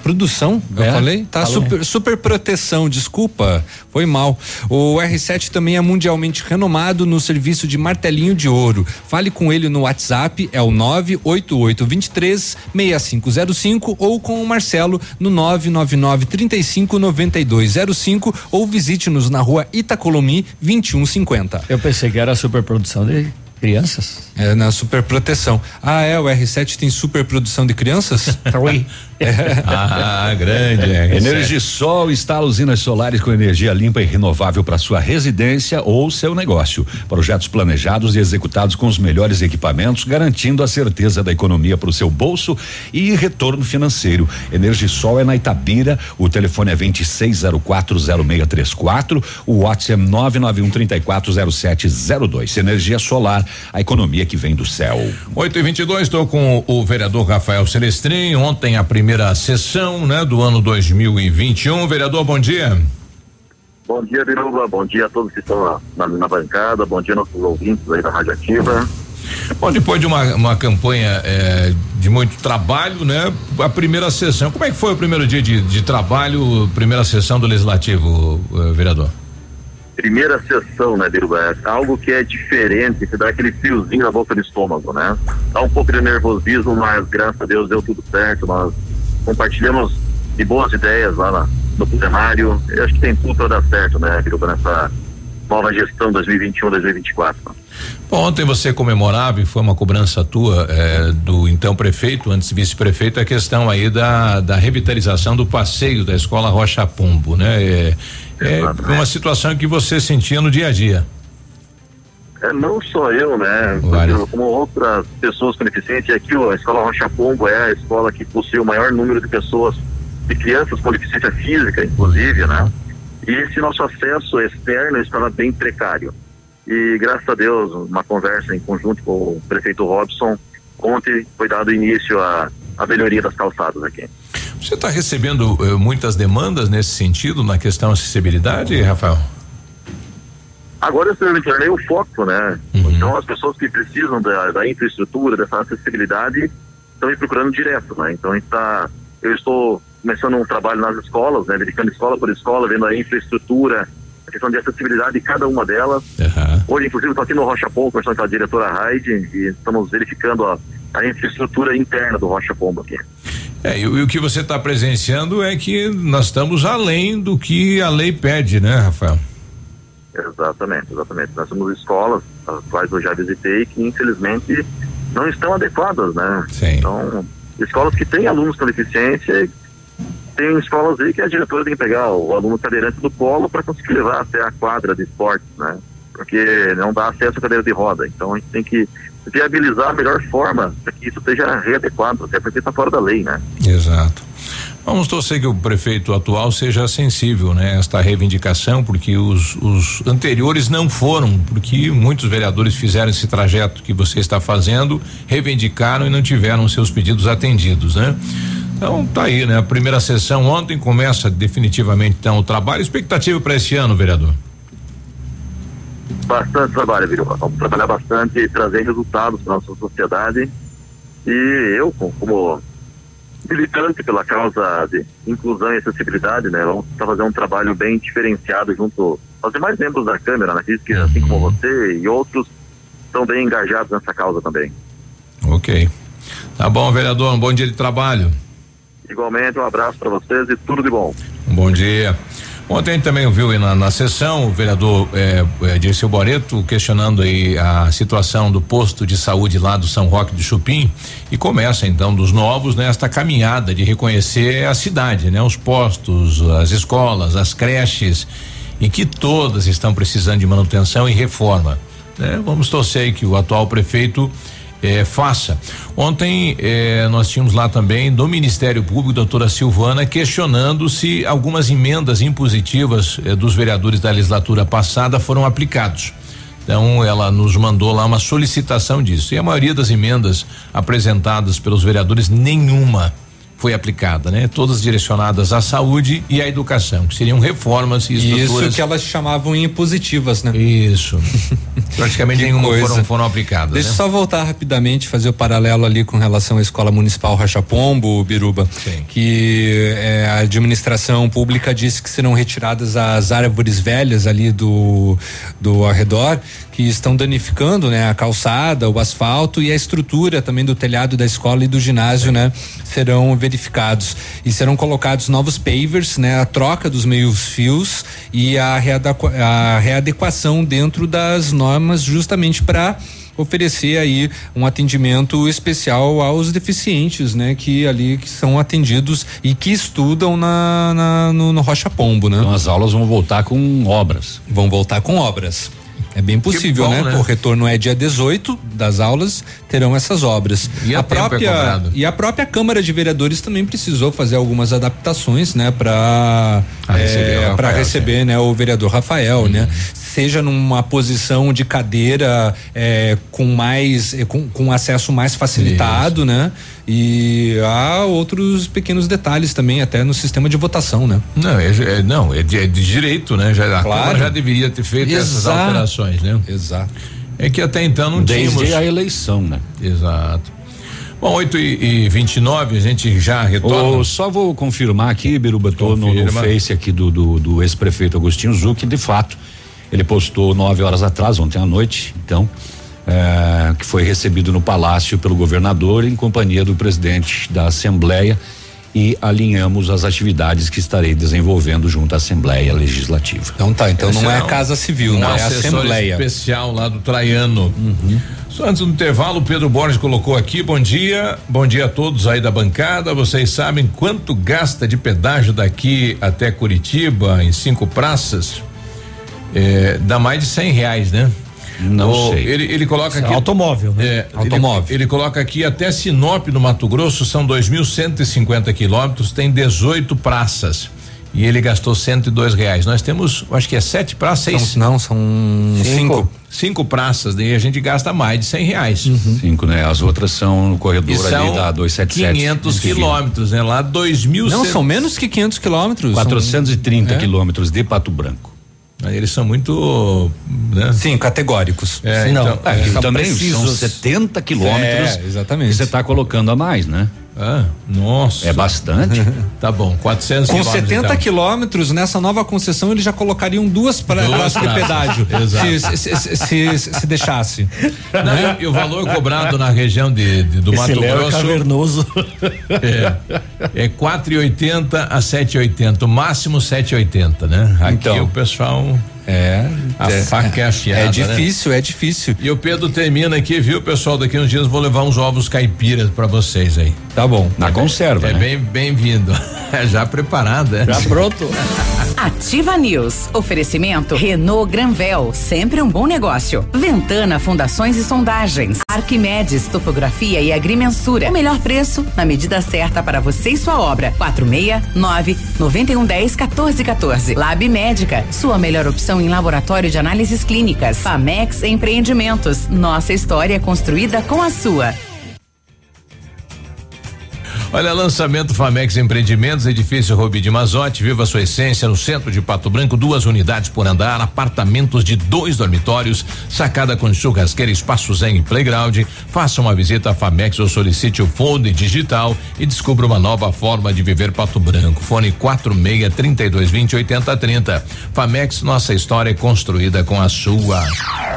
produção, é, eu falei? Tá, super, super proteção, desculpa, foi mal. O R7 também é mundialmente renomado no serviço de martelinho de ouro. Fale com ele no WhatsApp, é o 98823 6505 ou com o Marcelo no 999 35 9205 ou visite-nos na rua Itacolomi 2150. Eu pensei que era a superprodução dele crianças? É, na superproteção. Ah, é, o R7 tem superprodução de crianças? Oi. ah, grande. É, Energisol instala usinas solares com energia limpa e renovável para sua residência ou seu negócio. Projetos planejados e executados com os melhores equipamentos, garantindo a certeza da economia para o seu bolso e retorno financeiro. Energisol é na Itabira, o telefone é 26040634, o WhatsApp é 991 340702. Energia solar, a economia que vem do céu. 8 e 22 estou com o vereador Rafael Celestrin. Ontem a primeira sessão, né, do ano 2021. Vereador, bom dia. Bom dia, Biruba. Bom dia a todos que estão na, na, bancada. Bom dia nossos ouvintes aí da Rádio Ativa. Bom, depois de uma, uma campanha é, de muito trabalho, né? A primeira sessão, como é que foi o primeiro dia de, de trabalho, primeira sessão do Legislativo, uh, vereador? primeira sessão, né, Biruba? É algo que é diferente, que dá aquele friozinho na boca do estômago, né? Dá um pouco de nervosismo, mas graças a Deus deu tudo certo. Nós compartilhamos de boas ideias lá na, no plenário. Eu acho que tem tudo para dar certo, né, Biruba, nessa nova gestão 2021-2024. Ontem você comemorava e foi uma cobrança tua é, do então prefeito, antes vice-prefeito, a questão aí da, da revitalização do passeio da escola Rocha Pombo, né? É, é uma situação que você sentia no dia a dia. É, não só eu, né? Como outras pessoas com deficiência, aqui a escola Rocha Pombo é a escola que possui o maior número de pessoas, de crianças com deficiência física, inclusive, né? E esse nosso acesso externo estava bem precário. E graças a Deus, uma conversa em conjunto com o prefeito Robson, ontem foi dado início à, à melhoria das calçadas aqui. Você está recebendo uh, muitas demandas nesse sentido, na questão acessibilidade, Rafael? Agora eu me tornei o foco, né? Uhum. Então as pessoas que precisam da, da, infraestrutura, dessa acessibilidade, estão me procurando direto, né? Então está, eu estou começando um trabalho nas escolas, né? Verificando escola por escola, vendo a infraestrutura, a questão de acessibilidade de cada uma delas. Uhum. Hoje, inclusive, estou aqui no Rocha Pombo, conversando com a diretora Raide, e estamos verificando a, a infraestrutura interna do Rocha Pombo aqui. É, e, e o que você está presenciando é que nós estamos além do que a lei pede, né, Rafael? Exatamente, exatamente. Nós temos escolas, as quais eu já visitei, que infelizmente não estão adequadas, né? Sim. Então, escolas que têm alunos com deficiência tem escolas aí que a diretora tem que pegar o aluno cadeirante do colo para conseguir levar até a quadra de esportes, né? Porque não dá acesso à cadeira de roda. Então a gente tem que viabilizar a melhor forma para que isso seja readequado, até porque está fora da lei, né? Exato. Vamos torcer que o prefeito atual seja sensível, né? Esta reivindicação, porque os, os anteriores não foram, porque muitos vereadores fizeram esse trajeto que você está fazendo, reivindicaram e não tiveram seus pedidos atendidos, né? Então tá aí, né? A primeira sessão ontem começa definitivamente então o trabalho. Expectativa para esse ano, vereador? Bastante trabalho, viu? Vamos trabalhar bastante e trazer resultados para nossa sociedade. E eu, como militante pela causa de inclusão e acessibilidade, né? Vamos fazer um trabalho bem diferenciado junto aos demais membros da Câmara, né? Que assim como uhum. você e outros estão bem engajados nessa causa também. Ok. Tá bom, vereador, um bom dia de trabalho. Igualmente, um abraço para vocês e tudo de bom. Um bom dia. Ontem também ouviu na, na sessão o vereador é, é, Dirceu Boreto questionando aí a situação do posto de saúde lá do São Roque do Chupim e começa então dos novos nesta né, caminhada de reconhecer a cidade, né? Os postos, as escolas, as creches e que todas estão precisando de manutenção e reforma. Né? Vamos torcer que o atual prefeito eh, faça. Ontem eh, nós tínhamos lá também do Ministério Público, doutora Silvana, questionando se algumas emendas impositivas eh, dos vereadores da legislatura passada foram aplicados. Então ela nos mandou lá uma solicitação disso. E a maioria das emendas apresentadas pelos vereadores, nenhuma foi aplicada, né? Todas direcionadas à saúde e à educação, que seriam reformas e estruturas. Isso que elas chamavam impositivas, né? Isso. Praticamente nenhuma coisa. foram, foram aplicadas. Deixa eu né? só voltar rapidamente, fazer o paralelo ali com relação à Escola Municipal Rachapombo, Biruba, que eh, a administração pública disse que serão retiradas as árvores velhas ali do, do arredor, que estão danificando né, a calçada, o asfalto e a estrutura também do telhado da escola e do ginásio, né? Serão verificados e serão colocados novos pavers, né? A troca dos meios fios e a, readequa- a readequação dentro das normas justamente para oferecer aí um atendimento especial aos deficientes, né? Que ali que são atendidos e que estudam na, na- no, no Rocha Pombo, né? Então as aulas vão voltar com obras. Vão voltar com obras. É bem possível, bom, né? né? O retorno é dia 18 das aulas, terão essas obras. E a tempo é própria cobrado? e a própria Câmara de Vereadores também precisou fazer algumas adaptações, né, para Ah, receber o Rafael, para receber, né, o vereador Rafael, né? Seja numa posição de cadeira é, com mais é, com, com acesso mais facilitado, né? E há outros pequenos detalhes também até no sistema de votação, né? Não, é, é- não, é de, é de direito, né? Já, a Claro. Câmara já deveria ter feito essas Exato. alterações, né? Exato. É que até então não Desde tínhamos. a eleição, né? Exato. Bom, 8 e, e 29 a gente já retorna. Ô, só vou confirmar aqui, Biruba, tô no, no. Face aqui do, do, do ex-prefeito Agostinho Zuc, de fato, ele postou nove horas atrás, ontem à noite, então, é, que foi recebido no Palácio pelo governador em companhia do presidente da Assembleia e alinhamos as atividades que estarei desenvolvendo junto à Assembleia Legislativa. Então tá, então Esse não é um- Casa Civil, né? É assessor Assembleia. especial lá do Traiano. Só antes do intervalo, o Pedro Borges colocou aqui, bom dia, bom dia a todos aí da bancada, vocês sabem quanto gasta de pedágio daqui até Curitiba, em cinco praças? É, dá mais de cem reais, né? Não O- sei. Ele, ele coloca Isso é aqui. automóvel, né? É, Automóvel. Ele, ele coloca aqui até Sinop, no Mato Grosso, são 2.150 quilômetros, tem 18 praças. E ele gastou 102 reais. Nós temos, acho que é sete praças, seis. São- não, são cinco. Cinco praças, daí a gente gasta mais de 100 reais. Cinco, né? As outras são no corredor E ali são da 277. 500 Enfim. quilômetros, né? Lá 2.100. Não, são menos que 500 quilômetros. 430 É. quilômetros de Pato Branco. Eles são muito, né? Sim, categóricos. É, Não, então, é, é, também precisos. são 70 quilômetros É, exatamente. que você está colocando a mais, né? Ah, nossa. É bastante. Tá bom, 400 Com quilômetros. 70 então. quilômetros, nessa nova concessão, eles já colocariam duas pra- Duas praças de pedágio. Exato. Se, se, se, se- se deixasse. Não, e, e o valor cobrado na região de, de- do Esse Mato Léo é Grosso cavernoso. é, é 4,80 a 7,80, o máximo 7,80, né? Aqui Então. o pessoal É. a é, faca é afiada, é né? difícil, é difícil. E o Pedro termina aqui, viu, pessoal? Daqui uns dias vou levar uns ovos caipiras pra vocês aí. Tá bom. Na conserva, É né? bem bem-vindo. É já preparado, é? Já pronto? Ativa News. Oferecimento Renault Granvel, sempre um bom negócio. Ventana Fundações e Sondagens. Arquimedes Topografia e Agrimensura. O melhor preço na medida certa para você e sua obra. 469 9110 1414. Lab Médica, sua melhor opção em laboratório de análises clínicas. Famex Empreendimentos. Nossa história construída com a sua. Olha, lançamento Famex Empreendimentos, edifício Rubi de Mazote, viva sua essência no centro de Pato Branco, duas unidades por andar, apartamentos de dois dormitórios, sacada com churrasqueira, espaço zen e playground. Faça uma visita à Famex ou solicite o Fone Digital e descubra uma nova forma de viver Pato Branco. Fone 46 32 20 80 30. Famex, nossa história é construída com a sua.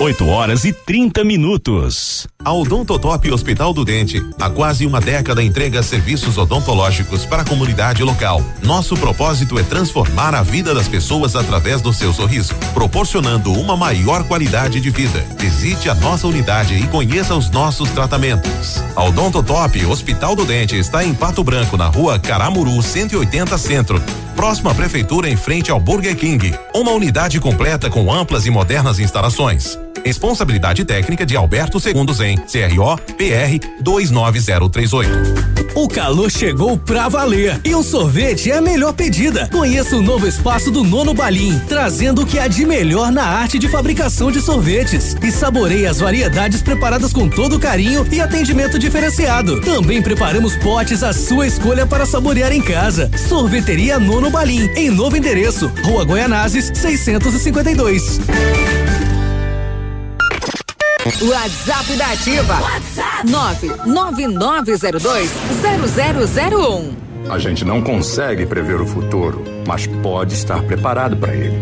8 horas e 30 minutos. A Odontotop Hospital do Dente, há quase uma década entrega serviços odontológicos para a comunidade local. Nosso propósito é transformar a vida das pessoas através do seu sorriso, proporcionando uma maior qualidade de vida. Visite a nossa unidade e conheça os nossos tratamentos. A Odontotop Hospital do Dente está em Pato Branco, na rua Caramuru 180 Centro. Próximo à prefeitura em frente ao Burger King. Uma unidade completa com amplas e modernas instalações. Responsabilidade técnica de Alberto Segundo Zen, CRO PR 29038. O calor chegou pra valer e o sorvete é a melhor pedida. Conheça o novo espaço do Nono Balim, trazendo o que há de melhor na arte de fabricação de sorvetes. E saboreie as variedades preparadas com todo carinho e atendimento diferenciado. Também preparamos potes à sua escolha para saborear em casa. Sorveteria Nono Balim, em novo endereço, Rua Goianazes, 652. WhatsApp da Ativa. WhatsApp 999020001. A gente não consegue prever o futuro, mas pode estar preparado para ele.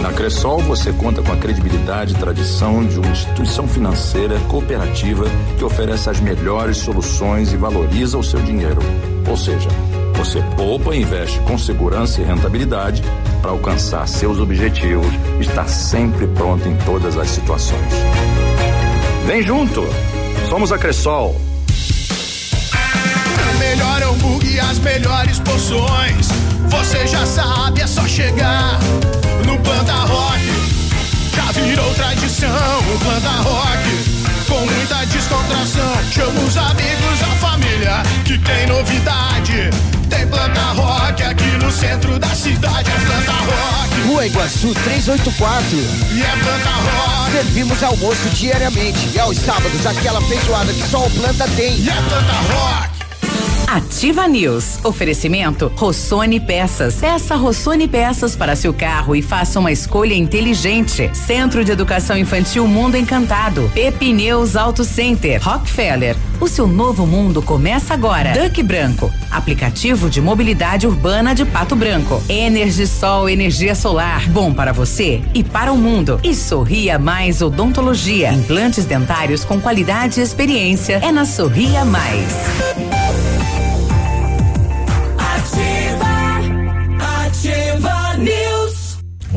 Na Cressol você conta com a credibilidade e tradição de uma instituição financeira cooperativa que oferece as melhores soluções e valoriza o seu dinheiro. Ou seja, você poupa e investe com segurança e rentabilidade para alcançar seus objetivos estar sempre pronto em todas as situações. Vem junto! Somos a Cressol. O melhor hambúrguer e as melhores porções. Você já sabe, é só chegar no Planta Rock. Já virou tradição o Planta Rock. Com muita descontração, chama os amigos, a família, que tem novidade. Tem Planta Rock aqui no centro da cidade. É Planta Rock. Rua Iguaçu 384. E é Planta Rock. Servimos almoço diariamente. E aos sábados, aquela feijoada que só o Planta tem. E é Planta Rock. Ativa News. Oferecimento Rossoni Peças. Peça Rossoni Peças para seu carro e faça uma escolha inteligente. Centro de Educação Infantil Mundo Encantado. Pepineus Auto Center. Rockefeller. O seu novo mundo começa agora. Duck Branco. Aplicativo de mobilidade urbana de Pato Branco. Energisol energia solar. Bom para você e para o mundo. E Sorria Mais Odontologia. Implantes dentários com qualidade e experiência. É na Sorria Mais.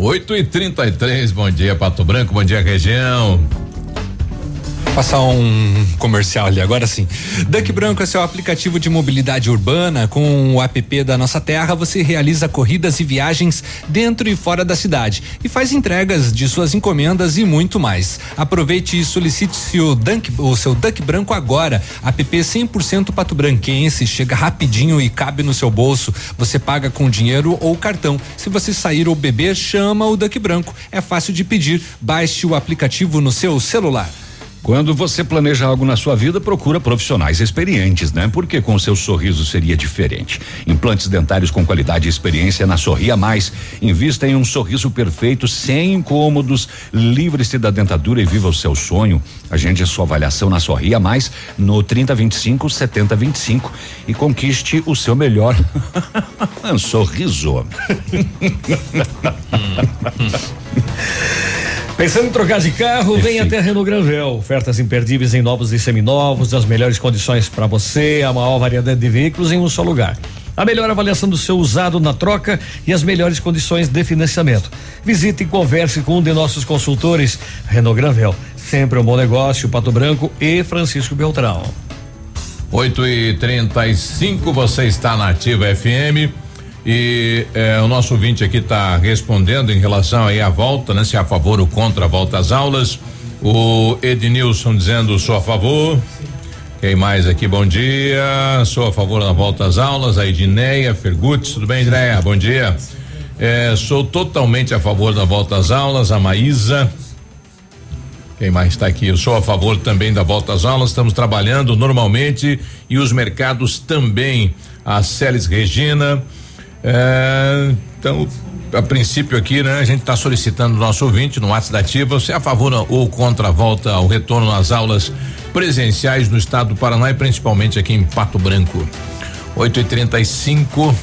8 e 33 bom dia, Pato Branco, bom dia, região. Passar um comercial ali, agora sim. Duck Branco é seu aplicativo de mobilidade urbana. Com o app da Nossa Terra, você realiza corridas e viagens dentro e fora da cidade e faz entregas de suas encomendas e muito mais. Aproveite e solicite seu Duck, o seu Duck Branco agora. App 100% pato branquense, chega rapidinho e cabe no seu bolso. Você paga com dinheiro ou cartão. Se você sair ou beber, chama o Duck Branco. É fácil de pedir. Baixe o aplicativo no seu celular. Quando você planeja algo na sua vida, procura profissionais experientes, né? Porque com o seu sorriso seria diferente. Implantes dentários com qualidade e experiência na Sorria Mais. Invista em um sorriso perfeito, sem incômodos. Livre-se da dentadura e viva o seu sonho. Agende a sua avaliação na Sorria Mais no 3025 7025 e conquiste o seu melhor sorriso. Pensando em trocar de carro, vem até a Renault Granvel. Ofertas imperdíveis em novos e seminovos, as melhores condições para você, a maior variedade de veículos em um só lugar. A melhor avaliação do seu usado na troca e as melhores condições de financiamento. Visite e converse com um de nossos consultores. Renault Granvel, sempre um bom negócio, Pato Branco e Francisco Beltrão. 8 e 35 você está na Ativa FM. E eh, o nosso ouvinte aqui está respondendo em relação aí à volta, né? Se é a favor ou contra a volta às aulas. O Ednilson dizendo sou a favor. Quem mais aqui? Bom dia. Sou a favor da volta às aulas. A Edneia Fergutz, tudo bem, Edneia? Bom dia. Eh, sou totalmente a favor da volta às aulas. A Maísa. Quem mais está aqui? Eu sou a favor também da volta às aulas. Estamos trabalhando normalmente e os mercados também. A Celes Regina. É, então, a princípio aqui, né, a gente está solicitando o nosso ouvinte no WhatsApp da Ativa, você é a favor ou contra a volta ao retorno às aulas presenciais no estado do Paraná e principalmente aqui em Pato Branco. 8 e 35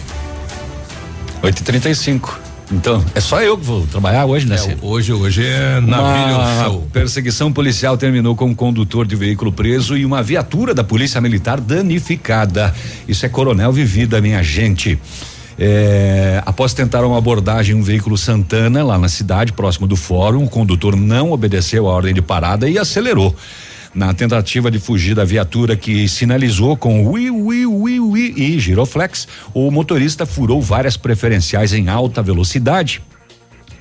8 e 35 então, é só eu que vou trabalhar hoje, né? É, hoje, hoje é navio show. perseguição policial terminou com um condutor de veículo preso e uma viatura da Polícia Militar danificada. Isso é Coronel Vivida, minha gente. É, após tentar uma abordagem em um veículo Santana lá na cidade, próximo do fórum, o condutor não obedeceu a ordem de parada e acelerou. Na tentativa de fugir da viatura que sinalizou com ui, ui, ui, ui e giroflex, o motorista furou várias preferenciais em alta velocidade.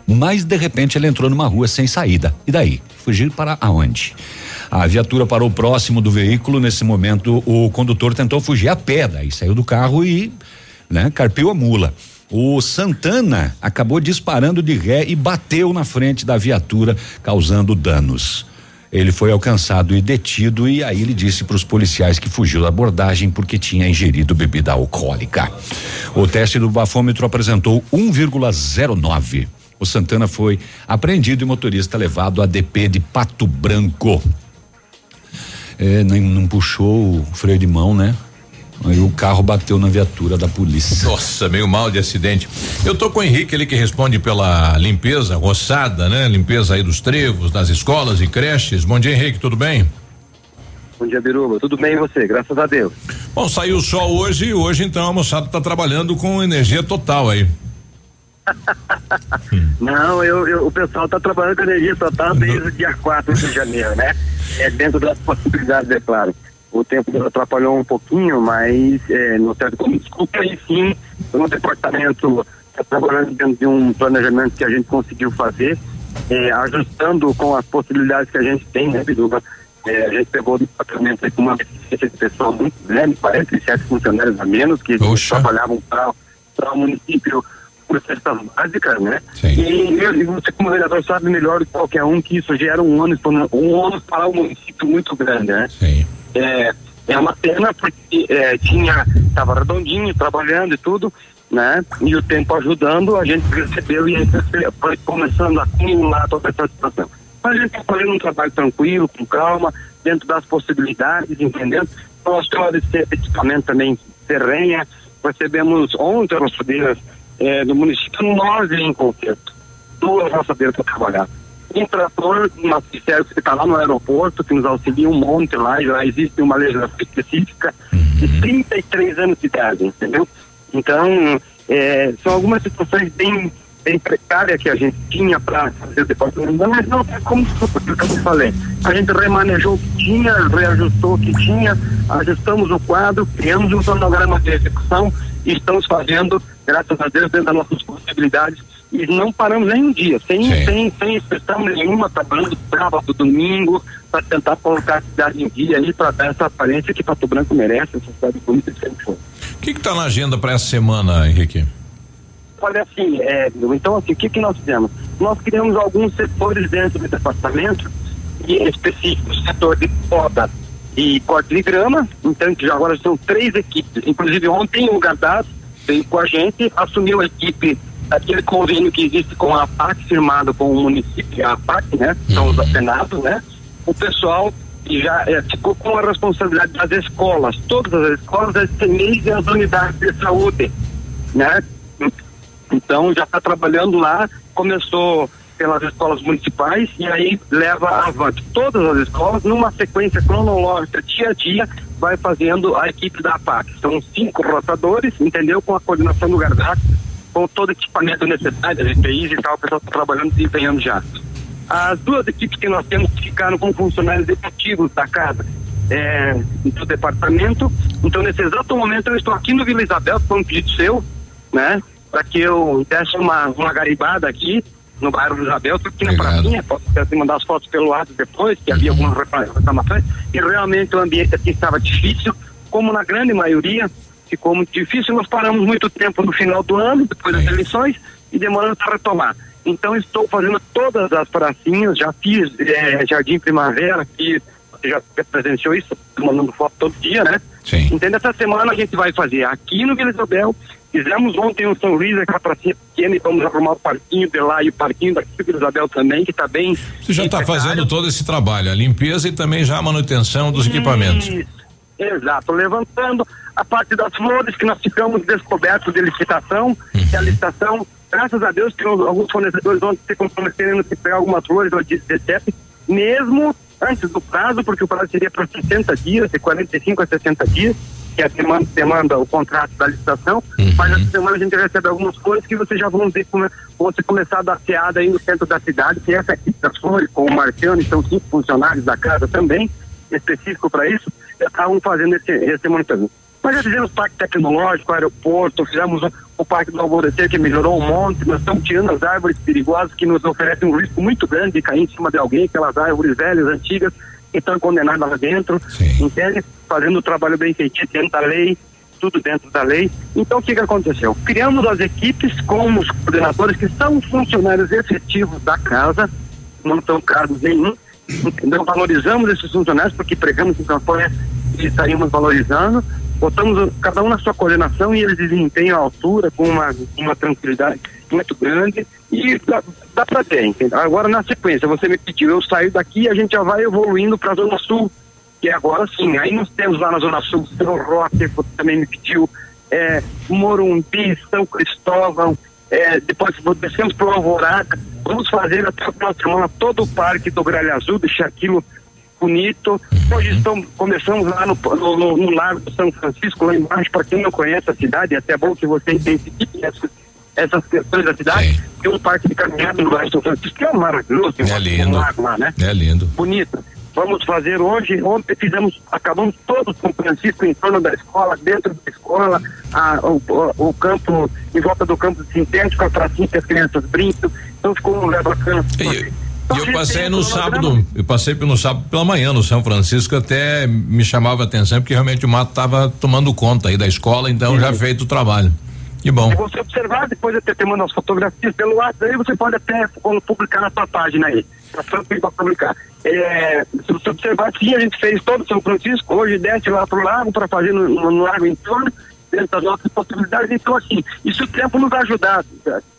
Mas de repente ele entrou numa rua sem saída. E daí? Fugir para aonde? A viatura parou próximo do veículo. Nesse momento, o condutor tentou fugir a pé, daí saiu do carro e, né, carpiu a mula. O Santana acabou disparando de ré e bateu na frente da viatura, causando danos. Ele foi alcançado e detido e aí ele disse para os policiais que fugiu da abordagem porque tinha ingerido bebida alcoólica. O teste do bafômetro apresentou 1,09. O Santana foi apreendido e motorista levado a DP de Pato Branco. É, não puxou o freio de mão, né? Aí o carro bateu na viatura da polícia. Nossa, meio mal de acidente. Eu tô com o Henrique, ele que responde pela limpeza, roçada, né? Limpeza aí dos trevos, das escolas e creches. Bom dia, Henrique, tudo bem? Bom dia, Biruba. Tudo bem e você? Graças a Deus. Bom, saiu o sol hoje e hoje então a moçada tá trabalhando com energia total aí. Não, eu, eu- o pessoal está trabalhando com energia total desde o dia 4 de janeiro, né? É dentro das possibilidades, é claro. O tempo atrapalhou um pouquinho, mas é, no certo como desculpa aí sim, o departamento está trabalhando dentro de um planejamento que a gente conseguiu fazer, é, ajustando com as possibilidades que a gente tem, né, Biduba? É, a gente pegou o departamento com uma deficiência de pessoal muito grande, 47 funcionários a menos, que trabalhavam para o município por cestas básicas, né? E, eu- e você como vereador sabe melhor do que qualquer um que isso gera um ônus, para- um ônus para o município muito grande, né? É, é uma pena porque é, tinha, estava redondinho, trabalhando e tudo, né? E o tempo ajudando, a gente percebeu e foi começando a acumular toda essa situação. Mas a gente está fazendo um trabalho tranquilo, com calma, dentro das possibilidades, entendendo? Nós temos equipamento também terrenha, recebemos ontem roçadeiras é, do município, nove em concerto, duas roçadeiras para trabalhar. Um trator, uma serviço que está lá no aeroporto, que nos auxilia um monte lá, já existe uma legislação específica de 33 anos de idade, entendeu? Então, é, são algumas situações bem, bem precárias que a gente tinha para fazer o departamento, mas não é como, como eu falei. A gente remanejou o que tinha, reajustou o que tinha, ajustamos o quadro, criamos um cronograma de execução e estamos fazendo, graças a Deus, dentro das nossas possibilidades e não paramos nem um dia, sem, sem, sem expressão nenhuma, trabalhando sábado, domingo, para tentar colocar a cidade em dia aí, para dar essa aparência que Pato Branco merece, essa cidade bonita que sempre foi. O que que tá na agenda para essa semana, Henrique? Olha assim, é, então assim, o que que nós fizemos? Nós criamos alguns setores dentro do departamento, e em específico, o setor de poda e corte de grama, então que já agora são três equipes, inclusive ontem o Gardaz veio com a gente, assumiu a equipe aquele convênio que existe com a APAC, firmado com o município, a APAC, né? São os apenados, né? O pessoal já é, ficou com a responsabilidade das escolas, todas as escolas, as CNEs e as unidades de saúde, né? Então já está trabalhando lá, começou pelas escolas municipais e aí leva avante todas as escolas numa sequência cronológica, dia a dia, vai fazendo a equipe da APAC. São cinco rotadores, entendeu? Com a coordenação do Gardac, com todo o equipamento necessário, as EPIs e tal, o pessoal está trabalhando e desempenhando já. As duas equipes que nós temos ficaram com funcionários efetivos da casa é, do departamento. Então, nesse exato momento, eu estou aqui no Vila Isabel, foi um pedido seu, né? Para que eu desse uma, uma garibada aqui no bairro Vila Isabel, estou aqui na pracinha, posso até mandar as fotos pelo lado depois, que havia algumas recla- reclamações, e realmente o ambiente aqui estava difícil, como na grande maioria, ficou muito difícil, nós paramos muito tempo no final do ano, depois das eleições, e demorando para retomar. Então estou fazendo todas as pracinhas, já fiz eh, Jardim Primavera, que você já presenciou isso, mandando foto todo dia, né? Sim. Então essa semana a gente vai fazer aqui no Vila Isabel, fizemos ontem o São Luís, aquela pracinha pequena, e vamos arrumar o parquinho de lá e o parquinho daqui do Vila Isabel também, que está bem... Você já está fazendo todo esse trabalho, a limpeza e também já a manutenção dos equipamentos. Isso, Exato, levantando a parte das flores que nós ficamos descobertos de licitação, que a licitação, graças a Deus, tem alguns fornecedores onde se comprometeram a pegar algumas flores ou de DCEP, mesmo antes do prazo, porque o prazo seria para 60 dias, de 45 a 60 dias, que é a demanda, demanda o contrato da licitação, mas essa semana a gente recebe algumas flores que vocês já vão ver como vão ser começar a dar seada aí no centro da cidade, que essa equipe das flores, com o Marciano, são cinco funcionários da casa também, específico para isso, estavam fazendo esse, esse monitoramento. Nós já fizemos parque tecnológico, aeroporto, fizemos o, o parque do Alvorecer que melhorou um monte, nós estamos tirando as árvores perigosas que nos oferecem um risco muito grande de cair em cima de alguém, aquelas árvores velhas, antigas, que estão condenadas lá dentro, entende? Fazendo o trabalho bem feitinho dentro da lei, tudo dentro da lei. Então o que, que aconteceu? Criamos as equipes com os coordenadores que são funcionários efetivos da casa, não são cargos nenhum, entendeu? Valorizamos esses funcionários porque pregamos em campanha e estaríamos valorizando, botamos cada um na sua coordenação e eles desempenham a altura com uma, uma tranquilidade muito grande e dá, dá para ter, entendeu? Agora na sequência, você me pediu, eu saio daqui e a gente já vai evoluindo para a Zona Sul, que agora sim, aí nós temos lá na Zona Sul, São Roque, também me pediu, é, Morumbi, São Cristóvão, é, depois descemos para o Alvorada, vamos fazer até final de semana todo o parque do Gralha Azul, deixar aquilo bonito. Hoje estamos, começamos lá no, no, no, Lago do São Francisco, lá embaixo, para quem não conhece a cidade, é até bom que você identifique essas, essas questões da cidade. Tem um parque de caminhada no Lago do São Francisco, que é maravilhoso, É um- lindo. um lago lá, né? É lindo. bonita. Vamos fazer hoje, ontem fizemos, acabamos todos com o Francisco em torno da escola, dentro da escola, a, o, o, campo, em volta do campo sintético, a pracinha que as crianças brincam, então ficou um lugar bacana. E eu passei no sábado, eu passei no sábado pela manhã no São Francisco, até me chamava a atenção porque realmente o mato estava tomando conta aí da escola, então já feito o trabalho. Que bom. Se você observar, depois até te mando as fotografias pelo WhatsApp, aí você pode até publicar na sua página aí. Pra publicar. É, se você observar, sim, a gente fez todo o São Francisco, hoje desce lá pro lago para fazer no, no, no lago em torno, dentro das nossas possibilidades. Então, assim, se o tempo nos ajudar,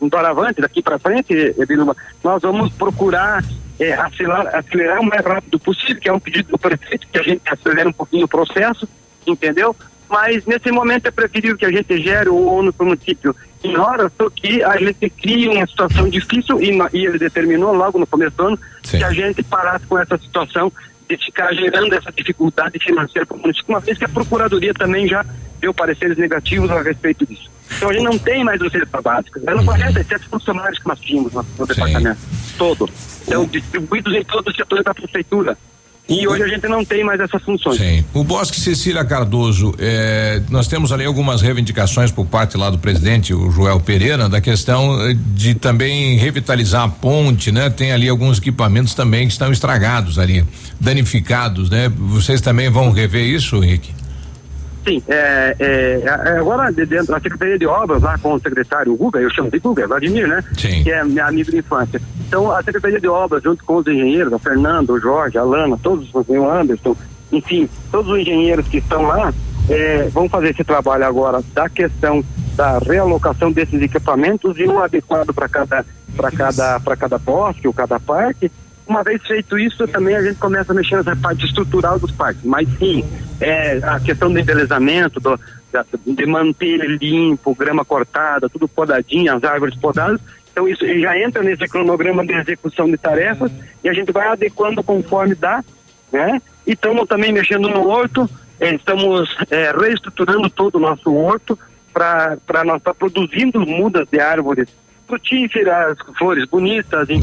um doravante, daqui para frente, Ebiluma, nós vamos procurar é, acelerar, acelerar o mais rápido possível, que é um pedido do prefeito, que a gente acelere um pouquinho o processo, entendeu? Mas nesse momento é preferível que a gente gere o ônus para o município em horas, porque a gente cria uma situação difícil e, e ele determinou logo no começo do ano que a gente parasse com essa situação de ficar gerando essa dificuldade financeira para o município, uma vez que a Procuradoria também já deu pareceres negativos a respeito disso. Então a gente não tem mais os cestas básicas. Eram 47 funcionários que nós tínhamos no, no departamento todo. Então, distribuídos em todos os setores da prefeitura. E hoje a gente não tem mais essas funções. Sim. O Bosque Cecília Cardoso, eh, nós temos ali algumas reivindicações por parte lá do presidente, o Joel Pereira, da questão eh, de também revitalizar a ponte, né? Tem ali alguns equipamentos também que estão estragados ali, danificados, né? Vocês também vão rever isso, Henrique? Sim, é, é, agora de dentro da Secretaria de Obras, lá com o secretário Guga, eu chamo de Guga, Vladimir, né? Sim. Que é meu amigo de infância. Então, a Secretaria de Obras, junto com os engenheiros, o Fernando, o Jorge, a Lana, todos, os- o Anderson, enfim, todos os engenheiros que estão lá, é, vão fazer esse trabalho agora da questão da realocação desses equipamentos e um adequado para cada, para cada, para cada bosque ou cada parque. Uma vez feito isso, também a gente começa a mexer nessa parte estrutural dos parques. Mas sim, é, a questão do embelezamento, do, de manter ele limpo, grama cortada, tudo podadinho, as árvores podadas. Então isso já entra nesse cronograma de execução de tarefas e a gente vai adequando conforme dá, né? E estamos também mexendo no horto, eh, estamos eh, reestruturando todo o nosso horto para nós estar produzindo mudas de árvores frutíferas, flores bonitas, enfim,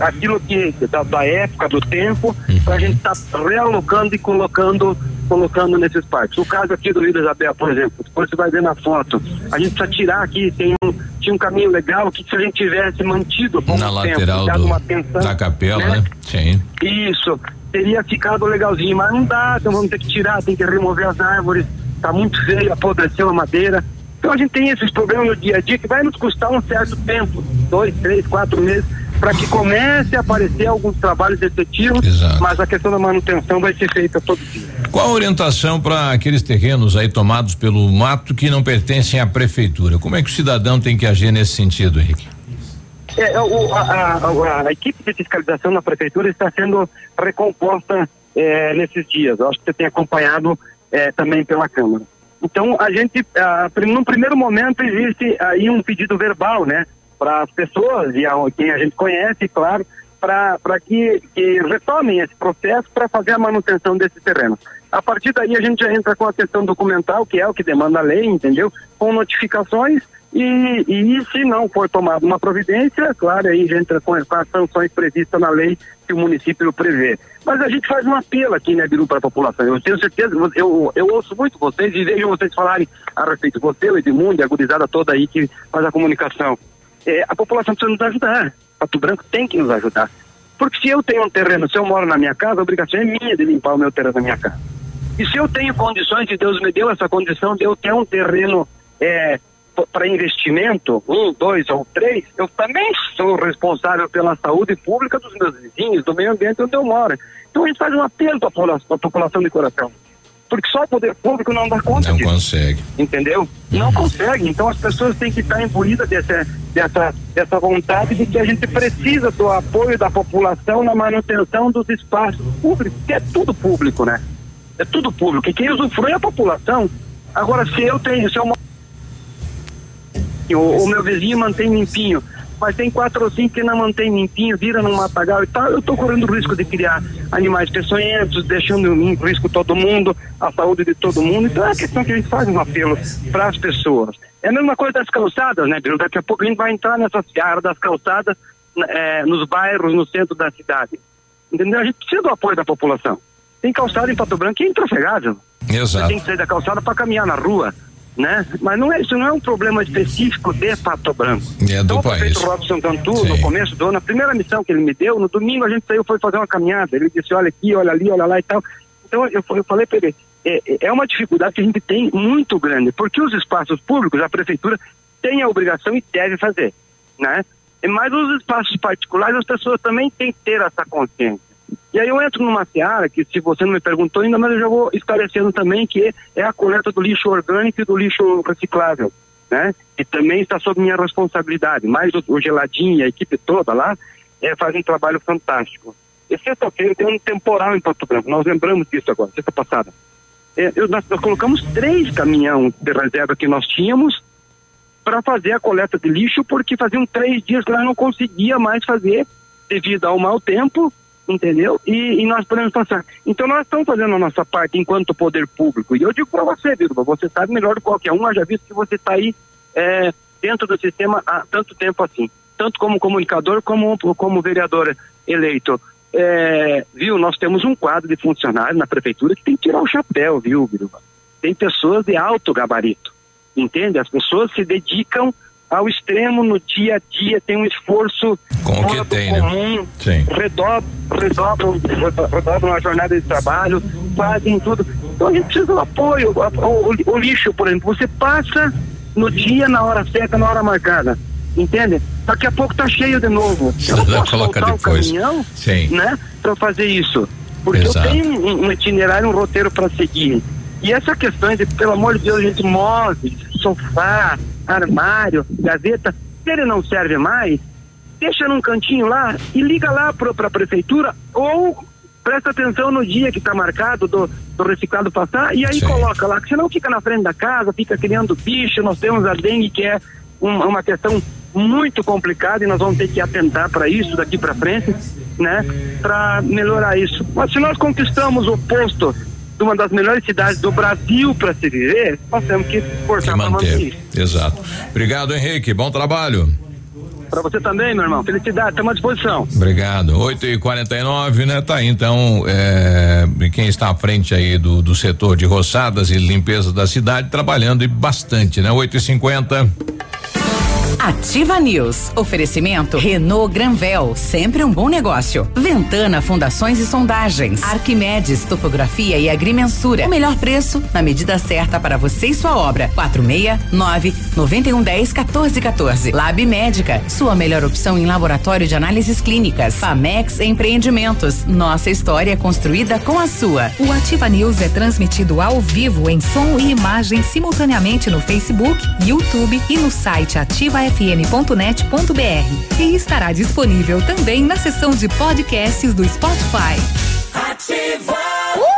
aquilo que da, da época, do tempo, para a gente estar realocando e colocando colocando nesses parques. O caso aqui do Rio da Isabel, por exemplo, depois você vai ver na foto, a gente precisa tirar aqui, tem um, tinha um caminho legal que se a gente tivesse mantido Na tempo, lateral dado do- uma atenção, da capela, né? Sim. isso, teria ficado legalzinho, mas não dá, então vamos ter que tirar, tem que remover as árvores, tá muito feio, apodreceu a madeira. Então a gente tem esses problemas no dia a dia que vai nos custar um certo tempo, dois, três, quatro meses, para que comece a aparecer alguns trabalhos efetivos, mas a questão da manutenção vai ser feita todo dia. Qual a orientação para aqueles terrenos aí tomados pelo mato que não pertencem à prefeitura? Como é que o cidadão tem que agir nesse sentido, Henrique? É, é, o- a, a- a- a equipe de fiscalização na prefeitura está sendo recomposta é, nesses dias. Eu acho que você tem acompanhado é, também pela Câmara. Então, a gente, ah, num primeiro momento, existe aí um pedido verbal, né, para as pessoas e a, quem a gente conhece, claro, para que, que retomem esse processo para fazer a manutenção desse terreno. A partir daí a gente já entra com a questão documental, que é o que demanda a lei, entendeu? Com notificações e, e se não for tomada uma providência, claro, aí já entra com as sanções previstas na lei que o município prevê. Mas a gente faz um apelo aqui, né, Biru, para a população. Eu tenho certeza, eu, eu ouço muito vocês e vejo vocês falarem a respeito. Você, o Edmundo a gurizada toda aí que faz a comunicação. É, a população precisa nos ajudar. Pato Branco tem que nos ajudar. Porque se eu tenho um terreno, se eu moro na minha casa, a obrigação é minha de limpar o meu terreno na minha casa. E se eu tenho condições, e Deus me deu essa condição de eu ter um terreno é, para investimento, um, dois ou três, eu também sou responsável pela saúde pública dos meus vizinhos, do meio ambiente onde eu moro. Então a gente faz um apelo para a população de coração. Porque só o poder público não dá conta Não disso. consegue. Entendeu? Não consegue. Então as pessoas têm que estar imbuídas dessa, dessa, dessa vontade de que a gente precisa do apoio da população na manutenção dos espaços públicos, que é tudo público, né? É tudo público. E quem usufrui é a população. Agora, se eu tenho, se eu moro- o, o meu vizinho mantém limpinho, mas tem quatro ou cinco que não mantém limpinho, vira num matagal e tal, eu estou correndo o risco de criar animais peçonhentos, deixando em risco todo mundo, a saúde de todo mundo. Então é a questão que a gente faz um apelo para as pessoas. É a mesma coisa das calçadas, né, Biru? Daqui a pouco a gente vai entrar nessa seara das calçadas eh, nos bairros, no centro da cidade. Entendeu? A gente precisa do apoio da população. Tem calçada em Pato Branco que é intrafegável. Você Exato. tem que sair da calçada para caminhar na rua, né? Mas não é, isso não é um problema específico de Pato Branco. É do então, o prefeito Robson Cantu, no começo do ano, a primeira missão que ele me deu, no domingo a gente saiu, foi fazer uma caminhada. Ele disse, olha aqui, olha ali, olha lá e tal. Então, eu, eu falei para ele, é, é uma dificuldade que a gente tem muito grande, porque os espaços públicos, a prefeitura tem a obrigação e deve fazer, né? Mas os espaços particulares, as pessoas também têm que ter essa consciência. E aí eu entro numa seara que, se você não me perguntou ainda, mas eu já vou esclarecendo também, que é a coleta do lixo orgânico e do lixo reciclável, né? Que também está sob minha responsabilidade. Mas o, o Geladinho e a equipe toda lá é, fazem um trabalho fantástico. E sexta-feira tem um temporal em Pato Branco, nós lembramos disso agora, sexta passada. É, eu- nós, nós colocamos três caminhão de reserva que nós tínhamos para fazer a coleta de lixo, porque faziam três dias que nós não conseguia mais fazer devido ao mau tempo, entendeu? E, e nós podemos passar. Então nós estamos fazendo a nossa parte enquanto poder público. E eu digo para você, Biruba, você sabe melhor do que qualquer um, já visto que você está aí é, dentro do sistema há tanto tempo assim, tanto como comunicador como como vereador eleito. É, viu, nós temos um quadro de funcionários na prefeitura que tem que tirar o chapéu, viu, Biruba? Tem pessoas de alto gabarito, entende? As pessoas se dedicam ao extremo no dia a dia, tem um esforço Com o que tem, né? comum, Sim. redobram, redobram, redobram a jornada de trabalho, fazem tudo. Então a gente precisa do apoio. O, o- o lixo, por exemplo, você passa no dia, na hora certa, na hora marcada. Entende? Daqui a pouco tá cheio de novo. Eu não posso Coloca voltar o caminhão, Sim. né? Para fazer isso. Porque Exato. eu tenho um, um itinerário, um roteiro para seguir. E essa questão de, pelo amor de Deus, gente, móveis, sofá, armário, gaveta, se ele não serve mais, deixa num cantinho lá e liga lá para a prefeitura ou presta atenção no dia que está marcado do, do reciclado passar e aí coloca lá, que senão fica na frente da casa, fica criando bicho, nós temos a dengue que é um- uma questão muito complicada e nós vamos ter que atentar para isso daqui para frente, né, para melhorar isso. Mas se nós conquistamos o posto de uma das melhores cidades do Brasil para se viver, nós temos que forçar para manter. Exato. Obrigado, Henrique. Bom trabalho. Para você também, meu irmão. Felicidade, estamos à disposição. Obrigado. 8 e 49 né? Tá aí, então, é, quem está à frente aí do, do setor de roçadas e limpeza da cidade, trabalhando e bastante, né? 8 e 50 Ativa News. Oferecimento Renault Granvel, sempre um bom negócio. Ventana Fundações e Sondagens. Arquimedes Topografia e Agrimensura. O melhor preço na medida certa para você e sua obra. 469 9110 1414. Lab Médica, sua melhor opção em laboratório de análises clínicas. Famex Empreendimentos. Nossa história é construída com a sua. O Ativa News é transmitido ao vivo em som e imagem simultaneamente no Facebook, YouTube e no site ativafm.net.br. E estará disponível também na seção de podcasts do Spotify. Ativa!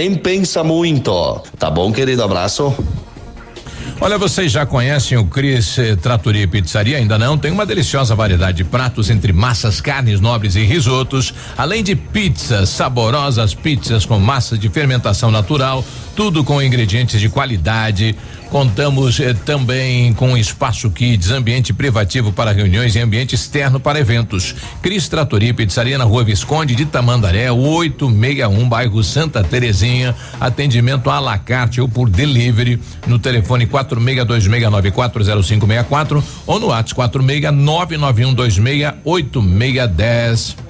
nem pensa muito. Tá bom, querido? Abraço. Olha, vocês já conhecem o Cris eh, e Pizzaria? Ainda não? Tem uma deliciosa variedade de pratos entre massas, carnes nobres e risotos, além de pizzas, saborosas pizzas com massa de fermentação natural, tudo com ingredientes de qualidade. Contamos eh, também com espaço kids, ambiente privativo para reuniões e ambiente externo para eventos. Cris Tratoria Pizzaria na Rua Visconde de Tamandaré, 861, bairro Santa Terezinha. Atendimento à la carte ou por delivery no telefone 4626940564 ou no WhatsApp 46991268610.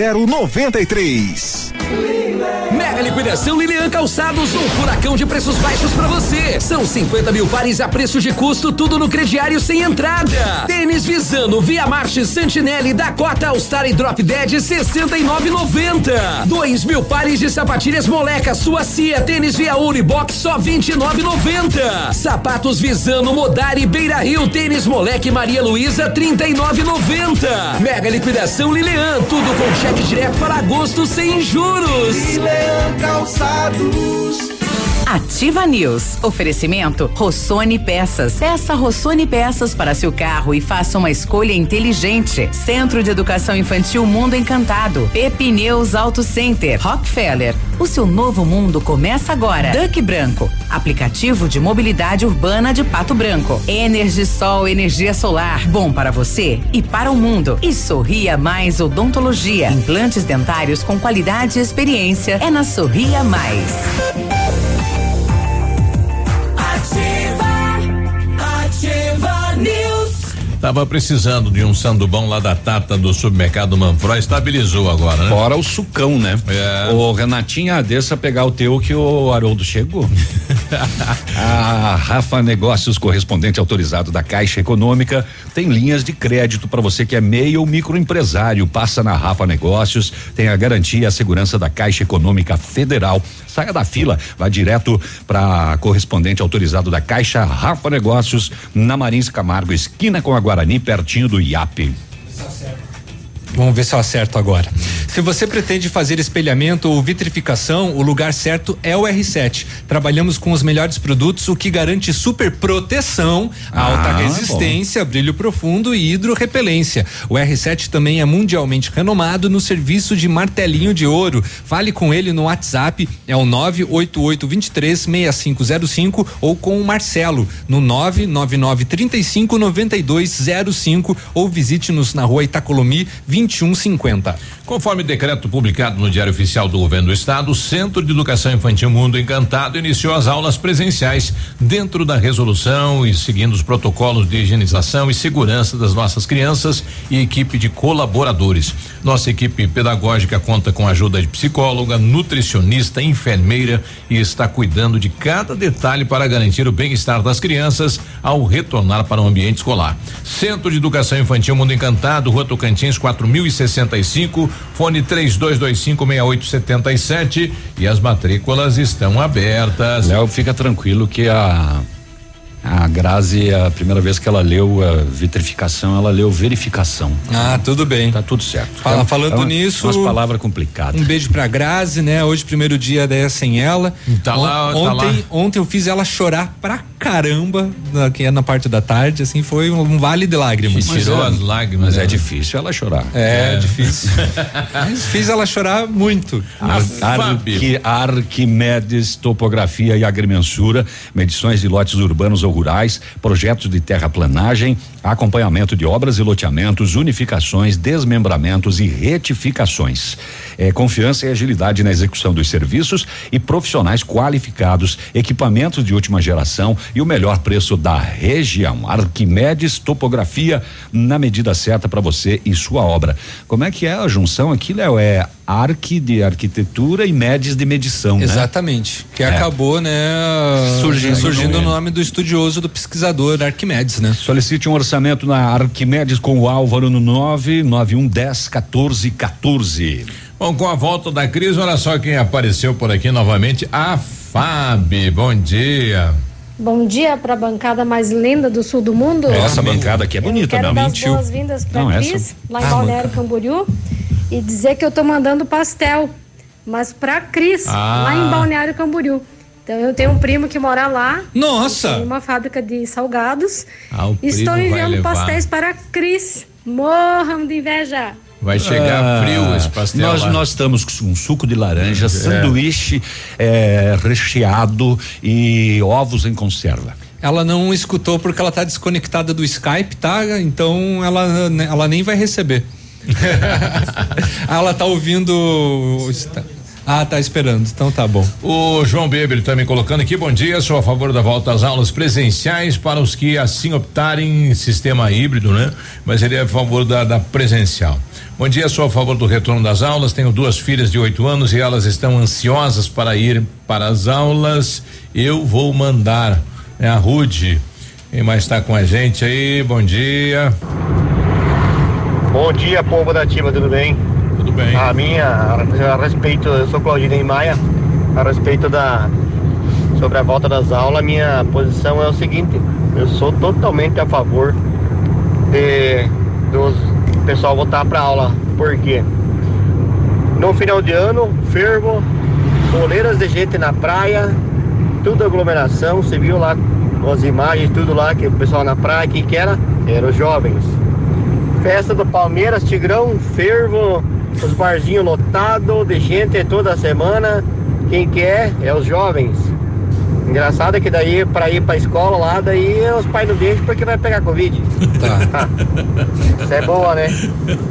0093. Mega liquidação Lilian Calçados, um furacão de preços baixos pra você. São 50 mil pares a preço de custo, tudo no crediário sem entrada. Tênis Visano, Via Marche, Santinelli, Dakota, All Star e Drop Dead, 69,90. 2 mil pares de sapatilhas Moleca, Suacia, tênis Via Unibox, só 29,90. Sapatos Visano, Modari, Beira Rio, tênis Moleque Maria Luísa, 39,90. Mega liquidação Lilian, tudo com cheque direto para agosto sem juros. Leão Calçados. Ativa News. Oferecimento Rossoni Peças. Peça Rossoni Peças para seu carro e faça uma escolha inteligente. Centro de Educação Infantil Mundo Encantado. Pepineus Auto Center. Rockefeller. O seu novo mundo começa agora. Duck Branco. Aplicativo de mobilidade urbana de Pato Branco. Energisol energia solar. Bom para você e para o mundo. E Sorria Mais Odontologia. Implantes dentários com qualidade e experiência. É na Sorria Mais. Tava precisando de um sandubão lá da Tata do supermercado Manfroy, estabilizou agora, né? Fora o sucão, né? É. Ô, Renatinha, desça pegar o teu que o Haroldo chegou. A Rafa Negócios, correspondente autorizado da Caixa Econômica, tem linhas de crédito para você que é meio ou microempresário. Passa na Rafa Negócios, tem a garantia e a segurança da Caixa Econômica Federal. Saia da fila, vá direto para correspondente autorizado da Caixa Rafa Negócios, na Marins Camargo, esquina com a Guarani, pertinho do IAP. Vamos ver se eu acerto agora. Se você pretende fazer espelhamento ou vitrificação, o lugar certo é o R7. Trabalhamos com os melhores produtos, o que garante super proteção, alta Ah, resistência, brilho profundo e hidrorrepelência. O R7 também é mundialmente renomado no serviço de martelinho de ouro. Fale com ele no WhatsApp, é o 988236505 ou com o Marcelo no 999359205 ou visite-nos na rua Itacolomi 2150. Conforme decreto publicado no Diário Oficial do Governo do Estado, o Centro de Educação Infantil Mundo Encantado iniciou as aulas presenciais dentro da resolução e seguindo os protocolos de higienização e segurança das nossas crianças e equipe de colaboradores. Nossa equipe pedagógica conta com a ajuda de psicóloga, nutricionista, enfermeira e está cuidando de cada detalhe para garantir o bem-estar das crianças ao retornar para o ambiente escolar. Centro de Educação Infantil Mundo Encantado, Rua Tocantins 4065, fone 32256877 e as matrículas estão abertas. Léo, fica tranquilo que a A Grazi, a primeira vez que ela leu a vitrificação, ela leu verificação. Ah, tudo bem. Tá tudo certo. Fala, É um- falando é uma- nisso. Umas palavras complicadas. Um beijo pra Grazi, né? Hoje, primeiro dia da sem ela. Tá lá, tá ontem, lá. ontem eu fiz ela chorar pra caramba, na, que é na parte da tarde, assim, foi um, um vale de lágrimas. Mas Tirou é- as lágrimas. Mas é né? difícil ela chorar. É, difícil. Mas fiz ela chorar muito. Ar, Arqui, Arquimedes, topografia e agrimensura, medições de lotes urbanos ou rurais, projetos de terraplanagem, acompanhamento de obras e loteamentos, unificações, desmembramentos e retificações. É, confiança e agilidade na execução dos serviços e profissionais qualificados, equipamentos de última geração e o melhor preço da região. Arquimedes, topografia na medida certa para você e sua obra. Como é que é a junção aqui, Léo? É arque de arquitetura e médios de medição, né? Exatamente. Que É. acabou, né? Surgindo surgindo o nome do estudioso, do pesquisador Arquimedes, né? Solicite um orçamento na Arquimedes com o Álvaro no 991 10 14 14. Bom, com a volta da crise, olha só quem apareceu por aqui novamente, a Fábio. Bom dia. Bom dia para a bancada mais linda do sul do mundo. Essa bancada aqui é bonita, Quero não dar as mentiu. boas-vindas para Não, Cris, essa- lá em Ah, Balneário Camboriú, e dizer que eu tô mandando pastel, mas para Cris, Ah. lá em Balneário Camboriú. Então eu tenho um primo que mora lá. Nossa! Tem uma fábrica de salgados. Ah, o Estou enviando levar. pastéis para Cris. Morram de inveja. Vai chegar Ah, frio esse pastel Nós, lá. nós estamos com um suco de laranja, É. sanduíche eh, recheado e ovos em conserva. Ela não escutou porque ela tá desconectada do Skype, tá? Então ela, ela nem vai receber. Ela tá ouvindo. está- Ah, tá esperando. Então tá bom. O João Beber está me colocando aqui. Bom dia, sou a favor da volta às aulas presenciais para os que assim optarem em sistema híbrido, né? Mas ele é a favor da, da presencial. Bom dia, sou a favor do retorno das aulas. Tenho duas filhas de oito anos e elas estão ansiosas para ir para as aulas. Eu vou mandar. É a Rude. Quem mais está com a gente aí? Bom dia. Bom dia, povo da Ativa, tudo bem? Tudo bem. A minha, a, a respeito, eu sou Claudinei Maia, a respeito da sobre a volta das aulas, minha posição é o seguinte, eu sou totalmente a favor de dos pessoal voltar para aula. Por quê? No final de ano, fervo, boleiras de gente na praia, tudo aglomeração, você viu lá as imagens, tudo lá que o pessoal na praia, quem que era? Eram os jovens. Festa do Palmeiras, Tigrão, fervo, os barzinhos lotados de gente toda semana. Quem que é? É os jovens. Engraçado é que daí para ir pra escola lá, daí os pais não deixam porque vai pegar Covid. Tá. Isso é boa, né?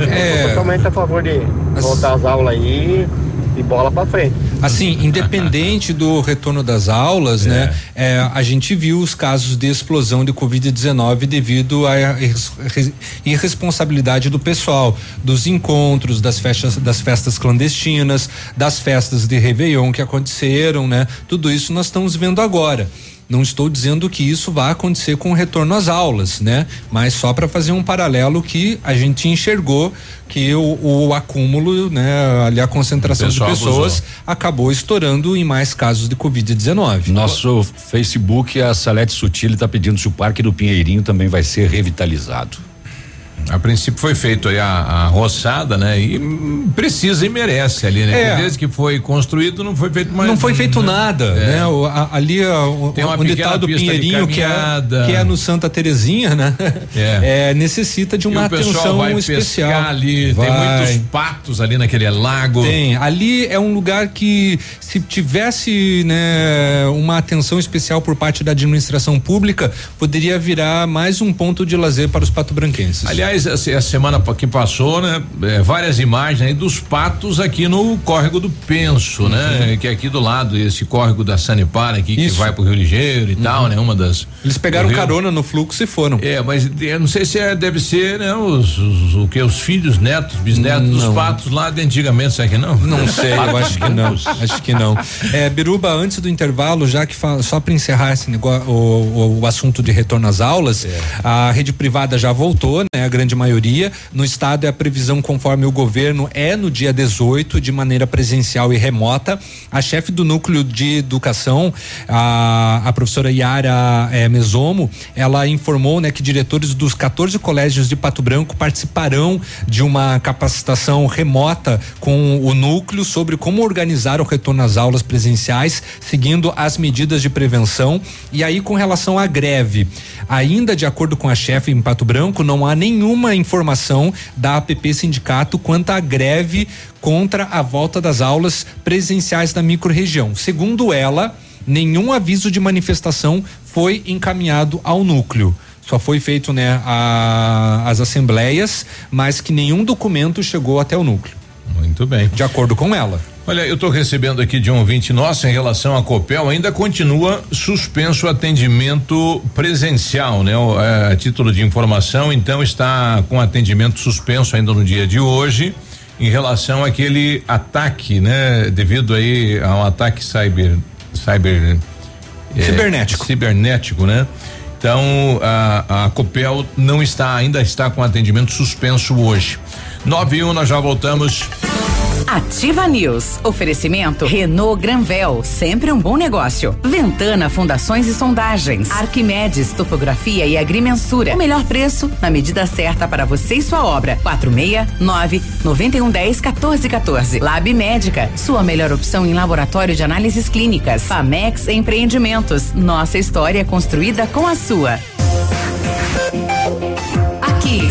É. Eu totalmente a favor de voltar às aulas aí e bola pra frente. Assim, independente do retorno das aulas, né? é, a gente viu os casos de explosão de Covid-19 devido à irres- re- irresponsabilidade do pessoal, dos encontros, das festas, das festas clandestinas, das festas de Réveillon que aconteceram, né? Tudo isso nós estamos vendo agora. Não estou dizendo que isso vai acontecer com o retorno às aulas, né? Mas só para fazer um paralelo que a gente enxergou que o, o acúmulo, né, ali a concentração de pessoas abusou. acabou estourando em mais casos de Covid-19. Nosso Facebook, a Salete Sutile está pedindo se o Parque do Pinheirinho também vai ser revitalizado. A princípio foi feito aí a, a roçada, né? E precisa e merece ali, né? É. Desde que foi construído não foi feito mais. não foi feito né? nada, É. né? O- a- ali o- Tem uma onde está do Pinheirinho, que é, que é no Santa Terezinha, né? É. É, necessita de uma atenção vai especial. ali, Vai. tem muitos patos ali naquele lago. Tem. Ali é um lugar que, se tivesse né, uma atenção especial por parte da administração pública, poderia virar mais um ponto de lazer para os patobranquenses. Aliás, a, se- a semana que passou, né? é, várias imagens aí dos patos aqui no córrego do Penso, né? Que é aqui do lado, esse córrego da Sanepar aqui, que vai pro Rio Ligeiro e tal, né? Uma das. Eles pegaram carona no fluxo e foram. É, mas eu não sei se é, deve ser, né? Os, os- o que? Os filhos, netos, bisnetos dos Não. patos lá de antigamente, será que não? Não sei, eu acho que não. Acho que não. É, Biruba, antes do intervalo, já que fa- só para encerrar esse negócio, o, o, o assunto de retorno às aulas, É. a rede privada já voltou, né? A grande maioria. No estado é a previsão conforme o governo é no dia 18 de maneira presencial e remota. A chefe do núcleo de educação, a, a professora Yara eh, Mesomo, ela informou, né, que diretores dos 14 colégios de Pato Branco participarão de uma capacitação remota com o núcleo sobre como organizar o retorno às aulas presenciais, seguindo as medidas de prevenção. E aí, com relação à greve, ainda de acordo com a chefe em Pato Branco, não há nenhuma informação da APP Sindicato quanto à greve contra a volta das aulas presenciais da microrregião. Segundo ela, nenhum aviso de manifestação foi encaminhado ao núcleo. Só foi feito, né, a, as assembleias, mas que nenhum documento chegou até o núcleo. Muito bem. De acordo com ela. Olha, eu estou recebendo aqui de um ouvinte nosso em relação à Copel, ainda continua suspenso o atendimento presencial, né? O, é, a título de informação, então está com atendimento suspenso ainda no dia de hoje em relação àquele ataque, né? Devido aí a um ataque cyber, cyber é, cibernético, cibernético, né? Então a, a Copel não está ainda está com atendimento suspenso hoje. Nove e um, nós já voltamos. Ativa News. Oferecimento Renault Granvel, sempre um bom negócio. Ventana Fundações e Sondagens. Arquimedes Topografia e Agrimensura. O melhor preço na medida certa para você e sua obra. 469 9110 1414. Lab Médica, sua melhor opção em laboratório de análises clínicas. Famex Empreendimentos. Nossa história construída com a sua. Aqui,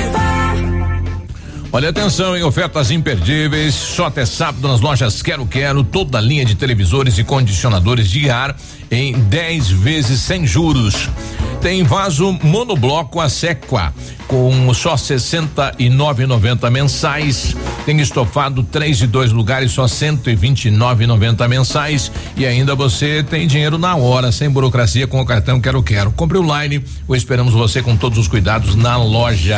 Olha, atenção em ofertas imperdíveis. Só até sábado nas lojas Quero Quero, toda a linha de televisores e condicionadores de ar em 10 vezes sem juros. Tem vaso monobloco a Sequa com só 69,90 mensais. Tem estofado três e dois lugares só 129,90 mensais e ainda você tem dinheiro na hora sem burocracia com o cartão Quero Quero. Compre online ou esperamos você com todos os cuidados na loja.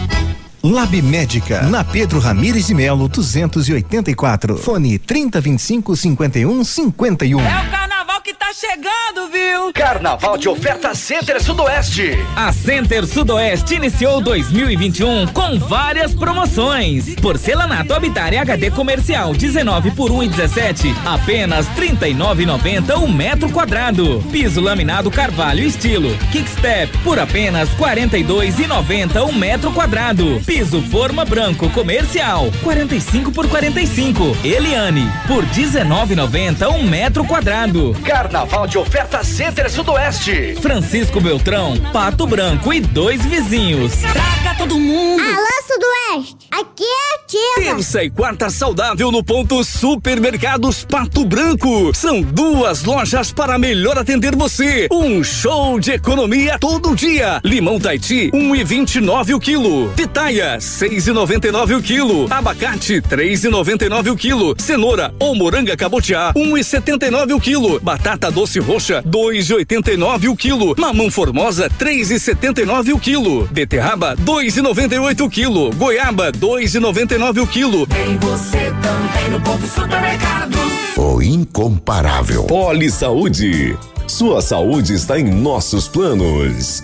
Lab Médica, na Pedro Ramires de Melo, 284. Fone 3025 51 51. É o carnaval que tá chegando, viu? Carnaval de oferta Center Sudoeste. A Center Sudoeste iniciou 2021 com várias promoções. Porcelanato Habitat HD comercial 19 por 1 e 17, apenas 39,90 um metro quadrado. Piso laminado Carvalho estilo Kickstep por apenas 42,90 um metro quadrado. Piso forma branco comercial 45 por 45. Eliane por 19,90 um metro quadrado. Carnaval de oferta Center Sudoeste. Francisco Beltrão, Pato Branco e dois vizinhos. Traga todo mundo. Alô, Sudoeste, aqui é ativa. Terça e quarta saudável no ponto Supermercados Pato Branco. São duas lojas para melhor atender você. Um show de economia todo dia. Limão Taiti, um e vinte e nove o quilo. Pitaia, seis e noventa e nove o quilo. Abacate, três e noventa e nove o quilo. Cenoura ou moranga cabotiá, um e setenta e nove o quilo. Batata doce roxa, dois e oitenta e nove o quilo. Mamão formosa, três e setenta e nove o quilo. Beterraba, dois e noventa e oito o quilo. Goiaba, dois e noventa e nove o quilo. Tem você também no ponto supermercado. O incomparável. Poli Saúde. Sua saúde está em nossos planos.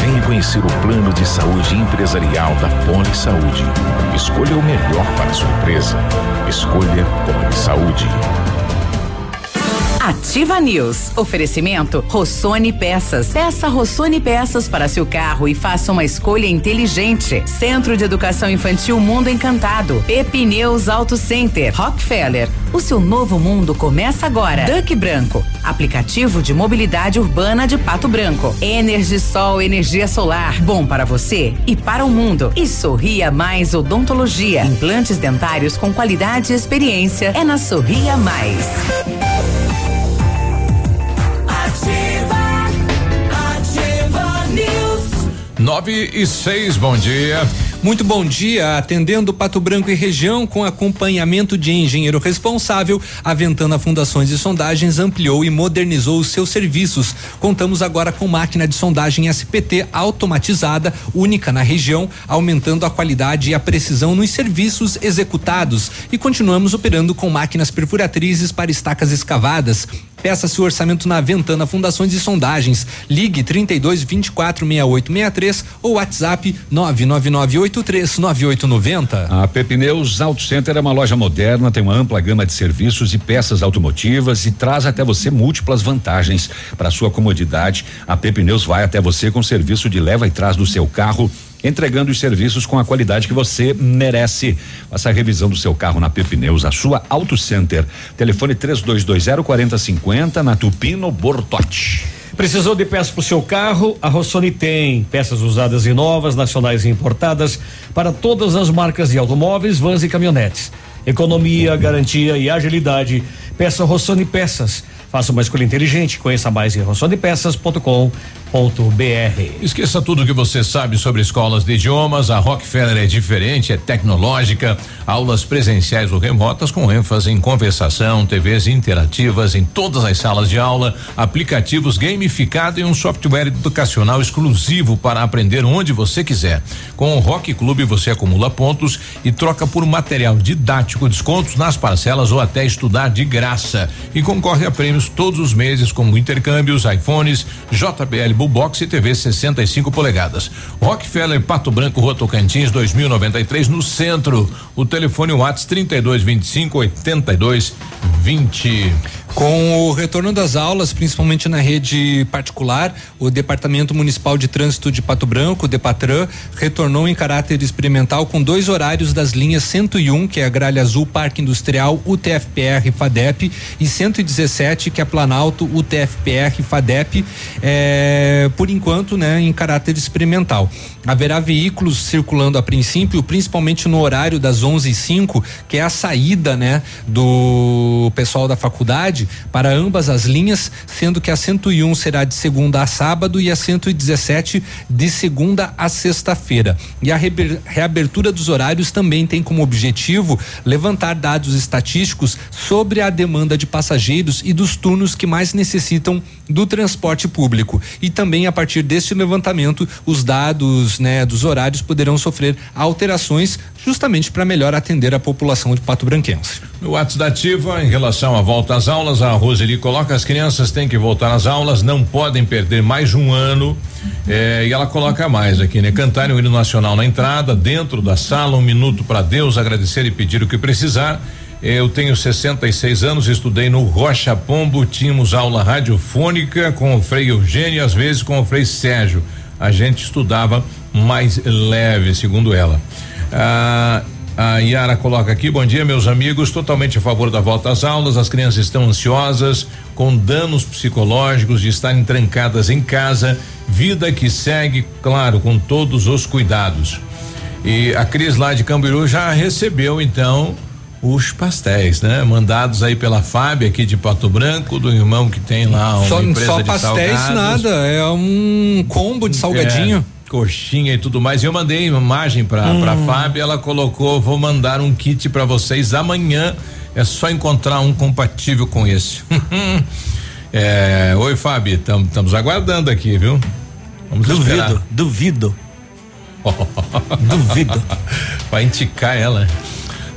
Venha conhecer o plano de saúde empresarial da Poli Saúde. Escolha o melhor para a sua empresa. Escolha Poli Saúde. Ativa News. Oferecimento Rossoni Peças. Peça Rossoni Peças para seu carro e faça uma escolha inteligente. Centro de Educação Infantil Mundo Encantado. Pepineus Auto Center. Rockefeller. O seu novo mundo começa agora. Duck Branco. Aplicativo de mobilidade urbana de Pato Branco. Energisol energia solar. Bom para você e para o mundo. E Sorria Mais Odontologia. Implantes dentários com qualidade e experiência. É na Sorria Mais. 9 e 6, bom dia. Muito bom dia, atendendo Pato Branco e região com acompanhamento de engenheiro responsável, a Ventana Fundações e Sondagens ampliou e modernizou os seus serviços. Contamos agora com máquina de sondagem SPT automatizada, única na região, aumentando a qualidade e a precisão nos serviços executados e continuamos operando com máquinas perfuratrizes para estacas escavadas. Peça seu orçamento na Ventana Fundações e Sondagens. Ligue 32 24 68 63 ou WhatsApp 99983 9890. A Pepineus Auto Center é uma loja moderna, tem uma ampla gama de serviços e peças automotivas e traz até você múltiplas vantagens para sua comodidade. A Pepineus vai até você com serviço de leva e trás do seu carro entregando os serviços com a qualidade que você merece. Faça a revisão do seu carro na Pepineus, a sua Auto Center. Telefone 3220 4050 na Tupino Bortote. Precisou de peças para o seu carro? A Rossoni tem peças usadas e novas, nacionais e importadas para todas as marcas de automóveis, vans e caminhonetes. Economia, garantia e agilidade. Peça Rossoni Peças. Faça uma escolha inteligente. Conheça mais em rossonipeças.com.br. Esqueça tudo que você sabe sobre escolas de idiomas. A Rockefeller é diferente, é tecnológica. Aulas presenciais ou remotas com ênfase em conversação, TVs interativas em todas as salas de aula, aplicativos gamificados e um software educacional exclusivo para aprender onde você quiser. Com o Rock Clube você acumula pontos e troca por material didático, descontos nas parcelas ou até estudar de graça. E concorre a prêmios todos os meses, como intercâmbios, iPhones, JBL Bullbox e TV 65 polegadas. Rockefeller Pato Branco, Rua Tocantins, 2093, no centro. O telefone WhatsApp 3225 8220. Com o retorno das aulas, principalmente na rede particular, o Departamento Municipal de Trânsito de Pato Branco, Depatran, retornou em caráter experimental com dois horários das linhas 101, que é a Gralha Azul Parque Industrial, UTFPR FADEP, e 117, que é Planalto, UTFPR FADEP, eh, por enquanto, né, em caráter experimental. Haverá veículos circulando a princípio, principalmente no horário das 11 e 05 que é a saída, né, do pessoal da faculdade para ambas as linhas, sendo que a 101 será de segunda a sábado e a 117 de segunda a sexta-feira. E a reaber- reabertura dos horários também tem como objetivo levantar dados estatísticos sobre a demanda de passageiros e dos turnos que mais necessitam do transporte público. E também a partir deste levantamento, os dados, né, dos horários poderão sofrer alterações justamente para melhor atender a população de Pato Branquense. No WhatsApp da Ativa, em relação à volta às aulas, a Roseli coloca as crianças têm que voltar às aulas, não podem perder mais um ano. eh, e ela coloca mais aqui, né? Cantarem o hino nacional na entrada, dentro da sala, um minuto para Deus, agradecer e pedir o que precisar. Eu tenho 66 anos, estudei no Rocha Pombo, tínhamos aula radiofônica com o Frei Eugênio às vezes com o Frei Sérgio. A gente estudava mais leve, segundo ela. Ah, a Yara coloca aqui, bom dia, meus amigos, totalmente a favor da volta às aulas. As crianças estão ansiosas, com danos psicológicos de estarem trancadas em casa. Vida que segue, claro, com todos os cuidados. E a Cris lá de Cambiru já recebeu, então, os pastéis, né? Mandados aí pela Fábio aqui de Pato Branco, do irmão que tem lá uma Só, empresa só de pastéis salgados. nada, é um combo de salgadinho. É, coxinha e tudo mais. Eu mandei uma imagem pra, Hum. pra Fábio, ela colocou, vou mandar um kit pra vocês amanhã. É só encontrar um compatível com esse. é, oi, Fábio, estamos aguardando aqui, viu? Vamos Duvido, esperar. duvido. Duvido. Vai enticar ela.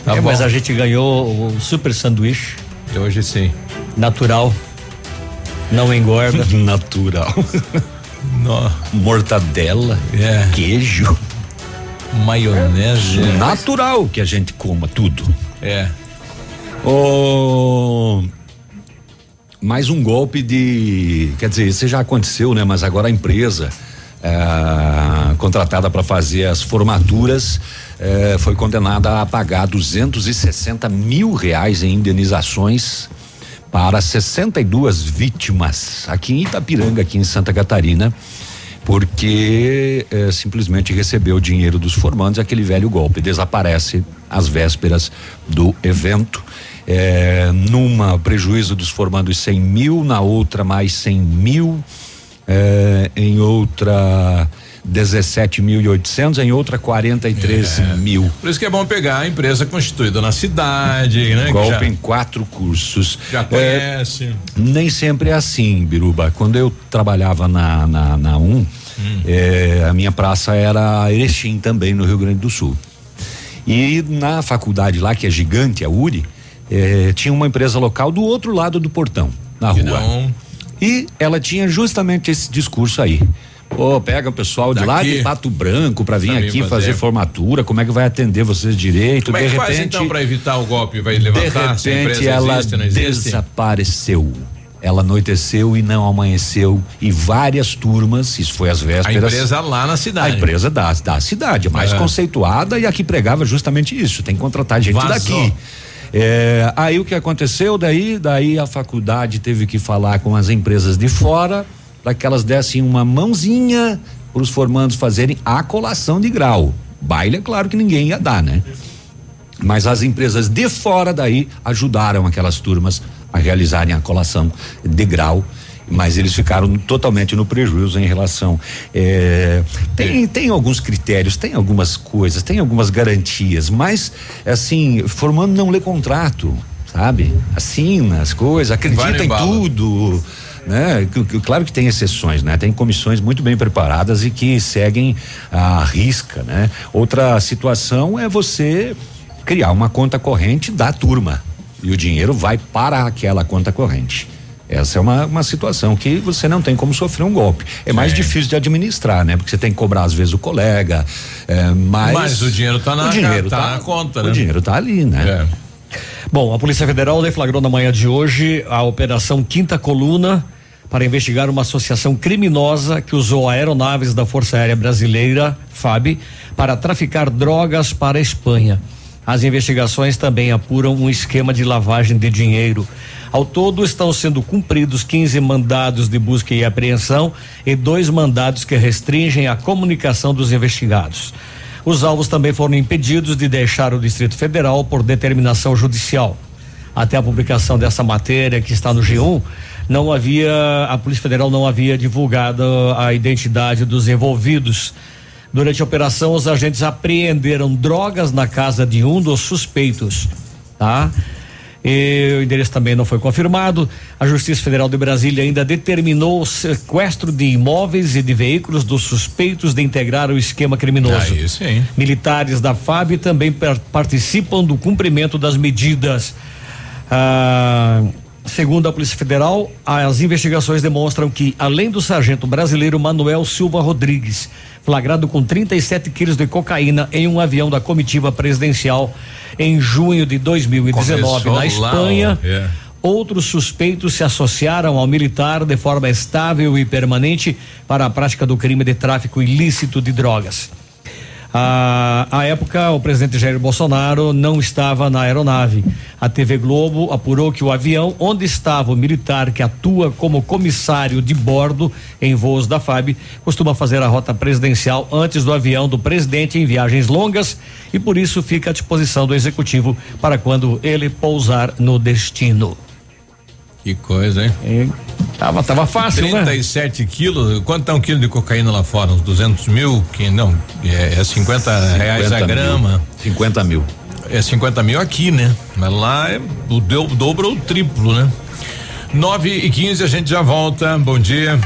Tá é, bom. mas a gente ganhou o super sanduíche. Hoje sim. Natural. Não engorda. Natural. Mortadela. É. Queijo. Maionese. Natural que a gente coma tudo. É. Oh, mais um golpe de. Quer dizer, isso já aconteceu, né? Mas agora a empresa eh, contratada para fazer as formaturas eh, foi condenada a pagar 260 mil reais em indenizações para 62 vítimas aqui em Itapiranga, aqui em Santa Catarina. Porque eh, simplesmente recebeu o dinheiro dos formandos, aquele velho golpe, desaparece às vésperas do evento. É, numa prejuízo dos formandos 100 mil, na outra mais 100 mil, é, em outra 17.800, em outra 43 mil. Por isso que é bom pegar a empresa constituída na cidade, né? Golpe já- em quatro cursos. Já É, conhece. nem sempre é assim, Biruba. Quando eu trabalhava na, na, na UM, eh, a minha praça era Erechim também, no Rio Grande do Sul. E na faculdade lá, que é gigante, a URI, eh, tinha uma empresa local do outro lado do portão, na rua. E ela tinha justamente esse discurso aí. Pô, pega o pessoal de lá Daqui. de Pato Branco para vir aqui fazer. formatura, como é que vai atender vocês direito? Como é de que repente, faz então para evitar o golpe? Vai de levantar a repente ela existe, desapareceu. Ela anoiteceu e não amanheceu. E várias turmas, isso foi às A vésperas. empresa lá na cidade. A empresa da, da cidade, a mais É. conceituada e a que pregava justamente isso. Tem que contratar gente Vazou. daqui. É, aí o que aconteceu daí? Daí a faculdade teve que falar com as empresas de fora para que elas dessem uma mãozinha para os formandos fazerem a colação de grau. Baile é claro que ninguém ia dar, né? Mas as empresas de fora daí ajudaram aquelas turmas a realizarem a colação de grau. Mas eles ficaram totalmente no prejuízo em relação. eh, tem, tem alguns critérios, tem algumas coisas, tem algumas garantias, mas assim, formando não lê contrato, sabe? Assina as coisas, acredita em tudo né? Claro que tem exceções, né? Tem comissões muito bem preparadas e que seguem a risca, né? Outra situação é você criar uma conta corrente da turma e o dinheiro vai para aquela conta corrente. Essa é uma, uma situação que você não tem como sofrer um golpe. É mais difícil de administrar, né? Porque você tem que cobrar às vezes o colega, é, mas Mas o dinheiro tá na- o dinheiro tá tá, na conta, o né? dinheiro tá ali, né? Bom, a Polícia Federal deflagrou na manhã de hoje a Operação Quinta Coluna para investigar uma associação criminosa que usou aeronaves da Força Aérea Brasileira, FAB, para traficar drogas para a Espanha. As investigações também apuram um esquema de lavagem de dinheiro. Ao todo, estão sendo cumpridos 15 mandados de busca e apreensão e dois mandados que restringem a comunicação dos investigados. Os alvos também foram impedidos de deixar o Distrito Federal por determinação judicial. Até a publicação dessa matéria que está no G1, não havia a Polícia Federal não havia divulgado a identidade dos envolvidos. Durante a operação, os agentes apreenderam drogas na casa de um dos suspeitos, tá? E o endereço também não foi confirmado. A Justiça Federal de Brasília ainda determinou o sequestro de imóveis e de veículos dos suspeitos de integrar o esquema criminoso. Aí sim. Militares da FAB também par- participam do cumprimento das medidas. Ah, segundo a Polícia Federal, as investigações demonstram que, além do sargento brasileiro Manuel Silva Rodrigues, flagrado com 37 quilos de cocaína em um avião da comitiva presidencial em junho de 2019 Começou na lá, Espanha. ó, é. Outros suspeitos se associaram ao militar de forma estável e permanente para a prática do crime de tráfico ilícito de drogas. À, à época, o presidente Jair Bolsonaro não estava na aeronave. A TV Globo apurou que o avião onde estava o militar que atua como comissário de bordo em voos da FAB costuma fazer a rota presidencial antes do avião do presidente em viagens longas e por isso fica à disposição do executivo para quando ele pousar no destino. Que coisa, hein? Tava, tava fácil, né? 37 quilos. Quanto tá um quilo de cocaína lá fora? Uns 200 mil? Que não, é, é 50 reais a 50 mil. grama. 50 mil. É 50 mil aqui, né? Mas lá é o deu- o dobro ou o triplo, né? 9 e 15 a gente já volta. Bom dia.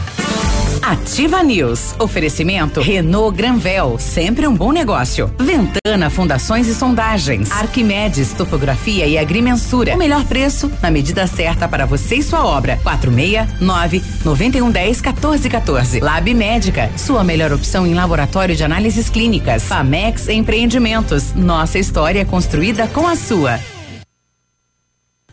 Ativa News. Oferecimento Renault Granvel, sempre um bom negócio. Ventana Fundações e Sondagens. Arquimedes Topografia e Agrimensura. O melhor preço na medida certa para você e sua obra. 469 9110 1414. Lab Médica, sua melhor opção em laboratório de análises clínicas. Famex Empreendimentos. Nossa história construída com a sua.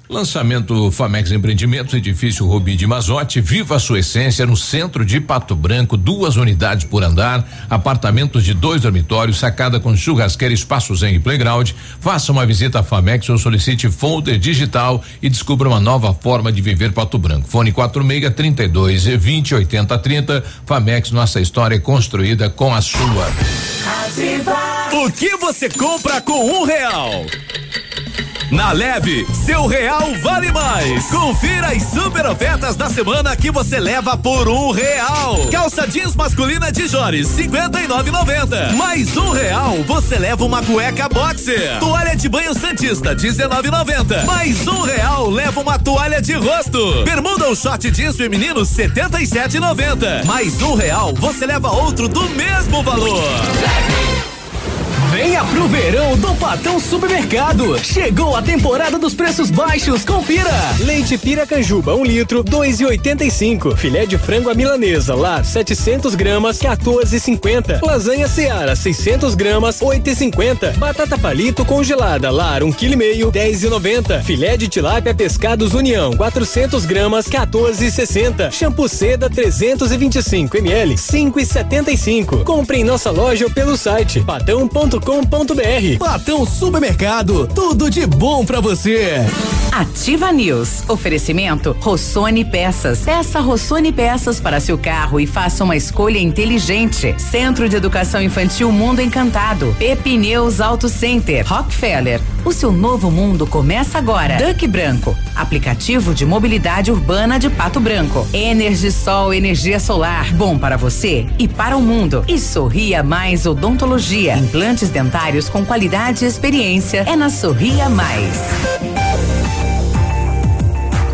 Lançamento Famex Empreendimentos, edifício Rubi de Mazote, viva a sua essência no centro de Pato Branco, duas unidades por andar, apartamentos de dois dormitórios, sacada com churrasqueira, espaço zen e playground. Faça uma visita à Famex ou solicite folder digital e descubra uma nova forma de viver Pato Branco. Fone 46 32 20 80 30. Famex, nossa história é construída com a sua. O que você compra com um real? Na Leve, seu real vale mais. Confira as super ofertas da semana que você leva por um real. Calça jeans masculina de Jores, cinquenta e nove noventa. Mais um real, você leva uma cueca boxer. Toalha de banho santista, dezenove noventa. Mais um real, leva uma toalha de rosto. Bermuda ou short jeans feminino, setenta e sete noventa. Mais um real, você leva outro do mesmo valor. Venha pro verão do Patão Supermercado. Chegou a temporada dos preços baixos, confira. Leite Piracanjuba, 1 um litro, 2,85. Filé de frango à milanesa, lar, 700 gramas, 14,50. Lasanha Seara, 600 gramas, 8,50. Batata palito congelada, lar, 1 um quilo e meio, 10,90. Filé de tilápia pescados União, 400 gramas, 14,60. Shampoo Seda, 325 ml, 5,75. Compre em nossa loja ou pelo site patão.com.br. Patão Supermercado, tudo de bom pra você. Ativa News. Oferecimento Rossoni Peças. Peça Rossoni Peças para seu carro e faça uma escolha inteligente. Centro de Educação Infantil Mundo Encantado. Pepineus Auto Center. Rockefeller. O seu novo mundo começa agora. Duck Branco. Aplicativo de mobilidade urbana de Pato Branco. Energisol energia solar. Bom para você e para o mundo. E Sorria Mais Odontologia. Implantes dentários com qualidade e experiência. É na Sorria Mais.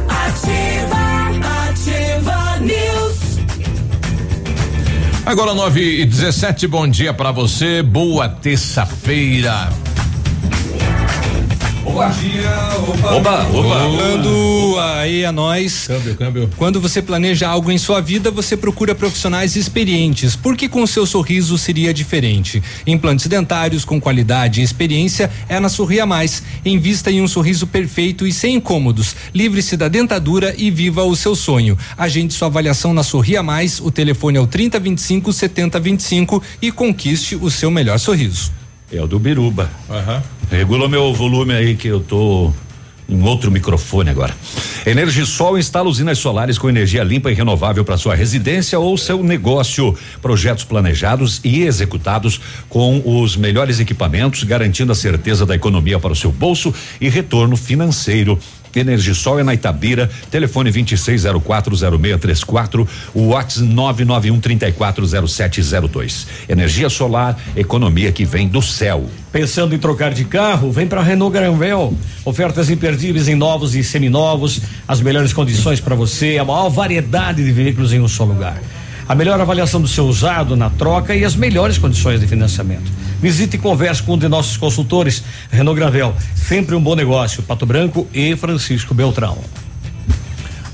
Ativa, ativa News. Agora 9 e 17, bom dia pra você, boa terça-feira. Bom dia, opa. Opa, opa. Falando aí a nós. Câmbio, câmbio. Quando você planeja algo em sua vida, você procura profissionais experientes. Porque com o seu sorriso seria diferente. Implantes dentários com qualidade e experiência é na Sorria Mais. Invista em um sorriso perfeito e sem incômodos. Livre-se da dentadura e viva o seu sonho. Agende sua avaliação na Sorria Mais. O telefone é o 3025 7025 e conquiste o seu melhor sorriso. É o do Biruba. Aham. Regula meu volume aí que eu tô em outro microfone agora. Energisol instala usinas solares com energia limpa e renovável para sua residência ou seu negócio. Projetos planejados e executados com os melhores equipamentos, garantindo a certeza da economia para o seu bolso e retorno financeiro. Energisol é na Itabira, telefone 26040634, o WhatsApp 991340702. Energia solar, economia que vem do céu. Pensando em trocar de carro? Vem para Renault Granvel. Ofertas imperdíveis em novos e seminovos, as melhores condições para você, a maior variedade de veículos em um só lugar. A melhor avaliação do seu usado na troca e as melhores condições de financiamento. Visite e converse com um de nossos consultores. Renault Granvel, sempre um bom negócio. Pato Branco e Francisco Beltrão.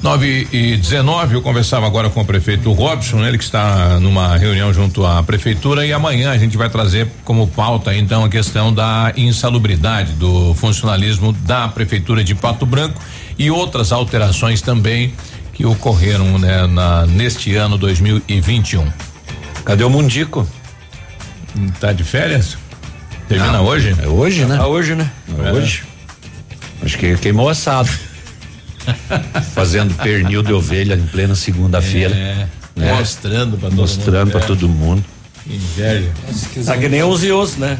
9 e 19, eu conversava agora com o prefeito Robson, ele que está numa reunião junto à prefeitura e amanhã a gente vai trazer como pauta então a questão da insalubridade do funcionalismo da prefeitura de Pato Branco e outras alterações também que ocorreram né, na, neste ano 2021. Cadê o Mundico? Tá de férias? Termina Não, hoje? É hoje, né? Ah, hoje, né? É hoje. Acho que queimou assado. Fazendo pernil de ovelha em plena segunda-feira. É, né? mostrando pra todo Mostrando mundo, pra é. todo mundo. Inveja. Tá que nem os e os, né?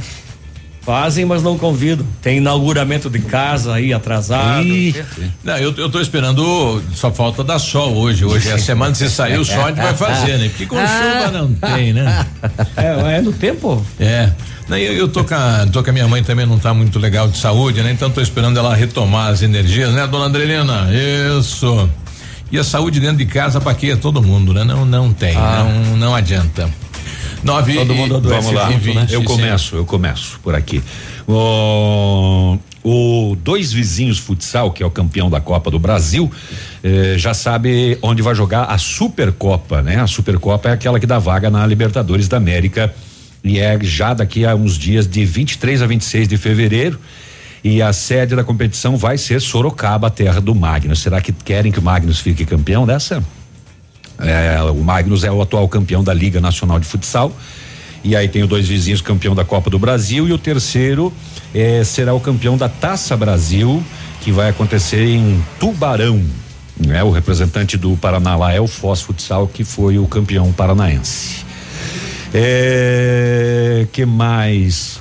Fazem, mas não convidam. Tem inauguramento de casa aí atrasado. Não, eu, eu tô esperando, só falta dar sol hoje. Hoje é a semana, se sair o sol, a gente vai fazer, né? Porque com chuva não tem, né? É, é no tempo? É. Não, eu, eu tô, com a, tô com a minha mãe também, não tá muito legal de saúde, né? Então tô esperando ela retomar as energias, né, dona Andrelina? Isso. E a saúde dentro de casa para quê? Todo mundo, né? Não, não tem, Ah. não, não adianta. Nove Todo e- mundo Vamos lá, e vinte, eu começo, eu começo por aqui. O, o Dois Vizinhos Futsal, que é o campeão da Copa do Brasil, eh, já sabe onde vai jogar a Supercopa, né? A Supercopa é aquela que dá vaga na Libertadores da América e é já daqui a uns dias de 23 a 26 de fevereiro. E a sede da competição vai ser Sorocaba, terra do Magnus. Será que querem que o Magnus fique campeão dessa? É, o Magnus é o atual campeão da Liga Nacional de Futsal. E aí tem os dois vizinhos campeão da Copa do Brasil e o terceiro eh, será o campeão da Taça Brasil, que vai acontecer em Tubarão. Né? O representante do Paraná lá é o Foz Futsal, que foi o campeão paranaense. É, que mais?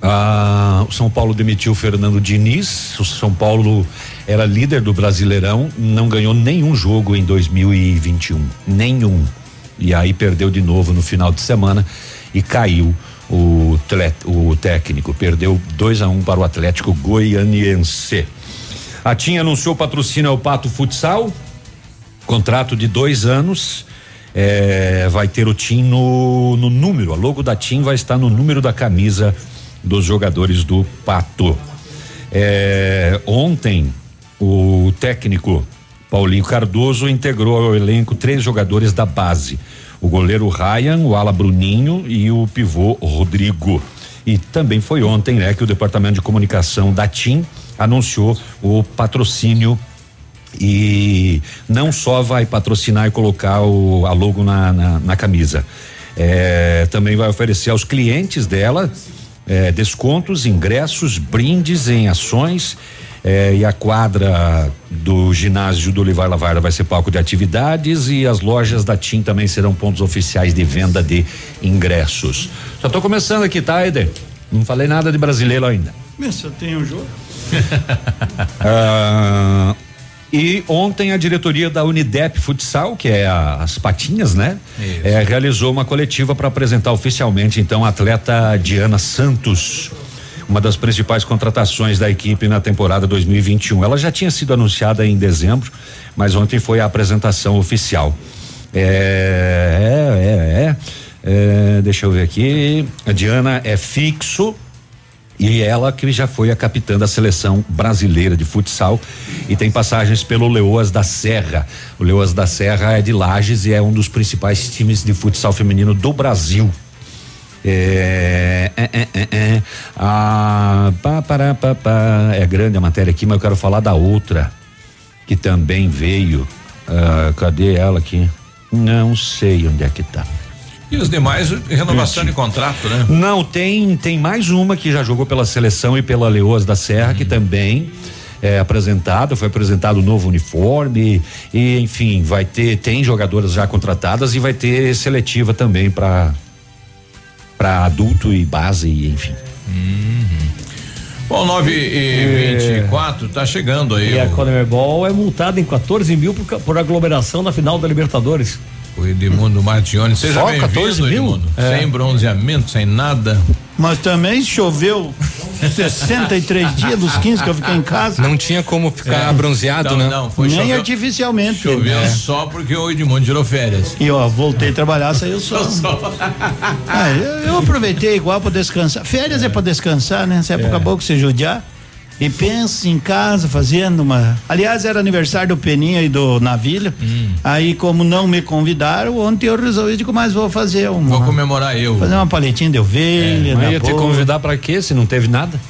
Ah, o São Paulo demitiu o Fernando Diniz. O São Paulo era líder do Brasileirão, não ganhou nenhum jogo em 2021, nenhum. E aí perdeu de novo no final de semana e caiu o, o técnico. Perdeu 2 a 1 um para o Atlético Goianiense. A TIM anunciou patrocínio ao Pato Futsal, contrato de dois anos. É, vai ter o TIM no, no número, a logo da TIM vai estar no número da camisa dos jogadores do Pato. É, ontem, o técnico Paulinho Cardoso integrou ao elenco três jogadores da base: o goleiro Ryan, o ala Bruninho e o pivô Rodrigo. E também foi ontem, né, que o departamento de comunicação da TIM anunciou o patrocínio e não só vai patrocinar e colocar o, a logo na, na, na camisa, é, também vai oferecer aos clientes dela é, descontos, ingressos, brindes em ações. É, e a quadra do ginásio do Olivar Lavarda vai ser palco de atividades e as lojas da TIM também serão pontos oficiais de venda de ingressos. Só estou começando aqui, tá, Eder? Não falei nada de brasileiro ainda. Mas eu tenho um jogo. Ah, e ontem a diretoria da Unidep Futsal, que é a- as patinhas, né? É, realizou uma coletiva para apresentar oficialmente então a atleta Diana Santos, uma das principais contratações da equipe na temporada 2021. Ela já tinha sido anunciada em dezembro, mas ontem foi a apresentação oficial. É, é, é, é. É, deixa eu ver aqui. A Diana é fixo e ela que já foi a capitã da seleção brasileira de futsal e tem passagens pelo Leoas da Serra. O Leoas da Serra é de Lages e é um dos principais times de futsal feminino do Brasil. É, é, é, é, é. Ah, pá, pará, pá, pá. é grande a matéria aqui, mas eu quero falar da outra que também veio. Ah, cadê ela aqui? Não sei onde é que tá. E os demais, renovação de contrato, né? Não, tem tem mais uma que já jogou pela seleção e pela Leoas da Serra, que também é apresentada, foi apresentado o novo uniforme e enfim, vai ter tem jogadoras já contratadas e vai ter seletiva também para para adulto e base, e enfim. Bom, 9 e 24 tá chegando aí. E a o- Conmebol é multada em 14 mil por, por aglomeração na final da Libertadores. O Edmundo Martione, seja Só bem-vindo, 14 mil? Edmundo. É. Sem bronzeamento, sem nada. Mas também choveu 63 dias dos 15 que eu fiquei em casa. Não tinha como ficar bronzeado, Não, né? não, foi Nem choveu- artificialmente. Choveu É. só porque o Edmundo tirou férias. E ó, voltei a trabalhar, saiu só. Ah, eu, eu aproveitei igual pra descansar. Férias é, pra descansar, né? Essa época boa que você judiar. E pensa em casa fazendo uma. Aliás, era aniversário do Peninha e do Navilha. Hum. Aí, como não me convidaram, ontem eu resolvi, digo, mas vou fazer uma. Vou comemorar eu. Fazer uma paletinha de ovelha. Mas na ia te convidar para quê se não teve nada?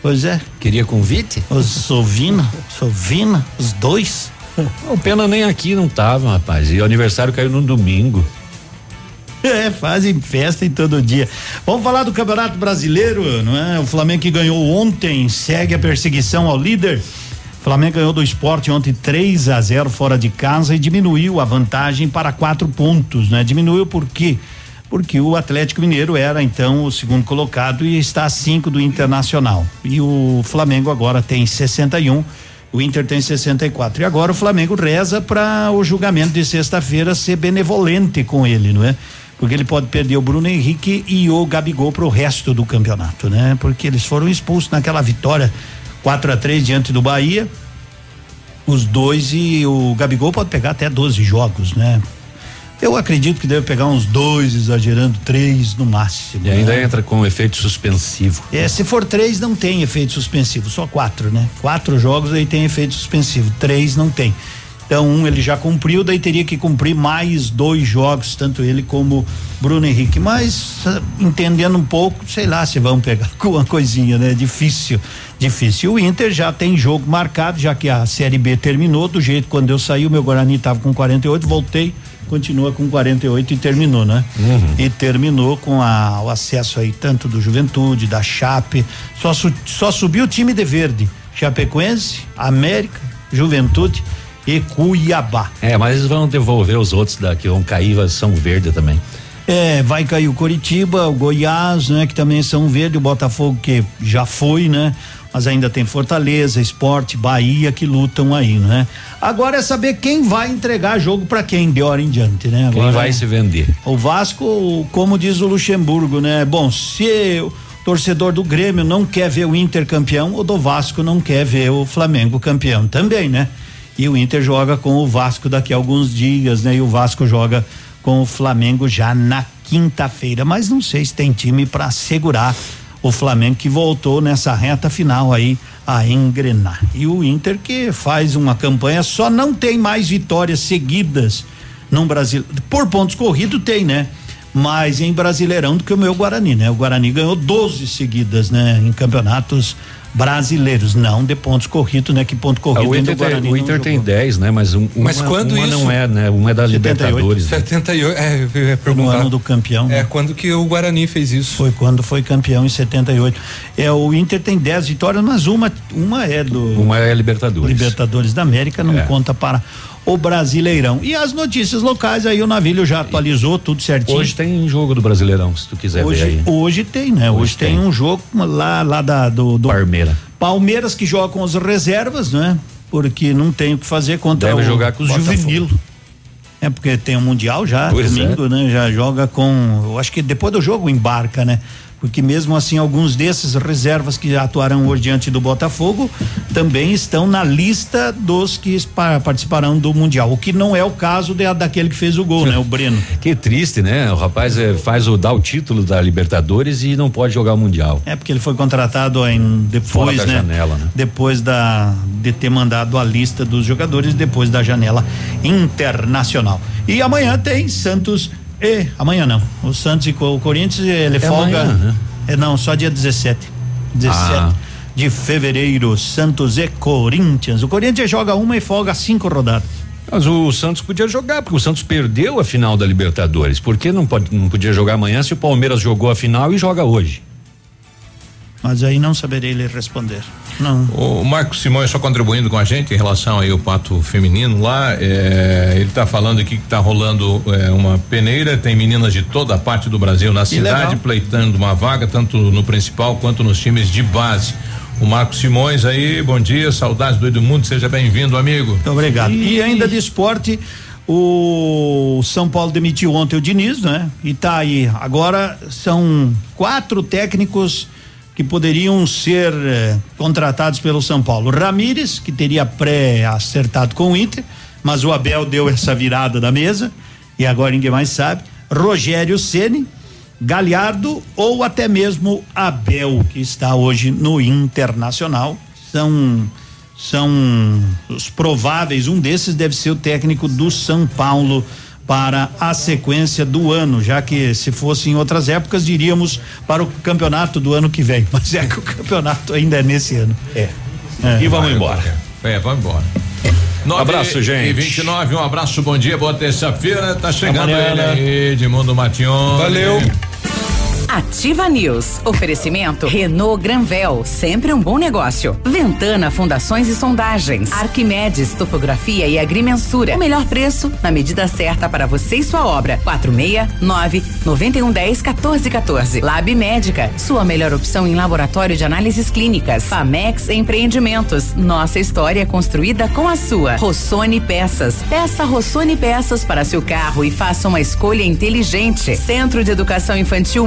Pois é. Queria convite? Os Sovina, Sovina, os dois. O Pena nem aqui não tava, rapaz. E o aniversário caiu no domingo. É, fazem festa em todo dia. Vamos falar do Campeonato Brasileiro, não é? O Flamengo que ganhou ontem segue a perseguição ao líder. O Flamengo ganhou do esporte ontem 3 a 0 fora de casa e diminuiu a vantagem para quatro pontos, né? Diminuiu por quê? Porque o Atlético Mineiro era então o segundo colocado e está a cinco do Internacional. E o Flamengo agora tem 61, o Inter tem 64. E agora o Flamengo reza para o julgamento de sexta-feira ser benevolente com ele, não é? Porque ele pode perder o Bruno Henrique e o Gabigol para o resto do campeonato, né? Porque eles foram expulsos naquela vitória 4 a 3 diante do Bahia. Os dois e o Gabigol pode pegar até 12 jogos, né? Eu acredito que deve pegar uns dois, exagerando, três no máximo. E ainda né? entra com efeito suspensivo. É, se for três, não tem efeito suspensivo, só quatro, né? Quatro jogos aí tem efeito suspensivo, três não tem. Então, um ele já cumpriu, daí teria que cumprir mais dois jogos, tanto ele como Bruno Henrique. Mas, ah, entendendo um pouco, sei lá se vão pegar com uma coisinha, né? Difícil, difícil. O Inter já tem jogo marcado, já que a Série B terminou, do jeito quando eu saí, o meu Guarani estava com 48, voltei, continua com 48 e terminou, né? E terminou com a, o acesso aí tanto do Juventude, da Chape, só, su- só subiu o time de verde, Chapecoense, América, Juventude e Cuiabá. É, mas eles vão devolver os outros da que vão cair, são verde também. É, vai cair o Coritiba, o Goiás, né? Que também são verde, o Botafogo que já foi, né? Mas ainda tem Fortaleza, Esporte, Bahia que lutam aí, né? Agora é saber quem vai entregar jogo pra quem de hora em diante, né? Quem Agora, vai se vender? O Vasco, como diz o Luxemburgo, né? Bom, se o torcedor do Grêmio não quer ver o Inter campeão, o do Vasco não quer ver o Flamengo campeão também, né? E o Inter joga com o Vasco daqui a alguns dias, né? E o Vasco joga com o Flamengo já na quinta-feira, mas não sei se tem time para segurar o Flamengo que voltou nessa reta final aí a engrenar. E o Inter que faz uma campanha só não tem mais vitórias seguidas num Brasil. Por pontos corridos tem, né? Mais em Brasileirão do que o meu Guarani, né? O Guarani ganhou 12 seguidas, né? Em campeonatos brasileiros, não de pontos corridos, né? Que ponto Ah, corrido o ainda Inter, tem, Guarani o Inter tem jogou. 10, né? Mas, um, Mas uma, quando uma isso? não é, né? Uma é da 78. Libertadores. né? 78, é, eu ia No ano do campeão. É, quando que o Guarani fez isso? Foi quando foi campeão em 78. É, o Inter tem 10 vitórias, mas uma, uma é do Uma é Libertadores. Libertadores da América, não É. conta para o Brasileirão. E as notícias locais aí o Navilho já atualizou tudo certinho. Hoje tem jogo do Brasileirão, se tu quiser ver hoje, aí. hoje tem, né? Hoje, Hoje tem. tem. um jogo lá, lá da, do, do Parmeira. Palmeiras que joga com as reservas, né? Porque não tem o que fazer contra Deve o jogar com os juvenil. É porque tem o mundial já Pois domingo, né? Já joga com, eu acho que depois do jogo embarca, né? Porque mesmo assim alguns desses reservas que atuarão hoje diante do Botafogo também estão na lista dos que pa- participarão do mundial. O que não é o caso de- daquele que fez o gol, né? O Breno. Que triste, né? O rapaz eh, faz o dá o título da Libertadores e não pode jogar o Mundial. É porque ele foi contratado em depois, né? janela, né? Depois da de ter mandado a lista dos jogadores depois da janela internacional. E amanhã tem Santos e amanhã não. O Santos e o Corinthians ele É folga. amanhã, né? É não, só dia 17. 17 Ah. de fevereiro, Santos e Corinthians. O Corinthians joga uma e folga cinco rodadas. Mas o Santos podia jogar, porque o Santos perdeu a final da Libertadores. Por que não, pode, não podia jogar amanhã se o Palmeiras jogou a final e joga hoje? Mas aí não saberei lhe responder. Não. O Marcos Simões só contribuindo com a gente em relação aí ao pato feminino lá, é, ele está falando aqui que está rolando é, uma peneira, tem meninas de toda a parte do Brasil na cidade legal. pleitando uma vaga, tanto no principal quanto nos times de base. O Marcos Simões aí, bom dia, saudades do Edmundo, seja bem-vindo, amigo. Muito obrigado. E ainda de esporte, o São Paulo demitiu ontem o Diniz, né? E tá aí. Agora são quatro técnicos que poderiam ser eh, contratados pelo São Paulo. Ramires, que teria pré-acertado com o Inter, mas o Abel deu essa virada da mesa e agora ninguém mais sabe. Rogério Ceni, Galhardo ou até mesmo Abel, que está hoje no Internacional. São são os prováveis, um desses deve ser o técnico do São Paulo para a sequência do ano, já que se fosse em outras épocas diríamos para o campeonato do ano que vem, mas é que o campeonato ainda é nesse ano. É. E vamos embora. É, vamos embora. Nove Abraço, gente. E 29, um abraço, bom dia, boa terça-feira. Tá chegando ele né? aí, Edmundo Matione. Valeu. Ativa News. Oferecimento Renault Granvel, sempre um bom negócio. Ventana Fundações e Sondagens. Arquimedes Topografia e Agrimensura. O melhor preço na medida certa para você e sua obra. 469 9110 1414. Lab Médica, sua melhor opção em laboratório de análises clínicas. Famex Empreendimentos. Nossa história é construída com a sua. Rossoni Peças. Peça Rossoni Peças para seu carro e faça uma escolha inteligente. Centro de Educação Infantil